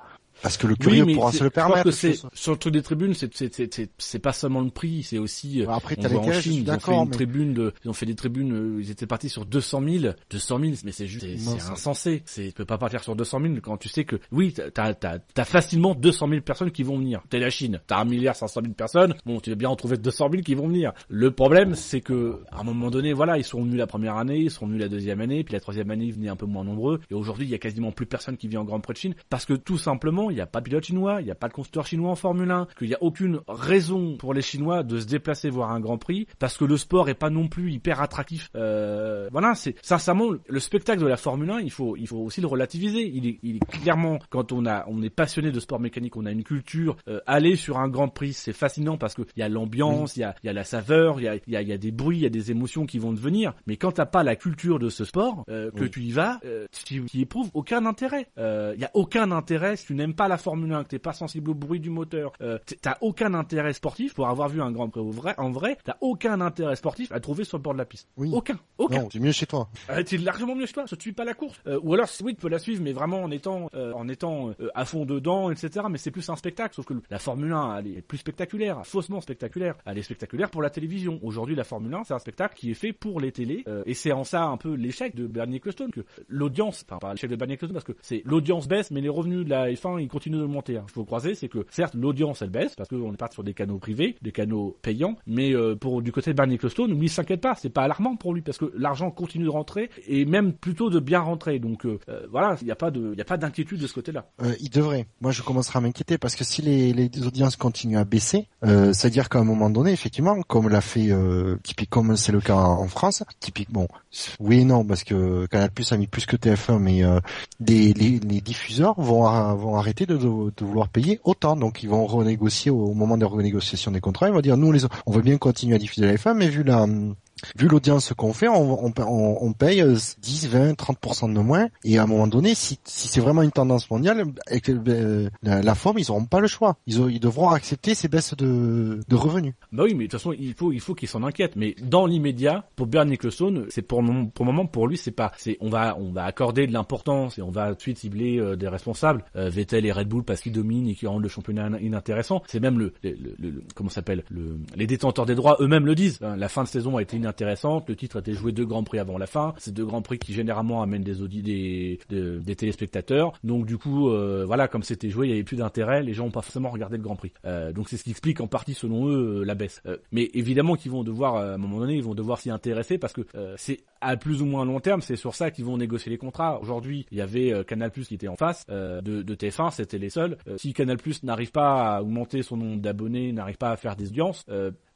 S2: Parce que le curieux pourra se le permettre.
S3: Que c'est sur le truc des tribunes, c'est pas seulement le prix, c'est aussi.
S2: Euh, après, t'as les cages,
S3: ils ont fait une tribune de, ils ont fait des tribunes, euh, ils étaient partis sur 200 000, 200 000, mais c'est juste, c'est insensé. C'est, tu peux pas partir sur 200 000 quand tu sais que, oui, t'as t'as t'as facilement 200 000 personnes qui vont venir. T'es la Chine, t'as un milliard 500 000 personnes, bon, tu vas bien en trouver 200 000 qui vont venir. Le problème, c'est que à un moment donné, voilà, ils sont venus la première année, ils sont venus la deuxième année, puis la troisième année, ils venaient un peu moins nombreux, et aujourd'hui, il y a quasiment plus personne qui vient en Grand Prix de Chine parce que tout simplement, il y a pas de pilote chinois il n'y a pas de constructeur chinois en Formule 1, qu'il n'y a aucune raison pour les Chinois de se déplacer voir un Grand Prix, parce que le sport est pas non plus hyper attractif. Euh, voilà, c'est sincèrement le spectacle de la Formule 1, il faut il faut aussi le relativiser. Il est, il est clairement quand on a on est passionné de sport mécanique, on a une culture. Euh, aller sur un Grand Prix, c'est fascinant parce que il y a l'ambiance, il y a y a la saveur, il y a y a, y a des bruits, il y a des émotions qui vont devenir. Mais quand t'as pas la culture de ce sport, euh, que tu y vas, euh, tu, tu éprouves aucun intérêt. Il y a aucun intérêt si tu n'aimes pas la Formule 1, que pas sensible au bruit du moteur, euh, t'as aucun intérêt sportif pour avoir vu un Grand Prix au vrai, en vrai, t'as aucun intérêt sportif à trouver sur le bord de la piste.
S2: Oui.
S3: Aucun, aucun.
S2: c'est mieux chez toi.
S3: Euh, t'es largement mieux chez toi. Ça suit pas la course. Euh, ou alors, oui, tu peux la suivre, mais vraiment en étant, euh, en étant euh, à fond dedans, etc. Mais c'est plus un spectacle. Sauf que la Formule 1, elle est plus spectaculaire, faussement spectaculaire. Elle est spectaculaire pour la télévision. Aujourd'hui, la Formule 1, c'est un spectacle qui est fait pour les télés. et c'est en ça un peu l'échec de Bernie Ecclestone que l'audience, enfin pas l'échec de Bernie Ecclestone parce que c'est l'audience baisse, mais les revenus de la F1 de monter. Hein. Il faut croiser, c'est que certes l'audience elle baisse parce qu'on est parti sur des canaux privés, des canaux payants, mais euh, pour du côté de Barney Ecclestone, lui s'inquiète pas, c'est pas alarmant pour lui parce que l'argent continue de rentrer et même plutôt de bien rentrer. Donc euh, euh, voilà, il n'y a pas de, il a pas d'inquiétude de ce côté-là.
S2: il devrait. Moi je commencerai à m'inquiéter parce que si les, audiences continuent à baisser, c'est-à-dire qu'à un moment donné, effectivement, comme l'a fait typique, c'est le cas en France, typique, bon, oui et non parce que Canal Plus a mis plus que TF1, mais les, diffuseurs vont, vont arrêter de, vouloir payer autant, donc ils vont renégocier au moment de renégociation des contrats, ils vont dire nous les on veut bien continuer à diffuser la FM, mais vu la vu l'audience qu'on fait, on, paye 10, 20, 30% de moins. Et à un moment donné, si, c'est vraiment une tendance mondiale, avec euh, la, forme, ils n'auront pas le choix. Ils, ils devront accepter ces baisses de, revenus.
S3: Bah oui, mais de toute façon, il faut, il faut qu'ils s'en inquiètent. Mais dans l'immédiat, pour Bernie Ecclestone, c'est pour le moment, pour lui, c'est pas, on va, accorder de l'importance et on va tout de suite cibler euh, des responsables, euh, Vettel et Red Bull parce qu'ils dominent et qui rendent le championnat inintéressant. C'est même le, le, le, comment s'appelle, le, les détenteurs des droits eux-mêmes le disent. Hein, la fin de saison a été intéressante. Le titre a été joué deux grands prix avant la fin. C'est deux grands prix qui généralement amènent des audits des, téléspectateurs. Donc du coup, euh, voilà, comme c'était joué, il y avait plus d'intérêt. Les gens ont pas forcément regardé le grand prix. Euh, donc c'est ce qui explique en partie, selon eux, euh, la baisse. mais évidemment qu'ils vont devoir, à un moment donné, ils vont devoir s'y intéresser parce que c'est à plus ou moins long terme, c'est sur ça qu'ils vont négocier les contrats. Aujourd'hui, il y avait Canal qui était en face de, de TF1, c'était les seuls. si Canal n'arrive pas à augmenter son nombre d'abonnés, n'arrive pas à faire des audiences,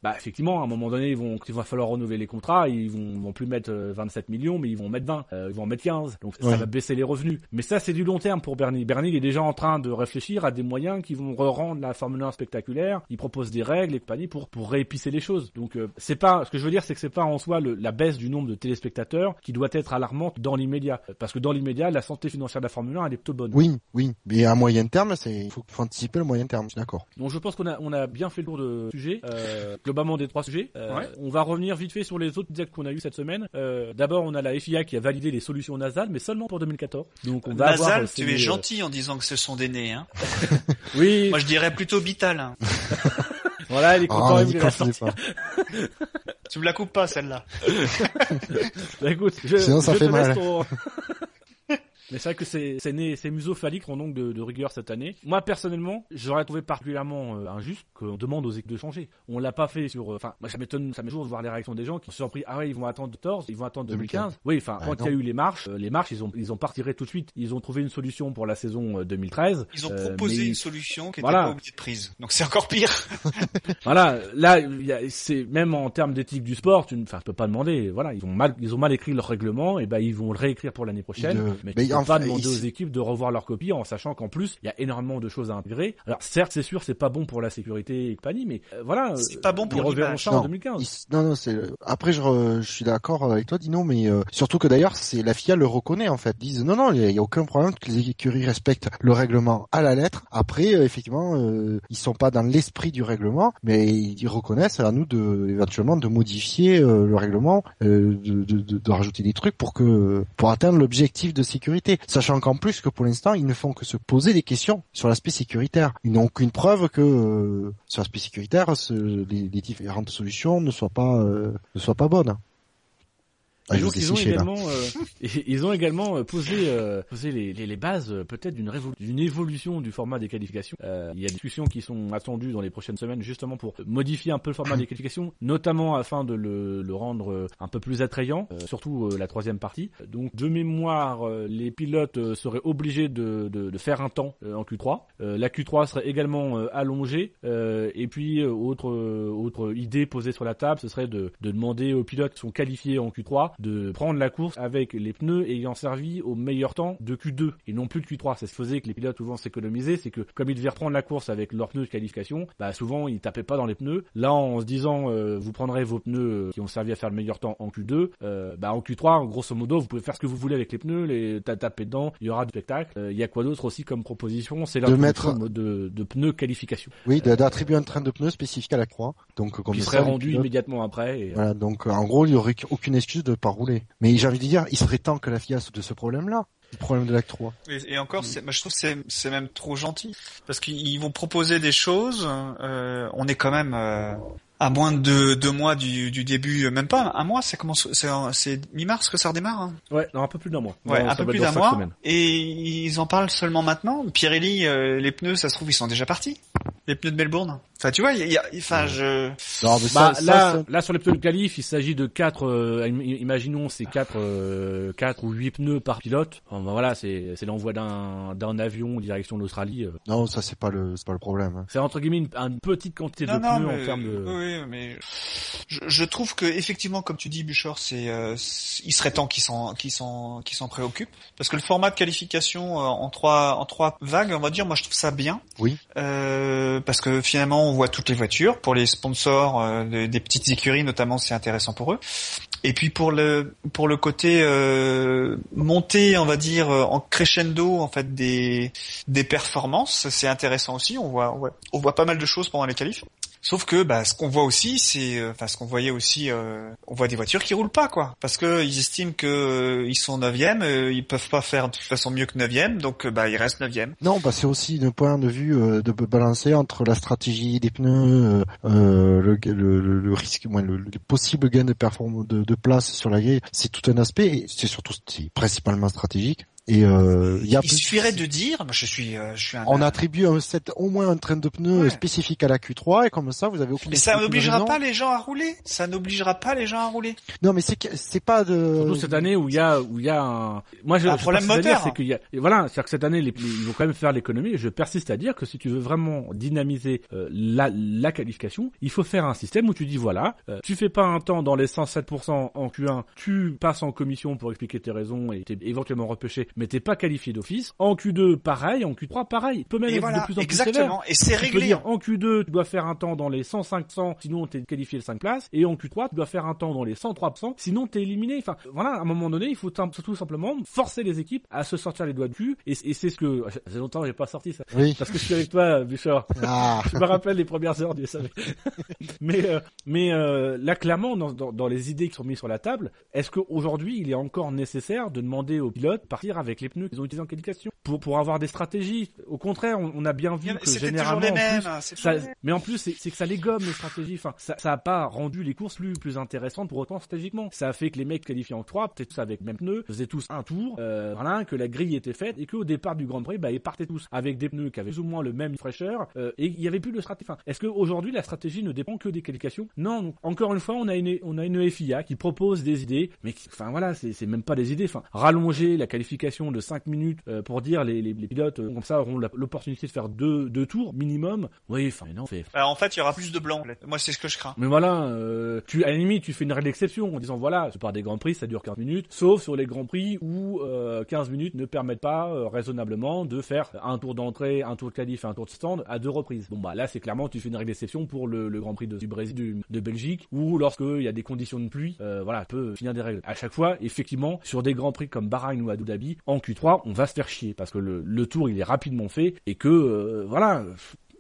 S3: bah effectivement à un moment donné ils vont il va falloir renouveler les contrats ils vont vont plus mettre 27 euh, millions mais ils vont mettre 20 euh, ils vont mettre 15 donc ça va baisser les revenus. Mais ça c'est du long terme pour Bernie. Bernie il est déjà en train de réfléchir à des moyens qui vont rendre la Formule 1 spectaculaire. Il propose des règles et compagnie pour pour réépicer les choses. Donc euh, c'est pas ce que je veux dire c'est que c'est pas en soi le, la baisse du nombre de téléspectateurs qui doit être alarmante dans l'immédiat. Parce que dans l'immédiat la santé financière de la Formule 1 elle est plutôt bonne.
S2: Oui oui. Mais à moyen terme c'est il faut, faut anticiper le moyen terme d'accord.
S3: Donc je pense qu'on a on a bien fait le tour de sujet globalement des trois sujets euh, on va revenir vite fait sur les autres actes qu'on a eu cette semaine. Euh, d'abord, on a la FIA qui a validé les solutions nasales, mais seulement pour 2014.
S4: Donc on va Nasal, avoir, tu es gentil en disant que ce sont des nez. Hein.
S3: oui.
S4: Moi, je dirais plutôt bital. Hein.
S3: Voilà, il est content,
S2: Ah,
S3: il
S2: vas-y,
S3: voulait la
S2: continue
S3: sortir.
S2: pas.
S4: Tu me la coupes pas celle-là.
S3: Bah, écoute, je,
S2: Sinon, ça
S3: je
S2: fait
S3: te laisse
S2: mal.
S3: ton- Mais c'est vrai que ces, ces, ces museaux phalliques ont donc de, de rigueur cette année. Moi, personnellement, j'aurais trouvé particulièrement euh, injuste qu'on demande aux équipes de changer. On l'a pas fait sur... euh, Enfin, moi, ça m'étonne, ça m'étonne toujours de voir les réactions des gens qui sont surpris. Ah ouais, ils vont attendre 14, ils vont attendre 2015. Oui, enfin,
S2: Ah,
S3: quand il y a eu les marches, euh, les marches, ils ont, ils ont pas retiré tout de suite. Ils ont trouvé une solution pour la saison euh, 2013.
S4: Ils ont
S3: Euh,
S4: proposé
S3: mais-
S4: une solution qui était
S3: Voilà.
S4: pas obligée de prise. Donc c'est encore pire.
S3: Voilà, là, il y a- c'est même en termes d'éthique du sport, tu ne, enfin, tu peux pas demander. Voilà, ils ont mal, ils ont mal écrit leur règlement, et ben ils vont le réécrire pour l'année prochaine.
S2: De-
S3: Mais,
S2: mais
S3: tu peux
S2: en
S3: pas
S2: fait,
S3: demander aux équipes de revoir leur copie en sachant qu'en plus il y a énormément de choses à intégrer. Alors certes, c'est sûr, c'est pas bon pour la sécurité et compagnie, mais euh, voilà,
S4: C'est
S3: euh,
S4: pas bon pour
S3: ils reverront
S4: l'image.
S3: ça en
S2: Non.
S3: 2015.
S2: Il- Non, non, c'est après je, re- je suis d'accord avec toi, Dino, mais euh, surtout que d'ailleurs c'est la FIA le reconnaît en fait, Ils disent non, non, il y, a aucun problème que les écuries respectent le règlement à la lettre. Après, euh, effectivement, euh, ils sont pas dans l'esprit du règlement, mais ils reconnaissent à nous de éventuellement de modifier euh, le règlement, euh, de, de, de, de rajouter des trucs pour que pour atteindre l'objectif de sécurité, sachant qu'en plus que pour l'instant ils ne font que se poser des questions sur l'aspect sécuritaire. Ils n'ont aucune preuve que euh, sur l'aspect sécuritaire, les, différentes solutions ne soient pas euh, ne soient pas bonnes. Ah,
S3: Et donc
S2: ai
S3: ils ont également, euh, ils ont également euh, posé, euh, posé les, les, les bases euh, peut-être d'une d'une évolution du format des qualifications. Euh, il y a des discussions qui sont attendues dans les prochaines semaines justement pour modifier un peu le format des qualifications, notamment afin de le, le rendre euh, un peu plus attrayant, euh, surtout euh, la troisième partie. Donc de mémoire, euh, les pilotes euh, seraient obligés de, de, de faire un temps euh, en Q3. Euh, la Q3 serait également euh, allongée. Euh, et puis euh, autre euh, autre idée posée sur la table, ce serait de, de demander aux pilotes qui sont qualifiés en Q3 de prendre la course avec les pneus ayant servi au meilleur temps de Q2 et non plus de Q3. Ça se faisait que les pilotes souvent s'économisaient, c'est que comme ils devaient reprendre la course avec leurs pneus de qualification, bah souvent ils tapaient pas dans les pneus. Là en se disant euh, vous prendrez vos pneus euh, qui ont servi à faire le meilleur temps en Q2, euh, bah en Q3 grosso modo vous pouvez faire ce que vous voulez avec les pneus, les ta- taper dedans, il y aura du spectacle. Euh, Il y a quoi d'autre aussi comme proposition? C'est
S2: De mettre-
S3: de, de pneus qualification
S2: Oui, d'attribuer un train de pneus spécifique à la croix. Donc comme
S3: qui serait rendu
S2: pilotes-
S3: immédiatement après. Et, euh,
S2: Voilà, donc en gros, il y aurait aucune excuse de pas rouler. Mais j'ai envie de dire, il serait temps que la FIA se de ce problème-là, le problème de l'acte 3.
S4: Et, et encore, c'est- moi, je trouve que c'est, c'est même trop gentil parce qu'ils vont proposer des choses. euh, on est quand même euh, à moins de deux, mois du, du début, euh, même pas un mois. C'est comment C'est, mi-mars que ça redémarre. hein
S3: Ouais, non, un peu plus d'un mois.
S4: ouais,
S3: Non,
S4: un
S3: ça
S4: peu plus d'un mois.
S3: semaines.
S4: Et ils en parlent seulement maintenant. Pirelli, euh, les pneus, ça se trouve, ils sont déjà partis. Les pneus de Melbourne. Enfin, tu vois, il y a, enfin, je.
S2: Non, mais
S3: Bah,
S2: ça, ça,
S3: là,
S2: ça-
S3: là sur les pneus de qualif, il s'agit de quatre. euh, im- imaginons c'est quatre, euh, quatre ou huit pneus par pilote. Enfin, bah, voilà, c'est c'est l'envoi d'un d'un avion en direction de l'Australie.
S2: non, ça c'est pas le, c'est pas le problème. hein.
S3: C'est entre guillemets une, une petite quantité
S4: Non,
S3: de
S4: non,
S3: pneus
S4: mais,
S3: en termes de.
S4: oui, mais je, je trouve que effectivement, comme tu dis, Buchor, c'est, euh, il serait temps qu'ils s'en, qu'ils s'en, qu'ils s'en préoccupent, parce que le format de qualification euh, en trois, en trois vagues, on va dire, moi je trouve ça bien.
S2: Oui.
S4: Euh, parce que finalement, on voit toutes les voitures. Pour les sponsors euh, des, des petites écuries, notamment, c'est intéressant pour eux. Et puis pour le pour le côté euh, monter, on va dire euh, en crescendo en fait des des performances, c'est intéressant aussi. On voit ouais, on voit pas mal de choses pendant les qualifs. Sauf que bah, ce qu'on voit aussi, c'est, euh, enfin ce qu'on voyait aussi, euh, on voit des voitures qui roulent pas quoi, parce que ils estiment que euh, ils sont neuvième, euh, ils peuvent pas faire de toute façon mieux que neuvième, donc bah ils restent neuvième.
S2: Non, bah c'est aussi un point de vue de balancer entre la stratégie des pneus, le, le, le, le risque, moins le, le possible gain de performance de, place sur la grille. C'est tout un aspect et c'est surtout principalement stratégique. Et euh, il y a
S4: Il suffirait de dire, moi je suis, euh, je suis un.
S2: on attribue un set, au moins un train de pneus
S4: Ouais.
S2: spécifique à la Q3 et comme ça vous avez aucune
S4: Mais ça n'obligera pas les gens à rouler. Ça n'obligera pas les gens à rouler.
S2: Non mais c'est que c'est pas de
S3: Surtout cette année où il y a où il y a un moi je,
S4: Un
S3: je
S4: problème moteur.
S3: c'est qu'il y a et voilà c'est à dire que cette année les, ils vont quand même faire l'économie et je persiste à dire que si tu veux vraiment dynamiser euh, la la qualification il faut faire un système où tu dis voilà euh, tu fais pas un temps dans les 107% en Q1 tu passes en commission pour expliquer tes raisons et t'es éventuellement repêché mais t'es pas qualifié d'office en Q2 pareil en Q3 pareil il peut même
S4: Et
S3: être
S4: voilà,
S3: de plus en plus sévère
S4: exactement. Et c'est
S3: tu peux
S4: réglé.
S3: dire en Q2 tu dois faire un temps dans les 105 sinon t'es qualifié le 5 places et en Q3 tu dois faire un temps dans les 103 sinon t'es éliminé. Enfin voilà, à un moment donné il faut tout simplement forcer les équipes à se sortir les doigts du cul et, et c'est ce que ça fait longtemps que j'ai pas sorti ça
S2: Oui.
S3: parce que je suis avec toi Bouchard.
S2: Ah.
S3: Je me rappelle les premières heures du SAV. mais euh, mais euh, là clairement dans, dans, dans les idées qui sont mises sur la table, est-ce qu'aujourd'hui il est encore nécessaire de demander aux pilotes de partir avec les pneus qu'ils ont utilisés en qualification pour pour avoir des stratégies. Au contraire, on, on a bien vu que généralement,
S4: toujours les
S3: en
S4: mêmes.
S3: plus,
S4: hein,
S3: ça- mais en plus, c'est que ça les gomme les stratégies. Enfin, ça, ça a pas rendu les courses plus plus intéressantes pour autant stratégiquement. Ça a fait que les mecs qualifiés en 3, peut-être tous avec même pneu, faisaient tous un tour. Euh, voilà, que la grille était faite et qu'au départ du Grand Prix, bah ils partaient tous avec des pneus qui avaient plus ou moins le même fraîcheur euh, et il y avait plus de stratégie. Enfin, est-ce qu'aujourd'hui la stratégie ne dépend que des qualifications? Non. non. Encore une fois, on a une on a une FIA qui propose des idées, mais qui- enfin voilà, c'est c'est même pas des idées. Enfin, rallonger la qualification de 5 minutes euh, pour dire les, les, les pilotes euh, comme ça auront l'opportunité de faire deux deux tours minimum. Oui, enfin non, fait
S4: Alors, en fait, il y aura plus de blanc. Moi, c'est ce que je crains.
S3: mais voilà, euh, tu à la limite tu fais une règle d'exception en disant voilà, c'est par des grands prix, ça dure 15 minutes, sauf sur les grands prix où euh, 15 minutes ne permettent pas euh, raisonnablement de faire un tour d'entrée, un tour de qualif et un tour de stand à deux reprises. Bon bah là c'est clairement tu fais une règle d'exception pour le, le Grand Prix de, du Brésil, du- de Belgique, où lorsque il y a des conditions de pluie, euh, voilà, peut finir des règles. À chaque fois, effectivement, sur des grands prix comme Bahreïn ou Abu Dhabi, en Q3, on va se faire chier parce que le, tour il est rapidement fait et que euh, voilà.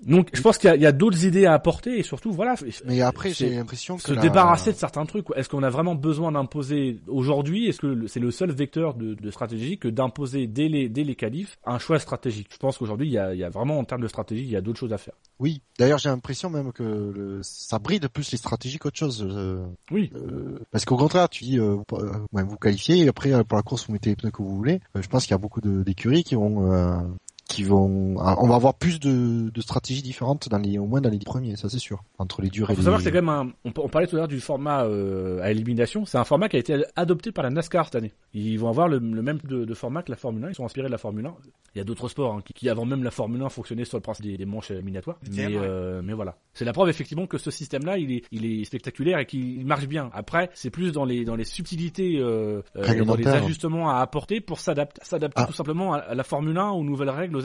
S3: Donc je pense qu'il y a, a d'autres idées à apporter et surtout voilà.
S2: Mais après, j'ai l'impression que
S3: se
S2: la-
S3: débarrasser de certains trucs. Est-ce qu'on a vraiment besoin d'imposer aujourd'hui? Est-ce que c'est le seul vecteur de, de stratégie que d'imposer dès les, dès les qualifs un choix stratégique? Je pense qu'aujourd'hui, il y a, il y a vraiment en termes de stratégie, il y a d'autres choses à faire.
S2: Oui. D'ailleurs, j'ai l'impression même que le- ça bride plus les stratégies qu'autre chose. euh,
S3: Oui.
S2: euh, parce qu'au contraire, tu dis, euh, vous, euh, qualifiez et après euh, pour la course, vous mettez les pneus que vous voulez. Euh, je pense qu'il y a beaucoup d'écuries qui vont, euh, qui vont, ah, on va avoir plus de, de stratégies différentes dans les, au moins dans les premiers, ça c'est sûr, entre les durs et
S3: Il faut
S2: les.
S3: savoir que c'est quand même un. On, on parlait tout à l'heure du format euh, à élimination. C'est un format qui a été adopté par la NASCAR cette année. Ils vont avoir le, le même de, de format que la Formule 1. Ils sont inspirés de la Formule 1. Il y a d'autres sports hein, qui, qui, avant même la Formule 1, fonctionnaient sur le principe des, des manches éliminatoires. Mais, euh, mais voilà. C'est la preuve effectivement que ce système-là, il est, il est spectaculaire et qu'il marche bien. Après, c'est plus dans les dans les subtilités, euh, euh, dans les ajustements à apporter pour s'adapter, s'adapter
S2: Ah.
S3: tout simplement à, à la Formule 1, aux nouvelles règles,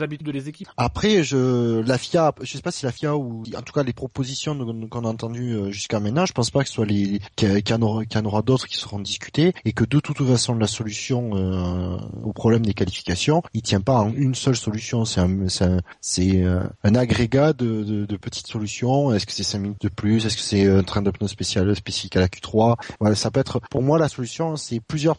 S2: Après, je, la FIA, je sais pas si la FIA ou, en tout cas, les propositions qu'on a entendues euh, jusqu'à maintenant, je pense pas que ce soit qu'il y, en aura, d'autres qui seront discutées et que de toute façon, la solution euh, au problème des qualifications, il tient pas en une seule solution. C'est un, euh, agrégat de, petites solutions. Est-ce que c'est 5 minutes de plus? Est-ce que c'est un train de pneus spécial spécifique à la Q3 Voilà, ça peut être. Pour moi, la solution, c'est plusieurs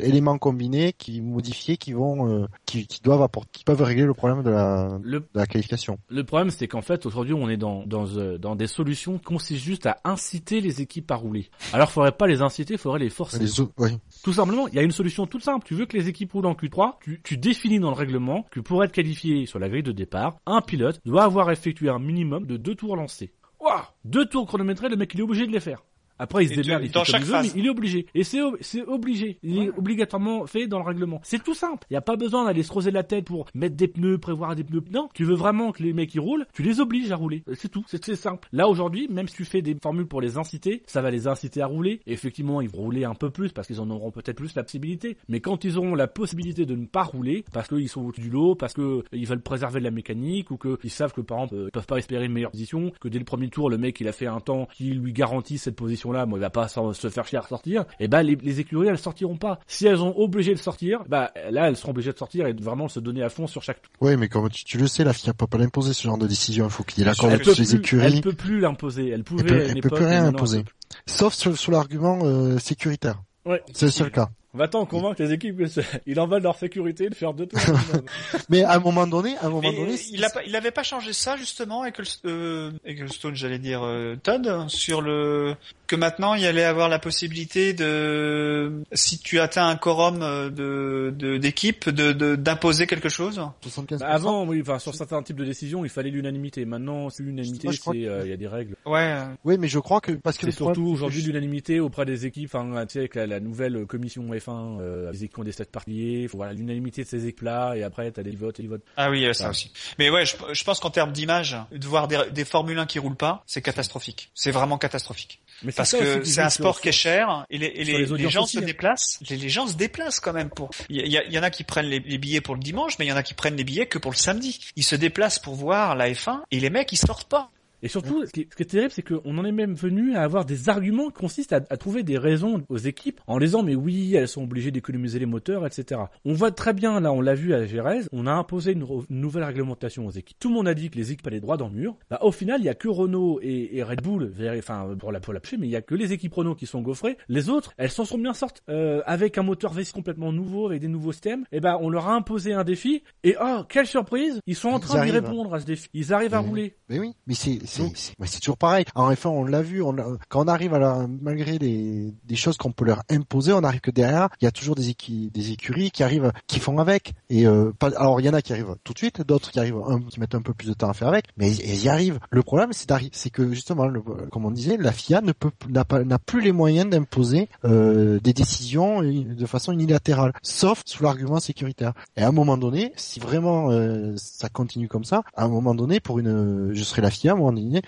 S2: éléments combinés qui modifiés, qui vont, qui, qui doivent apporter, qui peuvent régler le problème de la,
S3: Le
S2: de la qualification.
S3: Le problème, c'est qu'en fait, aujourd'hui, on est dans, dans, euh, dans des solutions qui consistent juste à inciter les équipes à rouler. Alors, faudrait pas les inciter, faudrait les forcer.
S2: Les autres, oui.
S3: Tout simplement, il y a une solution toute simple. Tu veux que les équipes roulent en Q3, tu, tu définis dans le règlement que pour être qualifié sur la grille de départ, un pilote doit avoir effectué un minimum de deux tours lancés. Ouah Deux tours chronométrés, le mec, il est obligé de les faire. Après, il se démerde, il fait comme il veut, est obligé. Et c'est c'est obligé. Il est obligatoirement fait dans le règlement. C'est tout simple. Il n'y a pas besoin d'aller se creuser la tête pour mettre des pneus, prévoir des pneus. Non, tu veux vraiment que les mecs ils roulent, tu les obliges à rouler. C'est tout. C'est c'est simple. Là aujourd'hui, même si tu fais des formules pour les inciter, ça va les inciter à rouler. Et effectivement, ils vont rouler un peu plus parce qu'ils en auront peut-être plus la possibilité. Mais quand ils auront la possibilité de ne pas rouler parce qu'ils sont au-dessus du lot, parce que ils veulent préserver de la mécanique ou qu'ils savent que par exemple euh, ils peuvent pas espérer une meilleure position, que dès le premier tour le mec il a fait un temps qui lui garantit cette position-là, moi il va pas se faire chier à ressortir. Et ben les, les écuries elles sortiront pas. Si elles ont obligé de sortir, bah là elles seront obligées de sortir et de vraiment se donner à fond sur chaque tour.
S2: Oui, mais comme tu, tu le sais, la FIA peut pas l'imposer ce genre de décision. Il faut qu'il y ait l'accord
S3: Elle
S2: de
S3: peut,
S2: toutes les écuries.
S3: elle peut plus l'imposer. Elle pouvait
S2: peut-
S3: à
S2: elle peut plus rien imposer.
S3: elle peut
S2: Sauf sur, sur l'argument euh, sécuritaire.
S3: Ouais.
S2: C'est le seul cas.
S3: Va-t'en convaincre les équipes que c'est- il en va de leur sécurité de faire deux tours.
S2: Mais à un moment donné, à un moment
S4: Mais
S2: donné,
S4: il a pas, il avait pas changé ça justement avec euh, Ecclestone, j'allais dire euh, Todd, sur le que maintenant il allait avoir la possibilité de si tu atteins un quorum euh, de de- d'équipe de de- d'imposer quelque chose?
S2: 75%.
S3: Bah, avant, oui, enfin sur certains types de décisions, il fallait l'unanimité. Maintenant, c'est l'unanimité, c'est
S2: que-
S3: euh, il y a des règles.
S4: Ouais.
S2: Oui, mais je crois que parce que
S3: surtout aujourd'hui l'unanimité auprès des équipes, enfin, tu sais, avec la, la nouvelle commission F1, euh, les équipes ont des particuliers, faut voilà l'unanimité de ces équipes-là, et après t'as des votes et des votes.
S4: Ah oui, euh, ça aussi. Mais ouais, je, je pense qu'en termes d'image, de voir des, des Formule 1 qui roulent pas, c'est catastrophique. C'est vraiment catastrophique.
S3: Mais
S4: Parce que c'est un sport qui est cher et les, et
S3: sur
S4: les,
S3: les
S4: les
S3: audiences
S4: gens
S3: aussi,
S4: se
S3: hein.
S4: déplacent. Les, gens se déplacent quand même pour. Il y, y en a qui prennent les, les billets pour le dimanche, mais il y en a qui prennent les billets que pour le samedi. Ils se déplacent pour voir la F1 et les mecs ils sortent pas.
S3: Et surtout, ce qui, est, terrible, c'est qu'on en est même venu à avoir des arguments qui consistent à, trouver des raisons aux équipes en disant mais oui, elles sont obligées d'économiser les moteurs, etc. On voit très bien, là, on l'a vu à Gérèse, on a imposé une, nouvelle réglementation aux équipes. Tout le monde a dit que les équipes allaient droit dans le mur. Bah, au final, il y a que Renault et, Red Bull, enfin pour la pour la mais il y a que les équipes Renault qui sont gaufrées. Les autres, elles s'en sont bien sorties euh, avec un moteur V6 complètement nouveau, avec des nouveaux systèmes. Et ben, on leur a imposé un défi. Et oh, quelle surprise Ils sont en train d'y répondre à ce défi. Ils arrivent à rouler.
S2: Mais oui, mais c'est c'est toujours pareil. En effet, on l'a vu. On quand on arrive à la, malgré les des choses qu'on peut leur imposer, on arrive que derrière, il y a toujours des des écuries qui arrivent, qui font avec. Et euh, pas, alors il y en a qui arrivent tout de suite, d'autres qui arrivent, un, qui mettent un peu plus de temps à faire avec, mais ils, y arrivent. Le problème, c'est c'est que justement, le, comme on disait, la FIA ne peut n'a pas n'a plus les moyens d'imposer euh, des décisions de façon unilatérale, sauf sous l'argument sécuritaire. Et à un moment donné, si vraiment euh, ça continue comme ça, à un moment donné, pour une, je serai la FIA, à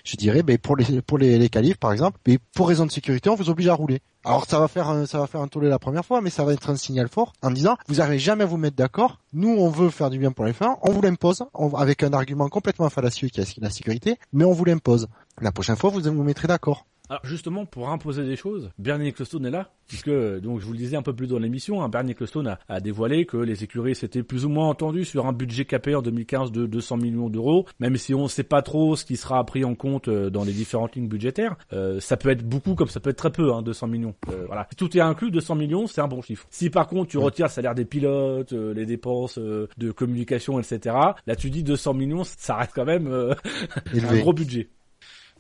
S2: je dirais, ben pour les pour par exemple, mais pour raison de sécurité, on vous oblige à rouler. Alors ça va faire un, ça va faire un tollé la première fois, mais ça va être un signal fort en disant vous n'arrivez jamais à vous mettre d'accord. Nous on veut faire du bien pour les fins, on vous l'impose avec un argument complètement fallacieux qui est la sécurité, mais on vous l'impose. La prochaine fois vous vous mettrez d'accord.
S3: Alors justement, pour imposer des choses, Bernie Ecclestone est là, puisque donc je vous le disais un peu plus dans l'émission, hein, Bernie Ecclestone a, a, dévoilé que les écuries s'étaient plus ou moins entendues sur un budget capé en 2015 de 200 millions d'euros, même si on ne sait pas trop ce qui sera pris en compte euh, dans les différentes lignes budgétaires. Euh, ça peut être beaucoup comme ça peut être très peu, hein, 200 millions. Euh, voilà. Si tout est inclus, 200 millions, c'est un bon chiffre. Si par contre tu retires le salaire des pilotes, les dépenses de communication, etc., là tu dis 200 millions, ça reste quand même un gros budget.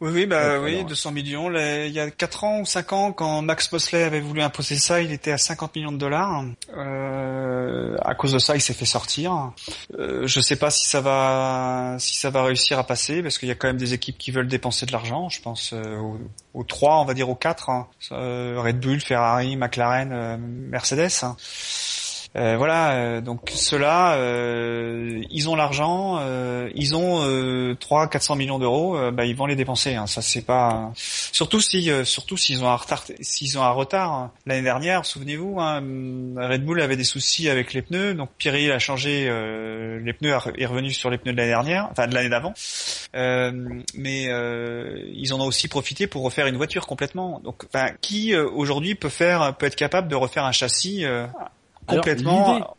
S4: Oui, oui, bah oui, 200 millions. il y a 4 ans ou 5 ans, quand Max Mosley avait voulu imposer ça, il était à 50 millions de dollars. Euh, à cause de ça, il s'est fait sortir. Euh, je sais pas si ça va, si ça va réussir à passer, parce qu'il y a quand même des équipes qui veulent dépenser de l'argent. Je pense euh, aux, aux, 3, on va dire aux 4. Hein. Red Bull, Ferrari, McLaren, euh, Mercedes. Hein. Euh, voilà, euh, donc ceux-là, euh, ils ont l'argent, ils ont euh, 3 400 millions d'euros, bah, ils vont les dépenser. Hein. Ça c'est pas surtout si surtout s'ils ont un retard s'ils ont un retard. Hein. L'année dernière, souvenez-vous, hein, Red Bull avait des soucis avec les pneus, donc Pirelli a changé les pneus est revenu sur les pneus de l'année dernière, enfin de l'année d'avant. mais ils en ont aussi profité pour refaire une voiture complètement. Donc, qui aujourd'hui peut faire peut être capable de refaire un châssis complètement.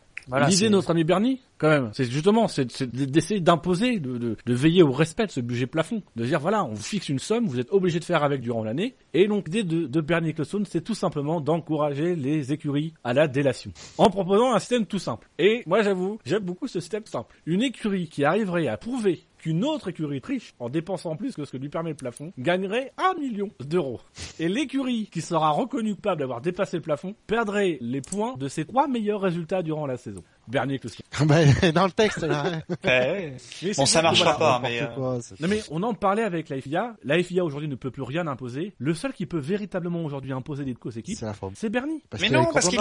S3: L'idée, notre ami Bernie, quand même, c'est justement, c'est d'essayer d'imposer, de, de, de, veiller au respect de ce budget plafond, de dire voilà, on vous fixe une somme, vous êtes obligé de faire avec durant l'année, et donc l'idée de, de Bernie Ecclestone, c'est tout simplement d'encourager les écuries à la délation, en proposant un système tout simple. Et moi, j'avoue, j'aime beaucoup ce système simple. Une écurie qui arriverait à prouver qu'une autre écurie triche en dépensant plus que ce que lui permet le plafond gagnerait un million d'euros. Et l'écurie qui sera reconnue coupable d'avoir dépassé le plafond perdrait les points de ses trois meilleurs résultats durant la saison. Bernier Kloski.
S2: ben, dans le texte là.
S4: bon, ça marchera pas, mais. Euh,
S3: non mais on en parlait avec la FIA. La FIA aujourd'hui ne peut plus rien imposer. Le seul qui peut véritablement aujourd'hui imposer des causes équipes, c'est Bernie.
S4: mais non, parce qu'il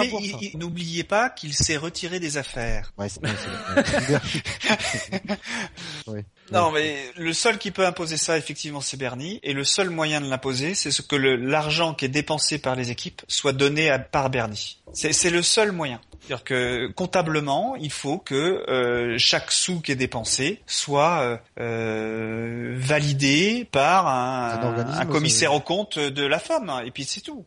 S4: n'oubliez pas qu'il s'est retiré des affaires. Ouais, c'est oui. Non, mais le seul qui peut imposer ça, effectivement, c'est Bernie. Et le seul moyen de l'imposer, c'est ce que l'argent qui est dépensé par les équipes soit donné à, par Bernie. C'est le seul moyen. C'est-à-dire que comptablement, il faut que euh, chaque sou qui est dépensé soit euh, euh validé par un, un commissaire au compte de la femme. Et puis c'est tout.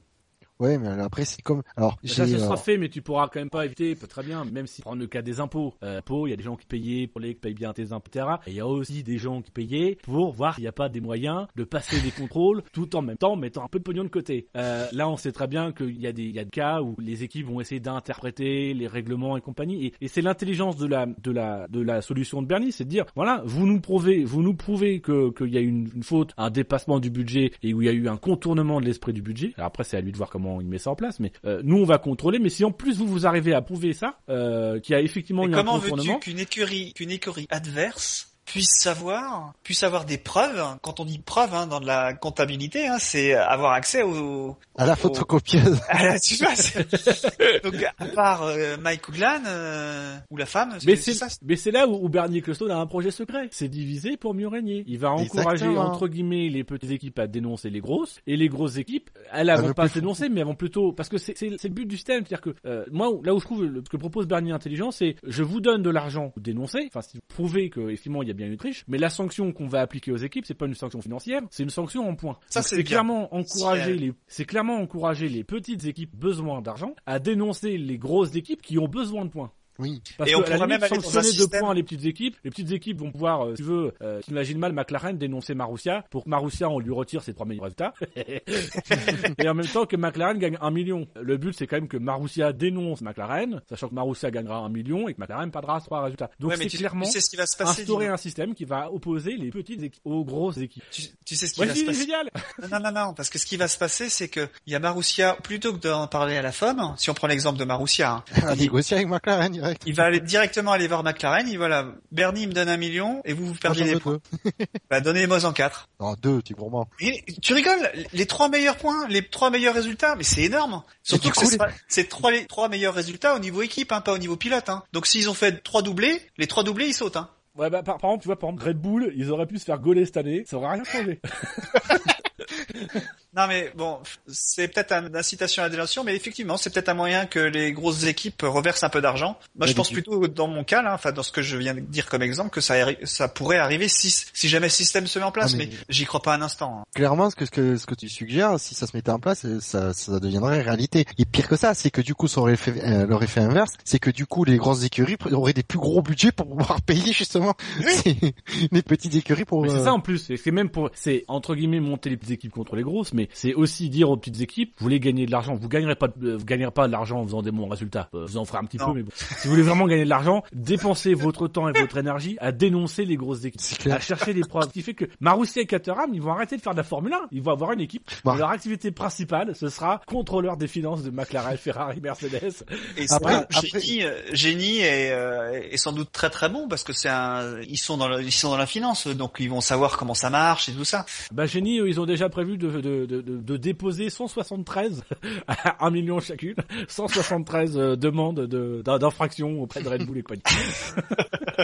S2: Ouais, mais après c'est comme alors
S3: ça ce sera fait, mais tu pourras quand même pas éviter très bien, même si prendre le cas des impôts. Euh, il y a des gens qui payaient pour les qui payent bien tes impôts, etc. Et il y a aussi des gens qui payaient pour voir s'il n'y a pas des moyens de passer des contrôles tout en même temps mettant un peu de pognon de côté. Euh, là, on sait très bien qu'il y a des il y a des cas où les équipes vont essayer d'interpréter les règlements et compagnie. Et, et c'est l'intelligence de la de la de la solution de Bernie, c'est de dire voilà, vous nous prouvez vous nous prouvez que qu'il y a une, une faute, un dépassement du budget et où il y a eu un contournement de l'esprit du budget. Alors après, c'est à lui de voir comment il met ça en place. Mais euh, nous, on va contrôler. Mais si en plus vous vous arrivez à prouver ça, euh, qu'il y a effectivement eu un
S4: comment veux-tu qu'une écurie, qu'une écurie adverse puisse savoir, puisse avoir des preuves. Quand on dit preuve hein, dans de la comptabilité, hein, c'est avoir accès au
S2: à la photocopieuse.
S4: À la, tu vois, donc à part euh, Mike Ouglan euh, ou la femme.
S3: Mais c'est mais c'est là où, Bernie Ecclestone a un projet secret. C'est diviser pour mieux régner. Il va encourager entre guillemets les petites équipes à dénoncer les grosses et les grosses équipes, elles, elles vont pas dénoncer, mais elles vont plutôt parce que c'est c'est le but du système, c'est-à-dire que euh, moi là où je trouve ce que propose Bernie intelligent, c'est je vous donne de l'argent pour dénoncer. Enfin, si vous prouvez que effectivement il y a bien une triche, mais la sanction qu'on va appliquer aux équipes, c'est pas une sanction financière, c'est une sanction en points.
S4: Ça, c'est
S3: clairement encourager les, c'est clairement encourager les petites équipes besoin d'argent à dénoncer les grosses équipes qui ont besoin de points.
S2: Oui.
S3: Parce
S4: Et
S3: que
S4: on pourrait même aller dans un
S3: sanctionner de
S4: système-
S3: points les petites équipes. Les petites équipes vont pouvoir, euh, si tu veux, euh, t'imagines mal McLaren dénoncer Marussia pour que Marussia on lui retire ses trois meilleurs résultats. et en même temps que McLaren gagne un million. Le but c'est quand même que Marussia dénonce McLaren, sachant que Marussia gagnera un million et que McLaren perdra trois résultats. Donc
S4: Ouais,
S3: c'est clairement
S4: tu sais ce qui va se passer.
S3: instaurer un système qui va opposer les petites équipes aux grosses équipes.
S4: Tu, tu sais ce qui
S3: Ouais,
S4: va se
S3: c'est
S4: passer.
S3: génial.
S4: Non, non, non, non, parce que ce qui va se passer, c'est que il y a Marussia, plutôt que d'en parler à la FOM, si on prend l'exemple de Marussia, hein,
S2: À négocier avec McLaren direct.
S4: il va aller directement aller voir McLaren, il va là, Bernie il me donne un million et vous vous perdez
S2: veux
S4: points.
S2: deux.
S4: Bah donnez-moi en quatre.
S2: Non, deux, tu.
S4: Et tu rigoles, les trois meilleurs points, les trois meilleurs résultats, mais c'est énorme. Surtout que c'est
S2: les-
S4: trois, les trois meilleurs résultats au niveau équipe, hein, pas au niveau pilote. Hein. Donc s'ils ont fait trois doublés, les trois doublés ils sautent. Hein.
S3: Ouais, bah, par, par exemple, tu vois, par exemple, Red Bull, ils auraient pu se faire gauler cette année, ça aurait rien changé.
S4: Non mais bon, c'est peut-être une incitation à la délation, mais effectivement, c'est peut-être un moyen que les grosses équipes reversent un peu d'argent. Moi, je pense plutôt dans mon cas, là, enfin dans ce que je viens de dire comme exemple, que ça, ça pourrait arriver si, si jamais ce système se met en place,
S2: Ah, mais-
S4: mais, j'y crois pas un instant. hein.
S2: Clairement, ce que, ce que, ce que tu suggères, si ça se mettait en place, euh, ça, ça deviendrait réalité. Et pire que ça, c'est que du coup, ça aurait fait, euh, leur effet inverse, c'est que du coup, les grosses écuries auraient des plus gros budgets pour pouvoir payer justement ces- les petites écuries pour.
S3: Mais c'est
S2: euh,
S3: ça en plus, c'est c'est même pour, c'est entre guillemets monter les petites équipes contre les grosses, mais c'est aussi dire aux petites équipes, vous voulez gagner de l'argent, vous gagnerez pas, de, euh, vous gagnerez pas de l'argent en faisant des bons résultats. Euh, Vous en ferez un petit
S4: Non.
S3: peu, mais bon. Si vous voulez vraiment gagner de l'argent, dépensez votre temps et votre énergie à dénoncer les grosses équipes, à chercher des preuves. Ce qui fait que Marussia et Caterham, ils vont arrêter de faire de la Formule 1, ils vont avoir une équipe.
S2: Bah.
S3: Leur activité principale, ce sera contrôleur des finances de McLaren, Ferrari, Mercedes.
S4: Et
S2: Après- après-
S4: Génie, euh, Génie est, euh, est sans doute très très bon parce que c'est un, ils sont dans le, ils sont dans la finance, donc ils vont savoir comment ça marche et tout ça.
S3: Bah Génie, ils ont déjà prévu de, déposer 173 à 1 million chacune, 173 euh, demandes de- d'in- d'infraction auprès de Red Bull et compagnie.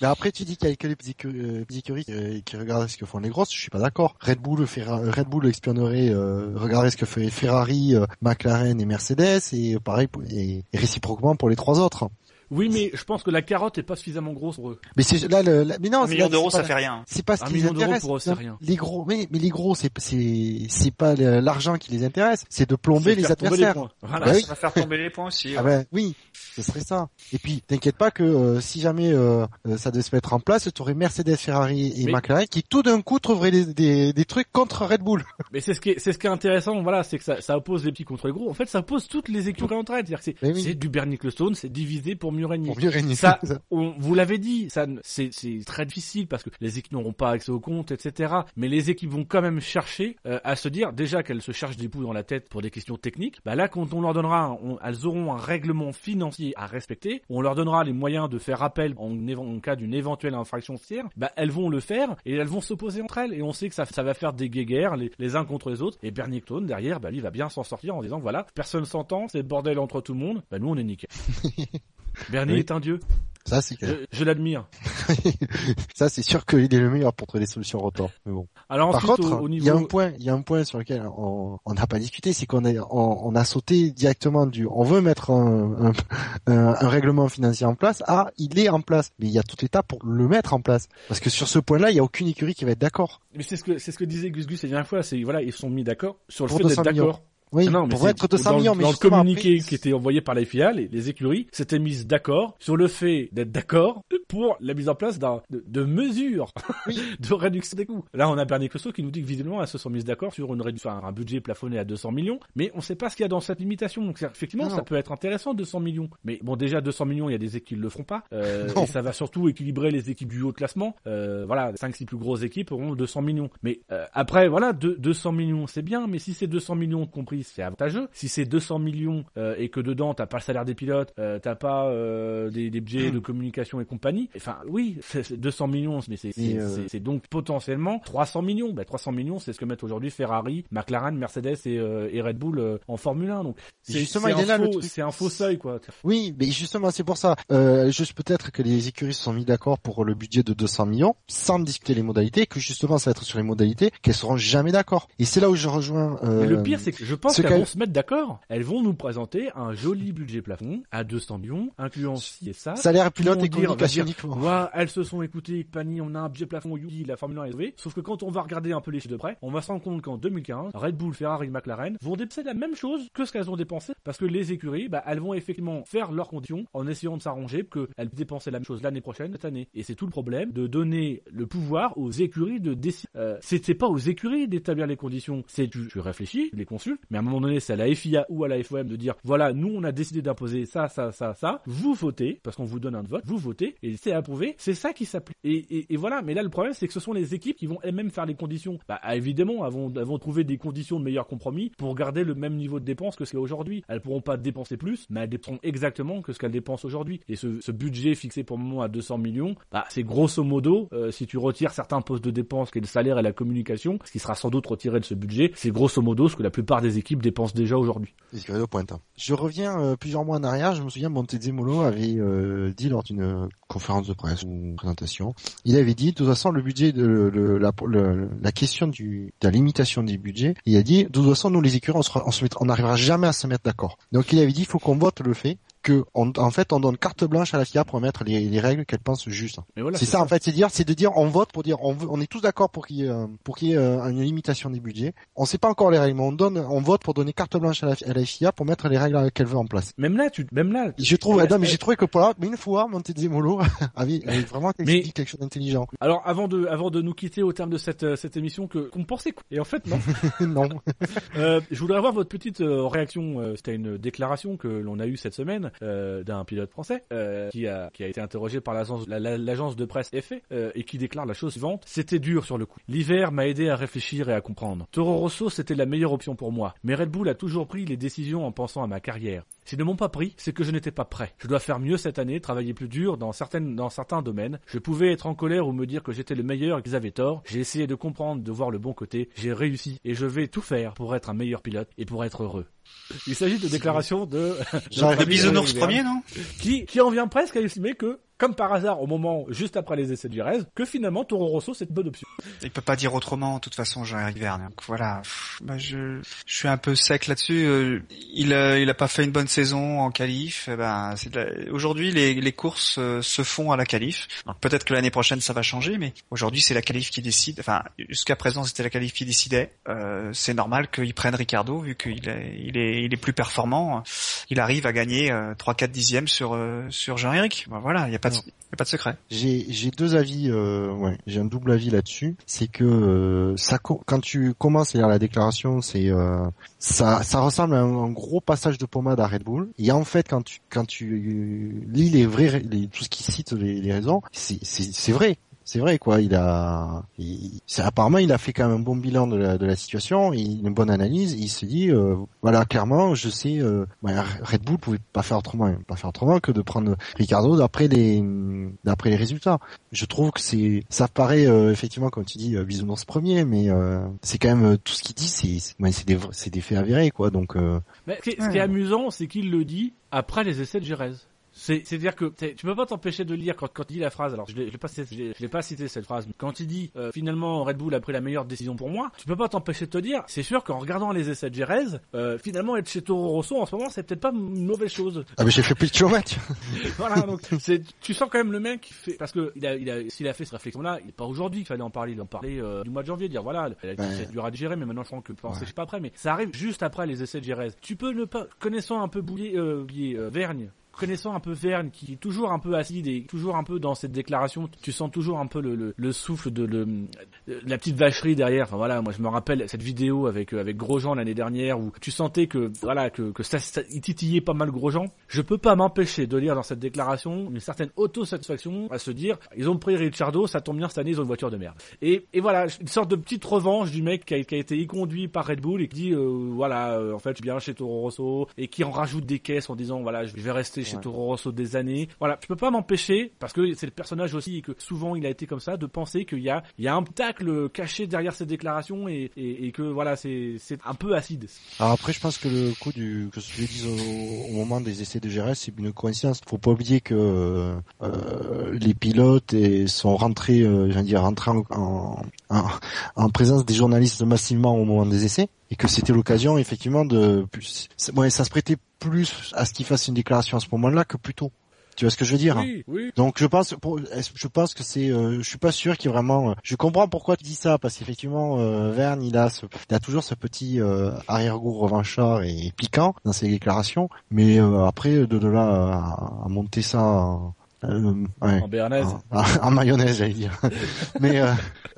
S2: Mais après, tu dis qu'il y a que les écuries, euh, écuries qui, regardent ce que font les grosses. Je suis pas d'accord. Red Bull, Ferra- Red Bull espionnerait, euh, regarderait ce que fait Ferrari, euh, McLaren et Mercedes, et euh, pareil et réciproquement pour les trois autres.
S3: Oui, mais je pense que la carotte est pas suffisamment grosse pour eux.
S2: Mais c'est là, le, la- mais non,
S4: Un
S2: c'est
S4: million d'euros, ça fait rien.
S2: C'est pas ce
S3: Un
S2: qui les
S3: million d'euros
S2: intéresse.
S3: pour eux,
S2: Non,
S3: rien.
S2: Les gros, mais, mais les gros, c'est c'est c'est pas l'argent qui les intéresse, c'est de plomber les adversaires.
S3: points. Voilà.
S2: Bah oui.
S4: Ça va faire tomber les points aussi.
S2: Ah
S4: ouais.
S2: ben oui, ce serait ça. Et puis t'inquiète pas que euh, si jamais euh, euh, ça devait se mettre en place, tu aurais Mercedes, Ferrari et
S3: Mais-
S2: McLaren qui tout d'un coup trouveraient des, des, des trucs contre Red Bull.
S3: Mais c'est ce qui est, c'est ce qui est intéressant, voilà, c'est que ça, ça oppose les petits contre les gros. En fait, ça oppose toutes les écuries entre elles. C'est-à-dire que c'est,
S2: Mais oui.
S3: c'est du Bernie Ecclestone, c'est divisé pour mieux régner.
S2: Pour mieux régner.
S3: Ça, on, vous l'avez dit, ça, c'est, c'est très difficile parce que les équipes n'auront pas accès aux comptes, etc. Mais les équipes vont quand même chercher euh, à se dire, déjà qu'elles se cherchent des poux dans la tête pour des questions techniques. Bah là, quand on leur donnera, on- elles auront un règlement financier à respecter. On leur donnera les moyens de faire appel en, cas d'une éventuelle infraction financière. Bah elles vont le faire et elles vont s'opposer entre elles. Et on sait que ça, ça va faire des guéguerres les, les uns contre les autres. Et Bernie Ecclestone derrière, bah lui va bien s'en sortir en disant, voilà, personne s'entend, c'est le bordel entre tout le monde. Bah nous on est nickel. Bernie
S2: Oui.
S3: est un dieu.
S2: Ça c'est
S3: Je, je l'admire.
S2: ça c'est sûr qu'il est le meilleur pour trouver des solutions retour. Mais bon.
S3: Alors
S2: Par
S3: ensuite,
S2: contre, il
S3: niveau...
S2: y a un point, il y a un point sur lequel on n'a pas discuté, c'est qu'on a on, on a sauté directement du on veut mettre un, un, un- un règlement financier en place à il est en place, mais il y a toute étape pour le mettre en place parce que sur ce point-là, il y a aucune écurie qui va être d'accord.
S3: Mais c'est ce que c'est ce que disait Gus Gus la dernière fois. C'est voilà, ils se sont mis d'accord sur le
S2: Pour
S3: fait d'être
S2: 200 millions.
S3: d'accord.
S2: Oui,
S3: non, mais
S2: pour
S3: c'est-
S2: être 200
S3: dans, le-
S2: millions, mais
S3: dans le communiqué
S2: après,
S3: qui était envoyé par la FIA, les, les écuries s'étaient mises d'accord sur le fait d'être d'accord pour la mise en place d'un de, de mesures
S2: Oui.
S3: de réduction des coûts. Là, on a Bernie Costo qui nous dit que visiblement elles se sont mises d'accord sur une réduction, enfin, un budget plafonné à 200 millions, mais on sait pas ce qu'il y a dans cette limitation. Donc effectivement,
S2: Non,
S3: ça peut être intéressant 200 millions. Mais bon, déjà 200 millions, il y a des équipes qui le feront pas, euh, et ça va surtout équilibrer les équipes du haut classement. Euh, voilà, 5-6 plus grosses équipes auront 200 millions. Mais euh, après, voilà, deux- 200 millions, c'est bien, mais si c'est 200 millions compris, c'est avantageux. Si c'est 200 millions euh, et que dedans t'as pas le salaire des pilotes, euh, t'as pas euh, des, des budgets de communication et compagnie, enfin oui, c'est c'est 200 millions, mais c'est
S2: euh,
S3: donc potentiellement 300 millions. Ben 300 millions, c'est ce que mettent aujourd'hui Ferrari, McLaren, Mercedes et, euh, et Red Bull euh, en Formule 1. Donc c'est
S2: Justement,
S3: c'est
S2: il est là,
S3: c'est un faux seuil quoi.
S2: Oui, mais justement, c'est pour ça. Juste peut-être que les écuries se sont mis d'accord pour le budget de 200 millions, sans discuter les modalités, que justement, ça va être sur les modalités qu'elles seront jamais d'accord. Et c'est là où je rejoins. Euh,
S3: Mais le pire, c'est que je pense pense qu'elles vont se mettre d'accord. Elles vont nous présenter un joli budget plafond à 200 millions, incluant ci et ça.
S2: Salaire pilote et communication
S3: dire,
S2: uniquement.
S3: Ouah, elles se sont écoutées, Pani, on a un budget plafond, Yuki, la Formule 1 est sauvée. Sauf que quand on va regarder un peu les chiffres de près, on va se rendre compte qu'en 2015, Red Bull, Ferrari, McLaren vont dépenser la même chose que ce qu'elles ont dépensé parce que les écuries, bah, elles vont effectivement faire leurs conditions en essayant de s'arranger qu'elles dépensaient la même chose l'année prochaine, cette année. Et c'est tout le problème de donner le pouvoir aux écuries de décider. Euh, c'était pas aux écuries d'établir les conditions. C'est tu, tu réfléchis, tu les consultes, mais à un moment donné, c'est à la FIA ou à la FOM de dire voilà, nous on a décidé d'imposer ça, ça, ça, ça. Vous votez parce qu'on vous donne un vote, vous votez et c'est approuvé. C'est ça qui s'applique. Et, voilà. Mais là, le problème, c'est que ce sont les équipes qui vont elles-mêmes faire les conditions. Bah, évidemment, elles vont, trouver des conditions de meilleur compromis pour garder le même niveau de dépenses que ce qu'il y a aujourd'hui. Elles pourront pas dépenser plus, mais elles dépenseront exactement que ce qu'elles dépensent aujourd'hui. Et ce, ce budget fixé pour le moment à 200 millions, bah, c'est grosso modo, euh, si tu retires certains postes de dépenses, qui est le salaire et la communication, ce qui sera sans doute retiré de ce budget, c'est grosso modo ce que la plupart des équipes dépensent déjà aujourd'hui.
S2: De pointe. hein. Je reviens euh, plusieurs mois en arrière, je me souviens, Montezemolo avait euh, dit lors d'une euh, conférence de presse ou présentation, il avait dit, de toute façon, le budget, de, le- le- la, le- la question du, de la limitation des budgets, il a dit, de toute façon, nous les écuries, on, on se met- on n'arrivera jamais à se mettre d'accord. Donc il avait dit, il faut qu'on vote le fait que, on- en fait, on donne carte blanche à la FIA pour mettre les, les règles qu'elle pense justes.
S3: Voilà,
S2: c'est ça, en fait, c'est dire, c'est de dire, on vote pour dire, on, veut, on est tous d'accord pour qu'il y ait, euh, pour qu'il y ait euh, une limitation des budgets. On sait pas encore les règles, mais on donne, on vote pour donner carte blanche à la, à la FIA pour mettre les règles qu'elle veut en place.
S3: Même là, tu, même là.
S2: Je trouve, non, mais j'ai trouvé que pour là, mais une fois, Montezemolo avait, avait vraiment
S3: Mais-
S2: dit quelque chose d'intelligent.
S3: Alors avant de, avant de nous quitter au terme de cette, euh, cette émission que qu'on pensait quoi. et en fait non.
S2: non.
S3: Euh, je voudrais avoir votre petite euh, réaction. C'était une déclaration que l'on a eue cette semaine d'un pilote français euh, qui a qui a été interrogé par l'agence la- la- l'agence de presse EFE euh, et qui déclare la chose suivante c'était dur sur le coup. L'hiver m'a aidé à réfléchir et à comprendre. Toro Rosso c'était la meilleure option pour moi, mais Red Bull a toujours pris les décisions en pensant à ma carrière. S'ils ne m'ont pas pris, c'est que je n'étais pas prêt. Je dois faire mieux cette année, travailler plus dur dans certaines dans certains domaines. Je pouvais être en colère ou me dire que j'étais le meilleur et qu'ils avaient tort. J'ai essayé de comprendre, de voir le bon côté. J'ai réussi et je vais tout faire pour être un meilleur pilote et pour être heureux. Il s'agit de déclarations de
S2: Genre,
S3: ami
S4: bisounours premier, non?
S3: Qui, qui en vient presque à estimer que, comme par hasard, au moment juste après les essais de Jerez, que finalement Toro Rosso c'est une bonne option.
S9: Il peut pas dire autrement, de toute façon, Jean-Éric Verne. Donc voilà, bah, je, je suis un peu sec là-dessus. Euh, Il a, il a pas fait une bonne saison en qualif. Eh ben, aujourd'hui les, les courses euh, se font à la qualif. Peut-être que l'année prochaine ça va changer, mais aujourd'hui c'est la qualif qui décide. Enfin, jusqu'à présent c'était la qualif qui décidait. Euh, c'est normal qu'ils prennent Ricardo vu qu'il est, il est, il est plus performant. Il arrive à gagner euh, 3-4 dixièmes sur sur Jean-Éric. Ben, voilà, pas de,
S2: Non.
S9: y a pas de secret.
S2: J'ai deux avis, euh, ouais, j'ai un double avis là-dessus. C'est que euh, ça, quand tu commences à lire la déclaration, c'est euh, ça, ça ressemble à un, un gros passage de pommade à Red Bull. Et en fait, quand tu quand tu lis les vrais, les, tout ce qui cite les, les raisons, c'est vrai. C'est vrai quoi, il a, il, c'est- apparemment il a fait quand même un bon bilan de la, de la situation, une bonne analyse. il se dit, euh, voilà clairement, je sais, euh, bah, Red Bull pouvait pas faire autrement, hein, pas faire autrement que de prendre Ricardo d'après les, d'après les résultats. Je trouve que c'est, ça paraît euh, effectivement comme tu dis, euh, bisounours premier, mais euh, c'est quand même euh, tout ce qu'il dit, c'est, c'est, des, vrais- c'est des faits avérés quoi. Donc euh,
S3: Mais ce qui est, ce qui est amusant, c'est qu'il le dit après les essais de Jerez. C'est, c'est-à-dire que tu peux pas t'empêcher de lire quand, quand il dit la phrase. Alors je l'ai, je l'ai pas, cité- je je pas cité cette phrase. Mais quand il dit euh, finalement Red Bull a pris la meilleure décision pour moi, tu peux pas t'empêcher de te dire. C'est sûr qu'en regardant les essais de Jerez, euh, finalement être chez Toro Rosso en ce moment, c'est peut-être pas une mauvaise chose.
S2: ah mais j'ai fait plus de kilomètres.
S3: voilà, donc c'est, tu sens quand même le mec qui fait, parce que il a, il a, s'il a fait cette réflexion-là, il est pas aujourd'hui qu'il fallait en parler, il en parlait euh, du mois de janvier, dire voilà, elle a dur à digérer, mais maintenant je pense que enfin,
S2: Ouais.
S3: c'est pas après, mais ça arrive juste après les essais de Jerez. Tu peux ne pas, connaissant un peu Boulier, euh, euh, Vergne, connaissant un peu Verne, qui est toujours un peu acide et toujours un peu dans cette déclaration, tu sens toujours un peu le, le, le souffle de, le, de la petite vacherie derrière. Enfin voilà, moi je me rappelle cette vidéo avec euh, avec Grosjean l'année dernière où tu sentais que voilà que que ça, ça il titillait pas mal Grosjean. Je peux pas m'empêcher de lire dans cette déclaration une certaine autosatisfaction à se dire ils ont pris Ricciardo, ça tombe bien cette année ils ont une voiture de merde. Et et voilà une sorte de petite revanche du mec qui a, qui a été conduit par Red Bull et qui dit euh, voilà euh, en fait je suis bien chez Toro Rosso et qui en rajoute des caisses en disant voilà je vais rester chez Toro Rosso des années. Voilà, je peux pas m'empêcher parce que c'est le personnage aussi et que souvent il a été comme ça de penser qu'il y a il y a un tacle caché derrière ses déclarations et, et, et que voilà c'est c'est un peu acide.
S2: Alors après, je pense que le coup du que je l'ai dit au, au, moment des essais de GRS, c'est une coïncidence. Faut pas oublier que euh, les pilotes et sont rentrés, euh, je dire, rentrés en, en, en, présence des journalistes massivement au moment des essais et que c'était l'occasion effectivement de, ouais, ça se prêtait plus à ce qu'il fasse une déclaration à ce moment-là que plus tôt. Tu vois ce que je veux dire
S3: oui, oui.
S2: Donc je pense, je pense que c'est, euh, je suis pas sûr qu'il vraiment. Euh, je comprends pourquoi tu dis ça parce qu'effectivement euh, Verne il a, ce, il a toujours ce petit euh, arrière-goût revanchard et piquant dans ses déclarations, mais euh, après de, de là à, à monter ça.
S3: Euh, ouais. En béarnaise
S2: En, mayonnaise, j'allais dire. Mais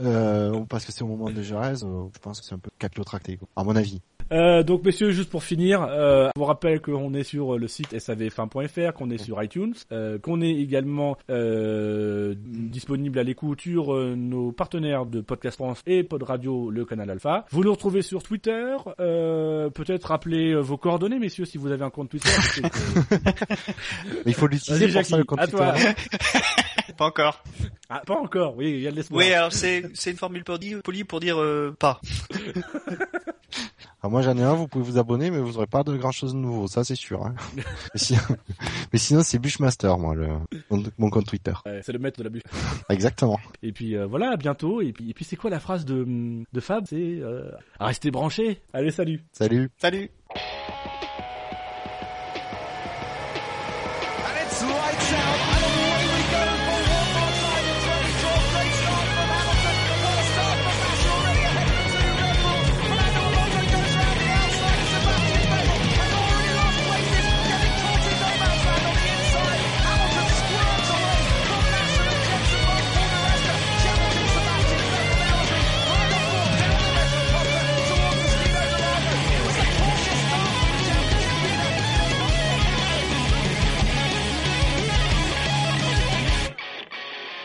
S2: euh, parce que c'est au moment de Jerez, je pense que c'est un peu tracté, à mon avis.
S3: Euh, donc messieurs, juste pour finir, euh, je vous rappelle qu'on est sur le site savf1.fr, qu'on est sur iTunes, euh, qu'on est également euh, disponible à l'écoute sur euh, nos partenaires de Podcast France et Pod Radio, le canal Alpha. Vous nous retrouvez sur Twitter. Euh, Peut-être rappeler vos coordonnées, messieurs, si vous avez un compte Twitter.
S2: il faut l'utiliser pour ça le compte Twitter.
S9: pas encore.
S3: Ah, pas encore. Oui, il y a de l'espoir.
S9: Oui, alors c'est c'est une formule polie pour dire pas.
S2: moi j'en ai un, vous pouvez vous abonner, mais vous n'aurez pas de grand chose de nouveau, ça c'est sûr. Hein. mais, sinon, mais, sinon, c'est Bushmaster, moi, le, mon, compte Twitter.
S3: c'est le maître de la bûche.
S2: Exactement.
S3: Et puis euh, voilà, à bientôt. Et puis, et puis c'est quoi la phrase de, de Fab? C'est euh, restez branchés. Allez, salut.
S2: Salut.
S9: Salut.